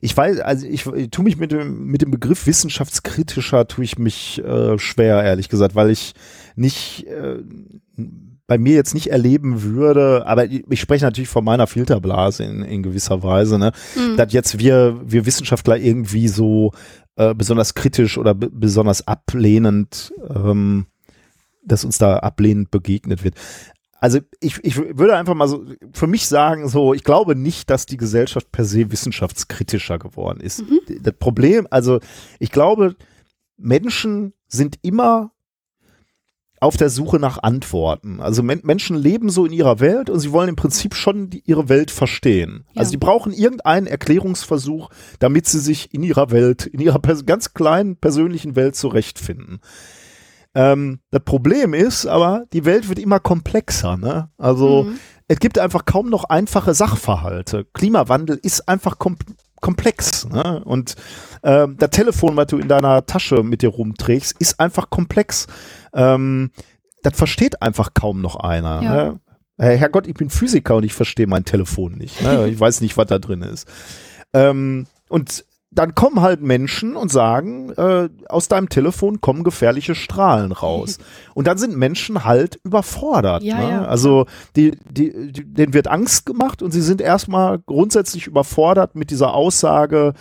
ich weiß, also ich, ich tue mich mit dem, mit dem Begriff wissenschaftskritischer tue ich mich äh, schwer, ehrlich gesagt, weil ich nicht äh, bei mir jetzt nicht erleben würde, aber ich, spreche natürlich von meiner Filterblase in, in gewisser Weise, ne, mhm. dass jetzt wir, wir Wissenschaftler irgendwie so äh, besonders kritisch oder besonders ablehnend ähm, dass uns da ablehnend begegnet wird also ich, ich würde einfach mal so für mich sagen, so, ich glaube nicht, dass die Gesellschaft per se wissenschaftskritischer geworden ist. Mhm. Das Problem, also ich glaube, Menschen sind immer auf der Suche nach Antworten. Also Men Menschen leben so in ihrer Welt und sie wollen im Prinzip schon die, ihre Welt verstehen. Ja. Also die brauchen irgendeinen Erklärungsversuch, damit sie sich in ihrer Welt, in ihrer ganz kleinen persönlichen Welt zurechtfinden. Ähm, das Problem ist aber, die Welt wird immer komplexer. Ne? Also mhm. es gibt einfach kaum noch einfache Sachverhalte. Klimawandel ist einfach kom komplex. Ne? Und äh, das Telefon, was du in deiner Tasche mit dir rumträgst, ist einfach komplex. Ähm, das versteht einfach kaum noch einer. Ja. Ne? Herrgott, ich bin Physiker und ich verstehe mein Telefon nicht. Ne? Ich weiß nicht, was da drin ist. Ähm, und dann kommen halt Menschen und sagen, äh, aus deinem Telefon kommen gefährliche Strahlen raus. [LAUGHS] und dann sind Menschen halt überfordert. Ja, ne? ja. Also die, die, die, denen wird Angst gemacht und sie sind erstmal grundsätzlich überfordert mit dieser Aussage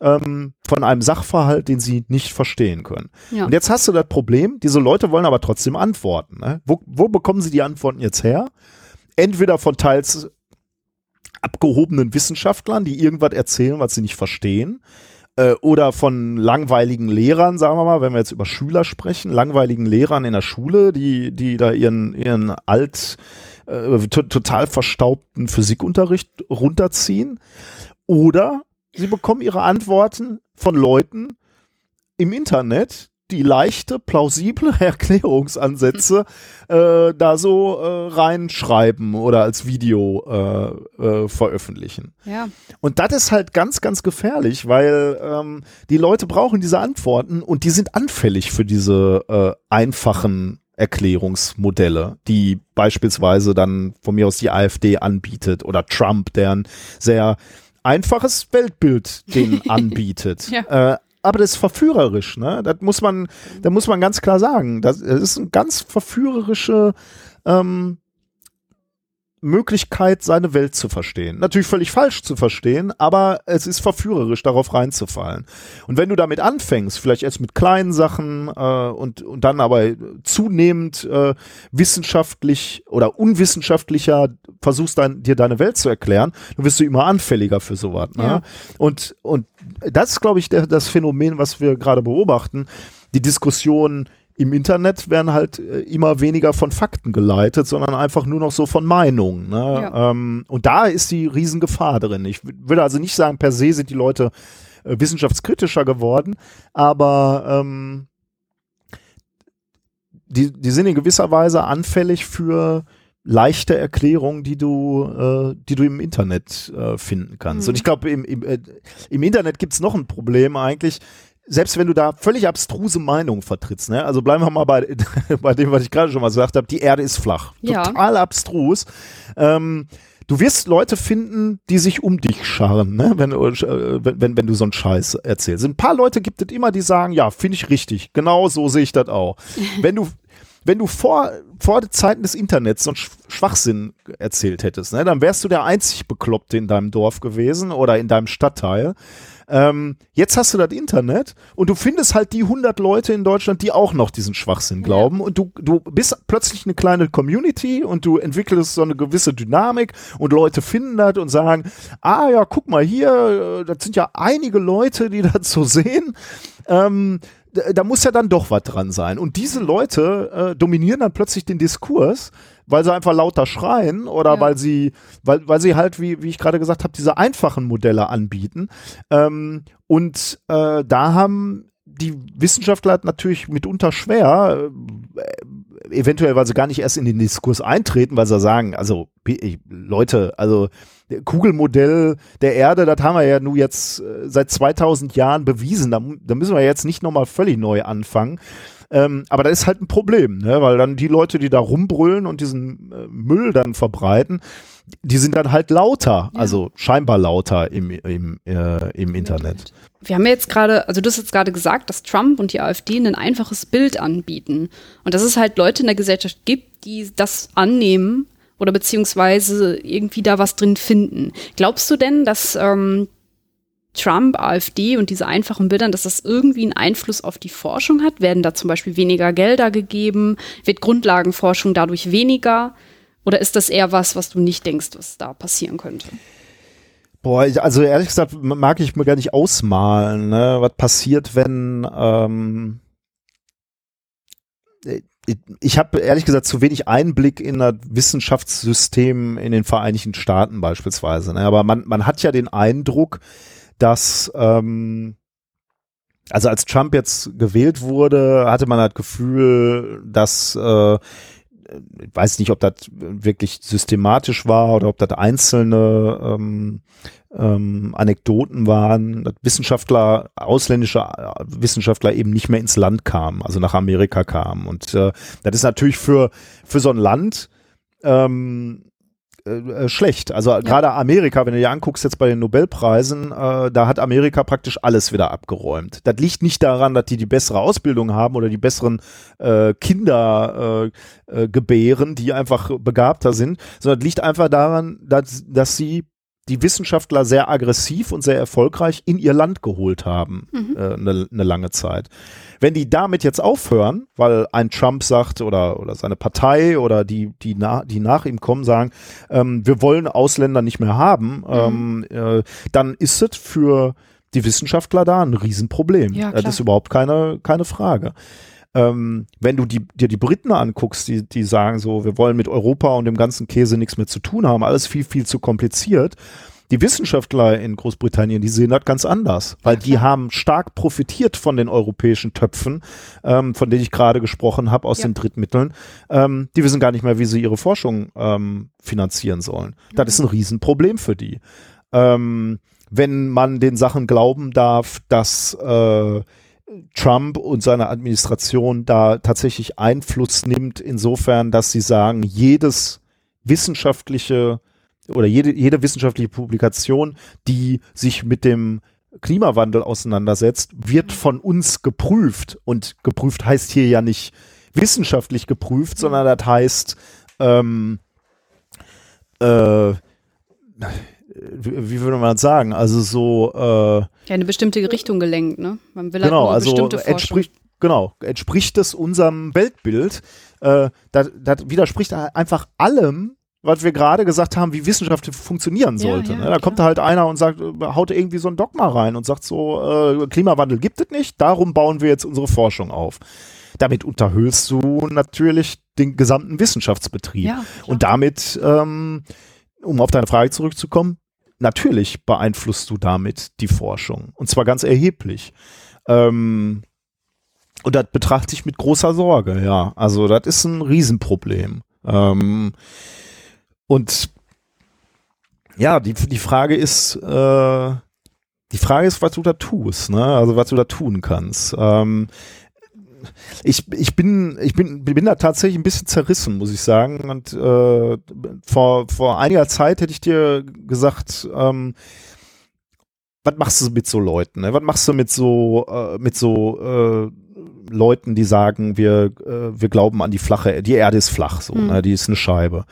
ähm, von einem Sachverhalt, den sie nicht verstehen können. Ja. Und jetzt hast du das Problem, diese Leute wollen aber trotzdem Antworten. Ne? Wo, wo bekommen sie die Antworten jetzt her? Entweder von teils abgehobenen Wissenschaftlern, die irgendwas erzählen, was sie nicht verstehen. Äh, oder von langweiligen Lehrern, sagen wir mal, wenn wir jetzt über Schüler sprechen, langweiligen Lehrern in der Schule, die, die da ihren, ihren alt, äh, total verstaubten Physikunterricht runterziehen. Oder sie bekommen ihre Antworten von Leuten im Internet, die leichte, plausible [LAUGHS] Erklärungsansätze äh, da so äh, reinschreiben oder als Video äh, äh, veröffentlichen. Ja. Und das ist halt ganz, ganz gefährlich, weil ähm, die Leute brauchen diese Antworten und die sind anfällig für diese äh, einfachen Erklärungsmodelle, die beispielsweise dann von mir aus die AfD anbietet oder Trump, der ein sehr einfaches Weltbild den [LAUGHS] anbietet. ja. äh, aber das ist verführerisch, ne? Das muss man, da muss man ganz klar sagen. Das, ist eine ganz verführerische ähm, Möglichkeit, seine Welt zu verstehen. Natürlich völlig falsch zu verstehen, aber es ist verführerisch, darauf reinzufallen. Und wenn du damit anfängst, vielleicht erst mit kleinen Sachen äh, und, und dann aber zunehmend äh, wissenschaftlich oder unwissenschaftlicher versuchst, dein, dir deine Welt zu erklären, dann wirst du immer anfälliger für sowas. Ne? Ja. Und, und das ist, glaube ich, der, das Phänomen, was wir gerade beobachten. Die Diskussion, im Internet werden halt äh, immer weniger von Fakten geleitet, sondern einfach nur noch so von Meinungen. Ne? Ja. Ähm, und da ist die Riesengefahr drin. Ich würde also nicht sagen, per se sind die Leute äh, wissenschaftskritischer geworden, aber ähm, die, die sind in gewisser Weise anfällig für leichte Erklärungen, die du, äh, die du im Internet äh, finden kannst. Mhm. Und ich glaube, im, im, äh, im Internet gibt's noch ein Problem eigentlich selbst wenn du da völlig abstruse Meinungen vertrittst, ne? also bleiben wir mal bei, [LAUGHS] bei dem, was ich gerade schon mal gesagt habe, die Erde ist flach. Ja. Total abstrus. Ähm, du wirst Leute finden, die sich um dich scharren, ne? wenn, äh, wenn, wenn du so einen Scheiß erzählst. Ein paar Leute gibt es immer, die sagen, ja, finde ich richtig. Genau so sehe ich das auch. [LAUGHS] wenn du wenn du vor, vor den Zeiten des Internets so einen Schwachsinn erzählt hättest, ne, dann wärst du der einzig Bekloppte in deinem Dorf gewesen oder in deinem Stadtteil. Ähm, jetzt hast du das Internet und du findest halt die 100 Leute in Deutschland, die auch noch diesen Schwachsinn glauben ja. und du, du bist plötzlich eine kleine Community und du entwickelst so eine gewisse Dynamik und Leute finden das und sagen, ah ja, guck mal hier, äh, das sind ja einige Leute, die [LAUGHS] das so sehen. Ähm, da muss ja dann doch was dran sein. Und diese Leute äh, dominieren dann plötzlich den Diskurs weil sie einfach lauter schreien oder ja. weil sie, weil, weil sie halt, wie, wie ich gerade gesagt habe, diese einfachen Modelle anbieten. Ähm, und äh, da haben die Wissenschaftler natürlich mitunter schwer, äh, eventuell, weil sie gar nicht erst in den Diskurs eintreten, weil sie sagen, also Leute, also Kugelmodell der Erde, das haben wir ja nun jetzt äh, seit 2000 Jahren bewiesen. Da, da müssen wir jetzt nicht nochmal völlig neu anfangen. Ähm, aber da ist halt ein Problem, ne? weil dann die Leute, die da rumbrüllen und diesen äh, Müll dann verbreiten, die sind dann halt lauter, ja. also scheinbar lauter im, im, äh, im Internet. Wir haben jetzt gerade, also du hast jetzt gerade gesagt, dass Trump und die AfD ein einfaches Bild anbieten. Und dass es halt Leute in der Gesellschaft gibt, die das annehmen oder beziehungsweise irgendwie da was drin finden. Glaubst du denn, dass ähm, Trump, AfD und diese einfachen Bildern, dass das irgendwie einen Einfluss auf die Forschung hat? Werden da zum Beispiel weniger Gelder gegeben? Wird Grundlagenforschung dadurch weniger? Oder ist das eher was, was du nicht denkst, was da passieren könnte? Boah, also ehrlich gesagt mag ich mir gar nicht ausmalen, ne? was passiert, wenn ähm, ich habe ehrlich gesagt zu wenig Einblick in das Wissenschaftssystem in den Vereinigten Staaten beispielsweise. Ne? Aber man, man hat ja den Eindruck, dass ähm, also als Trump jetzt gewählt wurde, hatte man das Gefühl, dass äh, ich weiß nicht, ob das wirklich systematisch war oder ob das einzelne ähm, ähm, Anekdoten waren, dass Wissenschaftler, ausländische äh, Wissenschaftler eben nicht mehr ins Land kamen, also nach Amerika kamen. Und äh, das ist natürlich für, für so ein Land ähm, äh, äh, schlecht. Also ja. gerade Amerika, wenn du dir anguckst jetzt bei den Nobelpreisen, äh, da hat Amerika praktisch alles wieder abgeräumt. Das liegt nicht daran, dass die die bessere Ausbildung haben oder die besseren äh, Kinder äh, gebären, die einfach begabter sind, sondern das liegt einfach daran, dass, dass sie die Wissenschaftler sehr aggressiv und sehr erfolgreich in ihr Land geholt haben, mhm. eine, ne lange Zeit. Wenn die damit jetzt aufhören, weil ein Trump sagt oder, oder seine Partei oder die, die, na, die nach ihm kommen, sagen, ähm, wir wollen Ausländer nicht mehr haben, mhm. ähm, äh, dann ist es für die Wissenschaftler da ein Riesenproblem. Ja, das ist überhaupt keine, keine Frage ähm, wenn du die, dir die Briten anguckst, die, die sagen so, wir wollen mit Europa und dem ganzen Käse nichts mehr zu tun haben, alles viel, viel zu kompliziert. Die Wissenschaftler in Großbritannien, die sehen das ganz anders, weil die haben stark profitiert von den europäischen Töpfen, ähm, von denen ich gerade gesprochen habe, aus ja. den Drittmitteln. Ähm, die wissen gar nicht mehr, wie sie ihre Forschung ähm, finanzieren sollen. Mhm. Das ist ein Riesenproblem für die. Ähm, wenn man den Sachen glauben darf, dass äh, Trump und seine Administration da tatsächlich Einfluss nimmt, insofern, dass sie sagen, jedes wissenschaftliche oder jede, jede wissenschaftliche Publikation, die sich mit dem Klimawandel auseinandersetzt, wird mhm. von uns geprüft. Und geprüft heißt hier ja nicht wissenschaftlich geprüft, sondern das heißt, ähm, äh, wie würde man das sagen? Also so äh, ja, eine bestimmte Richtung gelenkt, ne? Man will halt genau, halt also entspricht genau entspricht es unserem Weltbild. Äh, das, das widerspricht einfach allem, was wir gerade gesagt haben, wie Wissenschaft funktionieren sollte. Ja, ja, ne? Da kommt halt einer und sagt, haut irgendwie so ein Dogma rein und sagt so, äh, Klimawandel gibt es nicht, darum bauen wir jetzt unsere Forschung auf. Damit unterhöhlst du natürlich den gesamten Wissenschaftsbetrieb. Ja, und damit, ähm, um auf deine Frage zurückzukommen, natürlich beeinflusst du damit die Forschung. Und zwar ganz erheblich. Ähm, und das betrachte ich mit großer Sorge, ja. Also das ist ein Riesenproblem. Ähm, und ja, die, die Frage ist, äh, die Frage ist, was du da tust, ne? Also was du da tun kannst. Ähm, ich, ich bin, ich bin, bin da tatsächlich ein bisschen zerrissen, muss ich sagen. Und äh, vor, vor einiger Zeit hätte ich dir gesagt, ähm, was machst du mit so Leuten? Ne? Was machst du mit so, äh, mit so äh, Leuten, die sagen, wir, äh, wir glauben an die flache, die Erde ist flach, so, mhm. ne? die ist eine Scheibe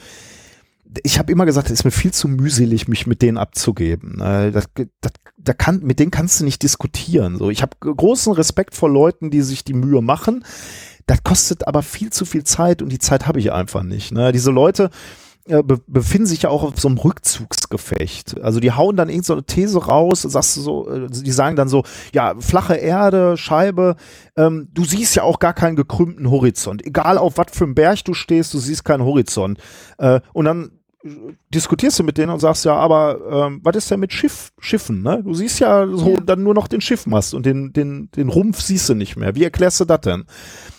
ich habe immer gesagt, es ist mir viel zu mühselig, mich mit denen abzugeben. Das, das, da kann, mit denen kannst du nicht diskutieren. So, ich habe großen Respekt vor Leuten, die sich die Mühe machen. Das kostet aber viel zu viel Zeit und die Zeit habe ich einfach nicht. Ne? Diese Leute äh, be befinden sich ja auch auf so einem Rückzugsgefecht. Also die hauen dann irgendeine so These raus, sagst du so, äh, die sagen dann so, ja, flache Erde, Scheibe, ähm, du siehst ja auch gar keinen gekrümmten Horizont. Egal auf was für einem Berg du stehst, du siehst keinen Horizont. Äh, und dann diskutierst du mit denen und sagst ja, aber ähm, was ist denn mit Schiff, Schiffen, ne? Du siehst ja so ja. dann nur noch den Schiffmast und den, den, den Rumpf siehst du nicht mehr. Wie erklärst du das denn?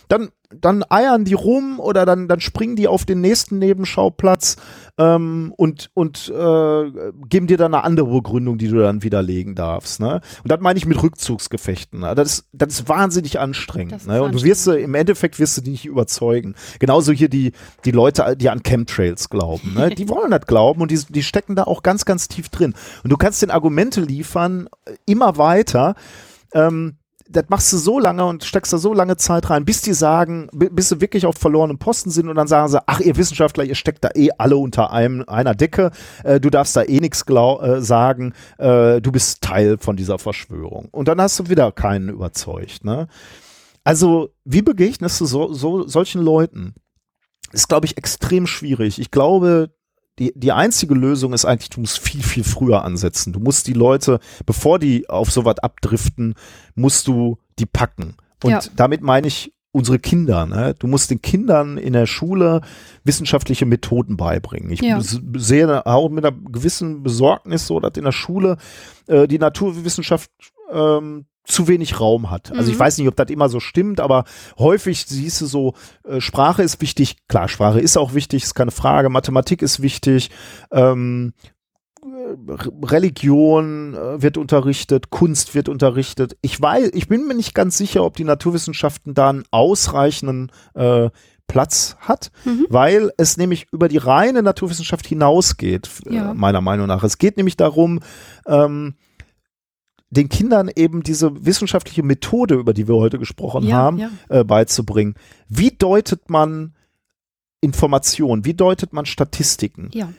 Dann dann eiern die rum oder dann, dann springen die auf den nächsten Nebenschauplatz ähm, und, und äh, geben dir dann eine andere Begründung, die du dann widerlegen darfst. Ne? Und das meine ich mit Rückzugsgefechten. Ne? Das, ist, das ist wahnsinnig anstrengend. Ist ne? Und du wirst im Endeffekt wirst du die nicht überzeugen. Genauso hier die, die Leute, die an Chemtrails glauben. Ne? Die [LAUGHS] wollen das glauben und die, die stecken da auch ganz, ganz tief drin. Und du kannst den Argumente liefern, äh, immer weiter. Ähm, das machst du so lange und steckst da so lange Zeit rein, bis die sagen, bis sie wirklich auf verlorenen Posten sind und dann sagen sie, ach, ihr Wissenschaftler, ihr steckt da eh alle unter einem, einer Decke, äh, du darfst da eh nichts äh, sagen, äh, du bist Teil von dieser Verschwörung. Und dann hast du wieder keinen überzeugt. Ne? Also, wie begegnest du so, so solchen Leuten? Ist, glaube ich, extrem schwierig. Ich glaube, die, die einzige Lösung ist eigentlich, du musst viel, viel früher ansetzen. Du musst die Leute, bevor die auf sowas abdriften, musst du die packen. Und ja. damit meine ich unsere Kinder. Ne? Du musst den Kindern in der Schule wissenschaftliche Methoden beibringen. Ich ja. sehe auch mit einer gewissen Besorgnis so, dass in der Schule äh, die Naturwissenschaft ähm, zu wenig Raum hat. Also mhm. ich weiß nicht, ob das immer so stimmt, aber häufig siehst du so, äh, Sprache ist wichtig, klar, Sprache ist auch wichtig, ist keine Frage, Mathematik ist wichtig, ähm, Religion äh, wird unterrichtet, Kunst wird unterrichtet. Ich weiß, ich bin mir nicht ganz sicher, ob die Naturwissenschaften da einen ausreichenden äh, Platz hat, mhm. weil es nämlich über die reine Naturwissenschaft hinausgeht, ja. meiner Meinung nach. Es geht nämlich darum, ähm, den Kindern eben diese wissenschaftliche Methode, über die wir heute gesprochen ja, haben, ja. Äh, beizubringen. Wie deutet man Informationen? Wie deutet man Statistiken? Ja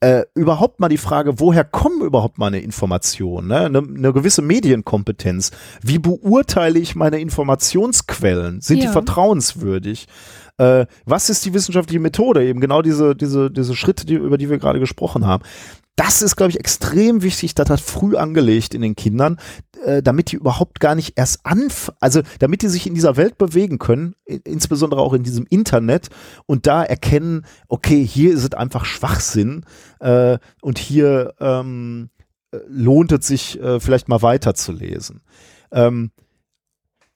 äh, überhaupt mal die Frage, woher kommen überhaupt meine Informationen? Ne? Eine, eine gewisse Medienkompetenz. Wie beurteile ich meine Informationsquellen? Sind ja. die vertrauenswürdig? Äh, was ist die wissenschaftliche Methode? Eben genau diese, diese, diese Schritte, die, über die wir gerade gesprochen haben das ist, glaube ich, extrem wichtig, dass das früh angelegt in den Kindern, äh, damit die überhaupt gar nicht erst anf, also damit die sich in dieser Welt bewegen können, insbesondere auch in diesem Internet und da erkennen, okay, hier ist es einfach Schwachsinn äh, und hier ähm, äh, lohnt es sich äh, vielleicht mal weiterzulesen. Ähm,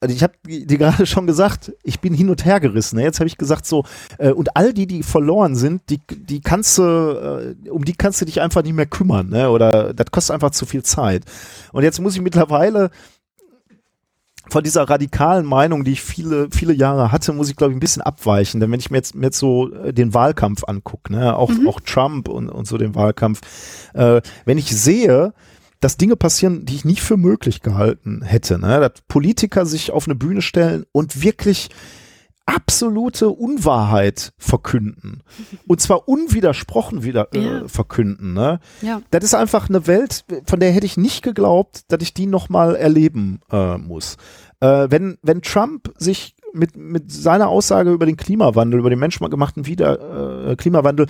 also ich habe dir gerade schon gesagt, ich bin hin und her gerissen. Ne? Jetzt habe ich gesagt so, äh, und all die, die verloren sind, die, die kannst du, äh, um die kannst du dich einfach nicht mehr kümmern, ne? Oder das kostet einfach zu viel Zeit. Und jetzt muss ich mittlerweile von dieser radikalen Meinung, die ich viele, viele Jahre hatte, muss ich, glaube ich, ein bisschen abweichen. Denn wenn ich mir jetzt, mir jetzt so äh, den Wahlkampf angucke, ne, auch, mhm. auch Trump und, und so den Wahlkampf, äh, wenn ich sehe, dass Dinge passieren, die ich nicht für möglich gehalten hätte. Ne? Dass Politiker sich auf eine Bühne stellen und wirklich absolute Unwahrheit verkünden. Und zwar unwidersprochen wieder äh, verkünden. Ne? Ja. Das ist einfach eine Welt, von der hätte ich nicht geglaubt, dass ich die nochmal erleben äh, muss. Äh, wenn, wenn Trump sich mit, mit seiner Aussage über den Klimawandel, über den menschengemachten Wieder, äh, Klimawandel,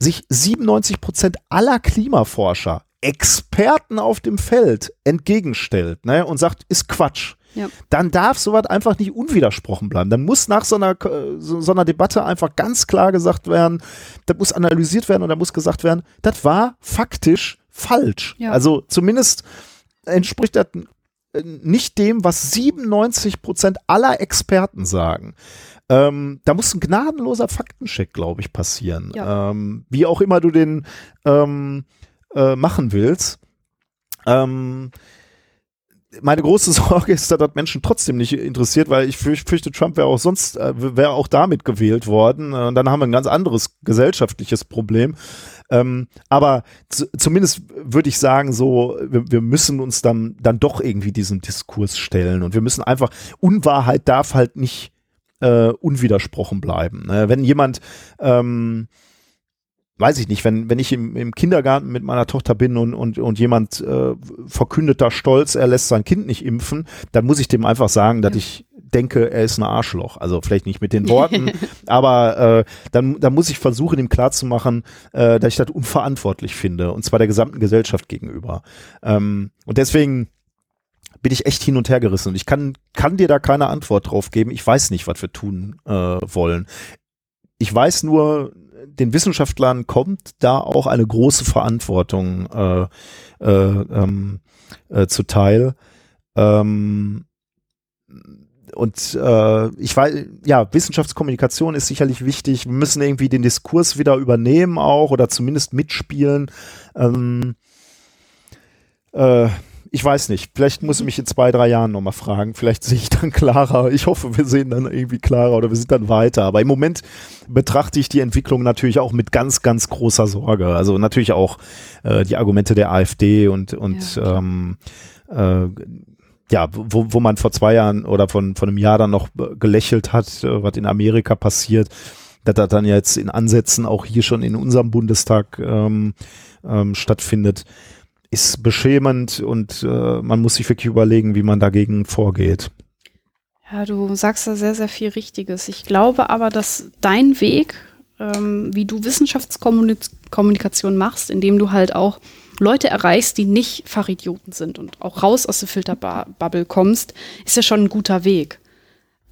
sich 97 Prozent aller Klimaforscher Experten auf dem Feld entgegenstellt ne, und sagt, ist Quatsch. Ja. Dann darf sowas einfach nicht unwidersprochen bleiben. Dann muss nach so einer, so, so einer Debatte einfach ganz klar gesagt werden, das muss analysiert werden und da muss gesagt werden, das war faktisch falsch. Ja. Also zumindest entspricht das nicht dem, was 97 Prozent aller Experten sagen. Ähm, da muss ein gnadenloser Faktencheck, glaube ich, passieren. Ja. Ähm, wie auch immer du den ähm, äh, machen willst. Ähm, meine große [LAUGHS] Sorge ist, dass das Menschen trotzdem nicht interessiert, weil ich fürchte, Trump wäre auch sonst, äh, wäre auch damit gewählt worden. Und dann haben wir ein ganz anderes gesellschaftliches Problem. Ähm, aber zumindest würde ich sagen, so, wir, wir, müssen uns dann, dann doch irgendwie diesem Diskurs stellen. Und wir müssen einfach, Unwahrheit darf halt nicht äh, unwidersprochen bleiben. Ne? Wenn jemand ähm, weiß ich nicht, wenn, wenn ich im, im Kindergarten mit meiner Tochter bin und, und, und jemand äh, verkündet da stolz, er lässt sein Kind nicht impfen, dann muss ich dem einfach sagen, dass ich denke, er ist ein Arschloch. Also vielleicht nicht mit den [LAUGHS] Worten, aber äh, dann, dann muss ich versuchen, ihm klarzumachen, äh, dass ich das unverantwortlich finde, und zwar der gesamten Gesellschaft gegenüber. Ähm, und deswegen bin ich echt hin und her gerissen und ich kann, kann dir da keine Antwort drauf geben. Ich weiß nicht, was wir tun äh, wollen. Ich weiß nur, den Wissenschaftlern kommt da auch eine große Verantwortung äh, äh, ähm, äh, zuteil. Ähm, und äh, ich weiß, ja, Wissenschaftskommunikation ist sicherlich wichtig. Wir müssen irgendwie den Diskurs wieder übernehmen auch oder zumindest mitspielen. Ähm, äh, ich weiß nicht. Vielleicht muss ich mich in zwei, drei Jahren nochmal fragen. Vielleicht sehe ich dann klarer. Ich hoffe, wir sehen dann irgendwie klarer oder wir sind dann weiter. Aber im Moment betrachte ich die Entwicklung natürlich auch mit ganz, ganz großer Sorge. Also natürlich auch äh, die Argumente der AfD und, und ja, ähm, äh, ja, wo, wo man vor zwei Jahren oder von, von einem Jahr dann noch gelächelt hat, äh, was in Amerika passiert, dass das dann jetzt in Ansätzen auch hier schon in unserem Bundestag ähm, ähm, stattfindet ist beschämend und äh, man muss sich wirklich überlegen, wie man dagegen vorgeht. Ja, du sagst da sehr, sehr viel Richtiges. Ich glaube aber, dass dein Weg, ähm, wie du Wissenschaftskommunikation machst, indem du halt auch Leute erreichst, die nicht Fachidioten sind und auch raus aus der Filterbubble kommst, ist ja schon ein guter Weg.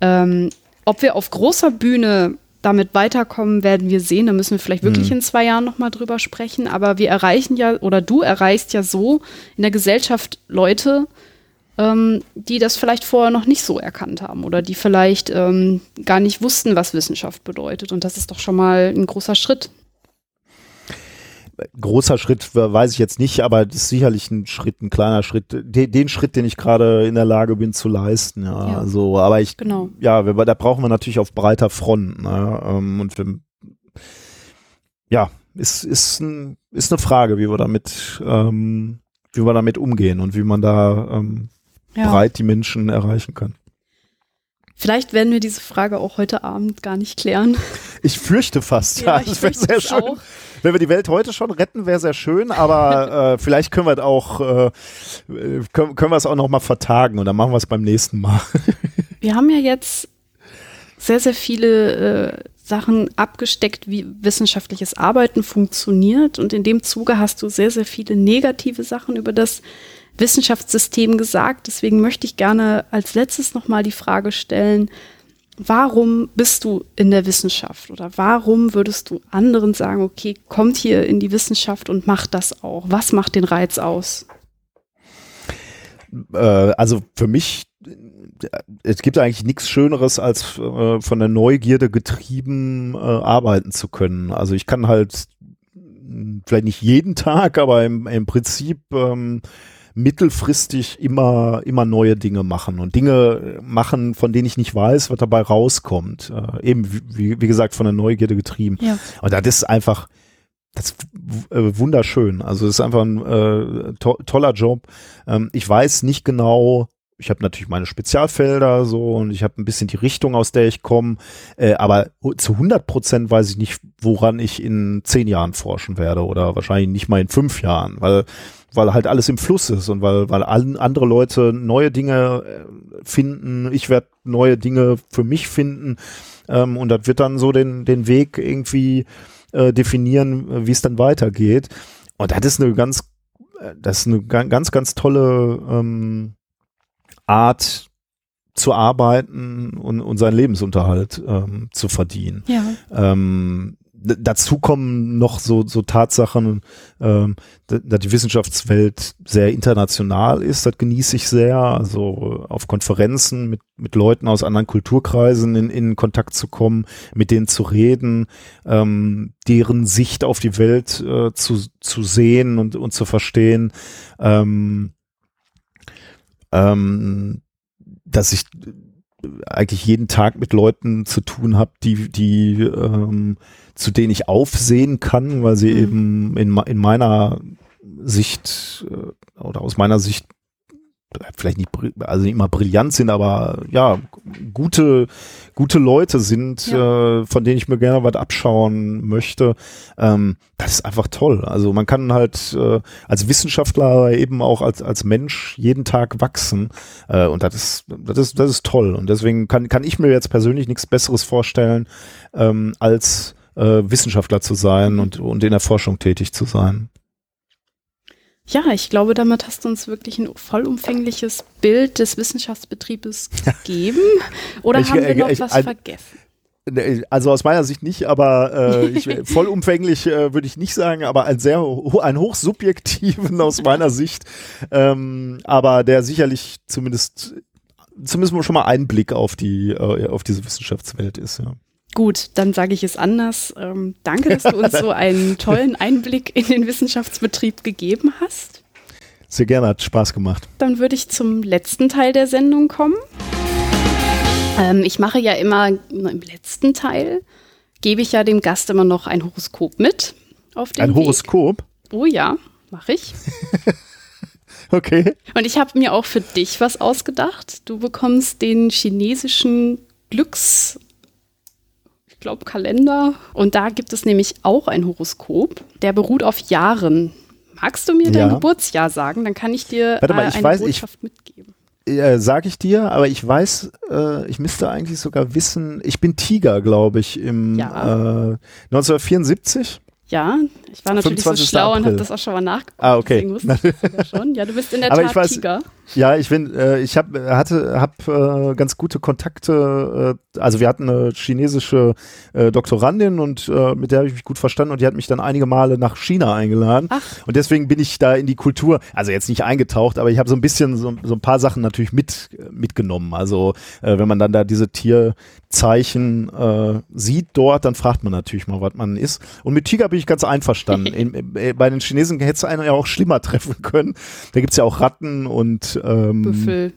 Ähm, ob wir auf großer Bühne damit weiterkommen, werden wir sehen. Da müssen wir vielleicht wirklich mhm. in zwei Jahren nochmal drüber sprechen. Aber wir erreichen ja, oder du erreichst ja so in der Gesellschaft Leute, ähm, die das vielleicht vorher noch nicht so erkannt haben oder die vielleicht ähm, gar nicht wussten, was Wissenschaft bedeutet. Und das ist doch schon mal ein großer Schritt großer Schritt weiß ich jetzt nicht, aber das ist sicherlich ein Schritt, ein kleiner Schritt, den, den Schritt, den ich gerade in der Lage bin zu leisten. Ja, ja. also, aber ich, genau. ja, da brauchen wir natürlich auf breiter Front. Ne? Ähm, und wir, ja, ist, ist, ein, ist eine Frage, wie wir damit, ähm, wie wir damit umgehen und wie man da ähm, ja. breit die Menschen erreichen kann. Vielleicht werden wir diese Frage auch heute Abend gar nicht klären. Ich fürchte fast, ja. das wäre sehr schön. Auch wenn wir die Welt heute schon retten, wäre sehr schön, aber [LAUGHS] äh, vielleicht können wir es auch, äh, können, können wir es auch noch mal vertagen und dann machen wir es beim nächsten Mal. [LAUGHS] wir haben ja jetzt sehr, sehr viele äh, Sachen abgesteckt, wie wissenschaftliches Arbeiten funktioniert und in dem Zuge hast du sehr, sehr viele negative Sachen über das Wissenschaftssystem gesagt. Deswegen möchte ich gerne als letztes noch mal die Frage stellen, warum bist du in der Wissenschaft oder warum würdest du anderen sagen, okay, kommt hier in die Wissenschaft und macht das auch? Was macht den Reiz aus? Äh, also für mich, es gibt eigentlich nichts Schöneres, als äh, von der Neugierde getrieben äh, arbeiten zu können. Also ich kann halt vielleicht nicht jeden Tag, aber im, im Prinzip ähm, mittelfristig immer, immer neue Dinge machen und Dinge machen, von denen ich nicht weiß, was dabei rauskommt. Äh, eben, wie, wie gesagt, von der Neugierde getrieben. Ja. Und das ist einfach, das ist äh, wunderschön. Also es ist einfach ein äh, to toller Job. Ähm, ich weiß nicht genau, ich habe natürlich meine Spezialfelder so und ich habe ein bisschen die Richtung, aus der ich komme, äh, aber zu 100 Prozent weiß ich nicht, woran ich in zehn Jahren forschen werde oder wahrscheinlich nicht mal in fünf Jahren, weil weil halt alles im Fluss ist und weil weil andere Leute neue Dinge äh, finden, ich werde neue Dinge für mich finden ähm, und das wird dann so den den Weg irgendwie äh, definieren, wie es dann weitergeht und das ist eine ganz äh, das ist eine ganz ganz tolle ähm, Art zu arbeiten und, und seinen Lebensunterhalt ähm, zu verdienen. Ja. Ähm, dazu kommen noch so, so Tatsachen, ähm, dass die Wissenschaftswelt sehr international ist. Das genieße ich sehr. Also auf Konferenzen mit, mit Leuten aus anderen Kulturkreisen in, in Kontakt zu kommen, mit denen zu reden, ähm, deren Sicht auf die Welt äh, zu, zu sehen und, und zu verstehen. Ähm, ähm, dass ich eigentlich jeden Tag mit Leuten zu tun habe, die, die ähm, zu denen ich aufsehen kann, weil sie mhm. eben in, in meiner Sicht äh, oder aus meiner Sicht vielleicht nicht, also nicht immer brillant sind, aber ja, gute, gute Leute sind, ja. äh, von denen ich mir gerne was abschauen möchte. Ähm, das ist einfach toll. Also man kann halt äh, als Wissenschaftler eben auch als, als Mensch jeden Tag wachsen. Äh, und das ist, das ist, das ist toll. Und deswegen kann, kann ich mir jetzt persönlich nichts Besseres vorstellen, ähm, als äh, Wissenschaftler zu sein und, und in der Forschung tätig zu sein. Ja, ich glaube, damit hast du uns wirklich ein vollumfängliches Bild des Wissenschaftsbetriebes [LAUGHS] gegeben. Oder ich, haben wir noch ich, was ein, vergessen? Ne, also aus meiner Sicht nicht, aber äh, ich, [LAUGHS] vollumfänglich äh, würde ich nicht sagen, aber ein sehr ein hochsubjektiven [LAUGHS] aus meiner Sicht, ähm, aber der sicherlich zumindest zumindest schon mal einen Blick auf die äh, auf diese Wissenschaftswelt ist. Ja. Gut, dann sage ich es anders. Ähm, danke, dass du uns so [LAUGHS] einen tollen Einblick in den Wissenschaftsbetrieb gegeben hast. Sehr gerne, hat Spaß gemacht. Dann würde ich zum letzten Teil der Sendung kommen. Ähm, ich mache ja immer im letzten Teil, gebe ich ja dem Gast immer noch ein Horoskop mit. Auf den ein Weg. Horoskop? Oh ja, mache ich. [LAUGHS] okay. Und ich habe mir auch für dich was ausgedacht. Du bekommst den chinesischen Glücks glaube, Kalender. Und da gibt es nämlich auch ein Horoskop, der beruht auf Jahren. Magst du mir dein Geburtsjahr sagen? Dann kann ich dir Warte mal, äh, eine weiß, Botschaft ich, mitgeben. Äh, sag ich dir, aber ich weiß, äh, ich müsste eigentlich sogar wissen, ich bin Tiger, glaube ich, im ja. 1974. Äh, ja, ich war natürlich so schlau April. und habe das auch schon mal nachgeguckt. Ah, okay. Deswegen wusste ich das schon. Ja, du bist in der [LAUGHS] aber Tat weiß, Tiger. Ja, ich bin, äh, ich hab, hatte, hab äh, ganz gute Kontakte. Äh, also wir hatten eine chinesische äh, Doktorandin und äh, mit der habe ich mich gut verstanden und die hat mich dann einige Male nach China eingeladen. Ach. Und deswegen bin ich da in die Kultur, also jetzt nicht eingetaucht, aber ich habe so ein bisschen so, so, ein paar Sachen natürlich mit mitgenommen. Also äh, wenn man dann da diese Tierzeichen äh, sieht dort, dann fragt man natürlich mal, was man ist. Und mit Tiger bin ich ganz einverstanden. in, [LAUGHS] in, äh, bei den Chinesen hätte es einen ja auch schlimmer treffen können. Da gibt es ja auch Ratten und ähm, Büffel.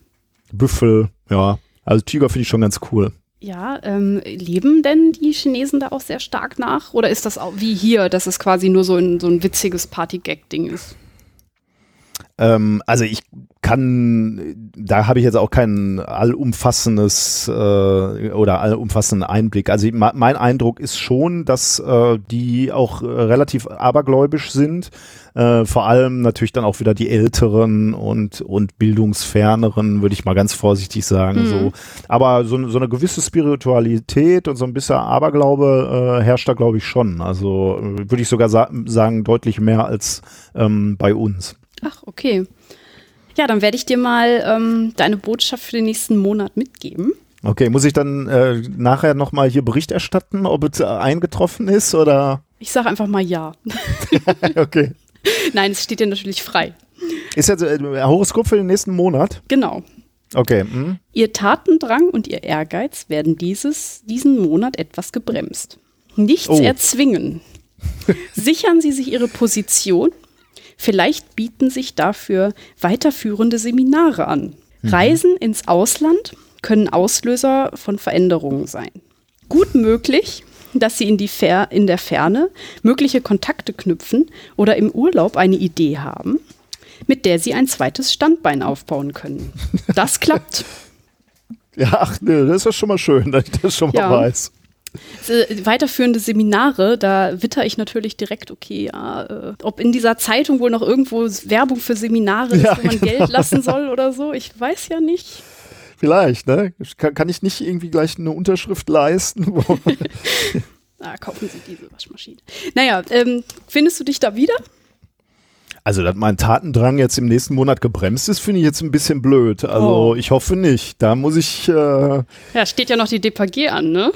Büffel, ja. Also Tiger finde ich schon ganz cool. Ja, ähm, leben denn die Chinesen da auch sehr stark nach? Oder ist das auch wie hier, dass es quasi nur so ein, so ein witziges Party-Gag-Ding ist? Ähm, also ich kann, da habe ich jetzt auch kein allumfassendes äh, oder allumfassenden Einblick. Also mein Eindruck ist schon, dass äh, die auch relativ abergläubisch sind. Äh, vor allem natürlich dann auch wieder die Älteren und, und bildungsferneren, würde ich mal ganz vorsichtig sagen. Mhm. So. Aber so, so eine gewisse Spiritualität und so ein bisschen Aberglaube äh, herrscht da, glaube ich, schon. Also äh, würde ich sogar sa sagen, deutlich mehr als ähm, bei uns. Ach, okay. Ja, dann werde ich dir mal ähm, deine Botschaft für den nächsten Monat mitgeben. Okay, muss ich dann äh, nachher nochmal hier Bericht erstatten, ob es eingetroffen ist oder? Ich sage einfach mal ja. [LAUGHS] okay. Nein, es steht dir natürlich frei. Ist jetzt äh, Horoskop für den nächsten Monat? Genau. Okay. Hm. Ihr Tatendrang und ihr Ehrgeiz werden dieses, diesen Monat etwas gebremst. Nichts oh. erzwingen. [LAUGHS] Sichern Sie sich Ihre Position Vielleicht bieten sich dafür weiterführende Seminare an. Mhm. Reisen ins Ausland können Auslöser von Veränderungen sein. Gut möglich, dass Sie in, die Fer in der Ferne mögliche Kontakte knüpfen oder im Urlaub eine Idee haben, mit der Sie ein zweites Standbein aufbauen können. Das klappt. [LAUGHS] Ja, ach ne, das ist schon mal schön, dass ich das schon mal ja. weiß. Äh, weiterführende Seminare, da witter ich natürlich direkt, okay, ja, äh, ob in dieser Zeitung wohl noch irgendwo Werbung für Seminare ist, ja, wo man genau. Geld lassen soll oder so, ich weiß ja nicht. Vielleicht, ne? Kann, kann ich nicht irgendwie gleich eine Unterschrift leisten? [LAUGHS] ah, kaufen Sie diese Waschmaschine. Naja, ähm, findest du dich da wieder? Also, dass mein Tatendrang jetzt im nächsten Monat gebremst ist, finde ich jetzt ein bisschen blöd. Also, oh. ich hoffe nicht. Da muss ich. Äh ja, steht ja noch die DPG an, ne?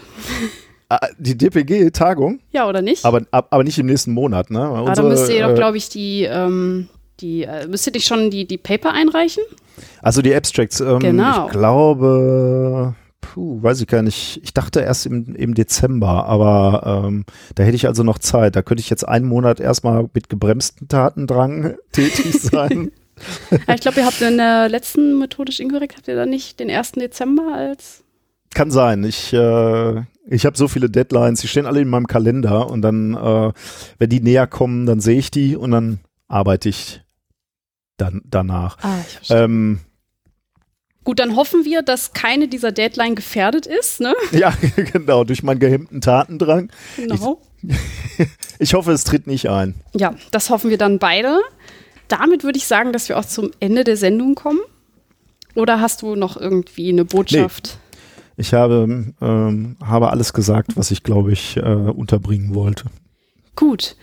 Ah, die DPG-Tagung? Ja, oder nicht? Aber, aber nicht im nächsten Monat, ne? Aber ah, dann müsst ihr doch, äh, glaube ich, die, ähm, die äh, müsst ihr dich schon die, die Paper einreichen? Also die Abstracts, ähm, genau. ich glaube, puh, weiß ich gar nicht. Ich dachte erst im, im Dezember, aber ähm, da hätte ich also noch Zeit. Da könnte ich jetzt einen Monat erstmal mit gebremsten Tatendrang [LAUGHS] tätig sein. [LAUGHS] ich glaube, ihr habt in der letzten methodisch inkorrekt, habt ihr da nicht den 1. Dezember als kann sein. Ich, äh, ich habe so viele Deadlines, die stehen alle in meinem Kalender und dann, äh, wenn die näher kommen, dann sehe ich die und dann arbeite ich dann danach. Ah, ich verstehe. Ähm, Gut, dann hoffen wir, dass keine dieser Deadline gefährdet ist, ne? [LAUGHS] Ja, genau, durch meinen gehemmten Tatendrang. Genau. Ich, [LAUGHS] ich hoffe, es tritt nicht ein. Ja, das hoffen wir dann beide. Damit würde ich sagen, dass wir auch zum Ende der Sendung kommen. Oder hast du noch irgendwie eine Botschaft? Ich habe, ähm, habe alles gesagt, was ich, glaube ich, äh, unterbringen wollte. Gut.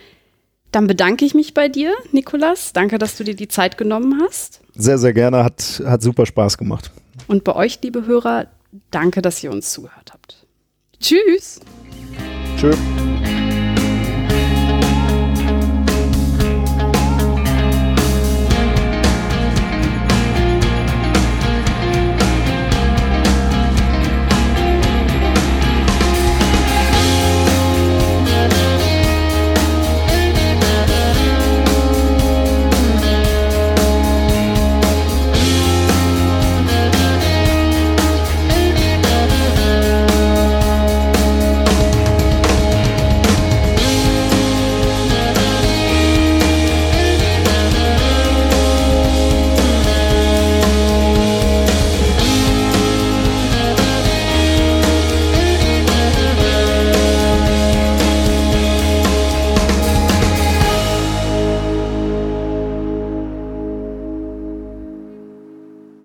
Dann bedanke ich mich bei dir, Nikolas. Danke, dass du dir die Zeit genommen hast. Sehr, sehr gerne. Hat, hat super Spaß gemacht. Und bei euch, liebe Hörer, danke, dass ihr uns zugehört habt. Tschüss. Tschüss.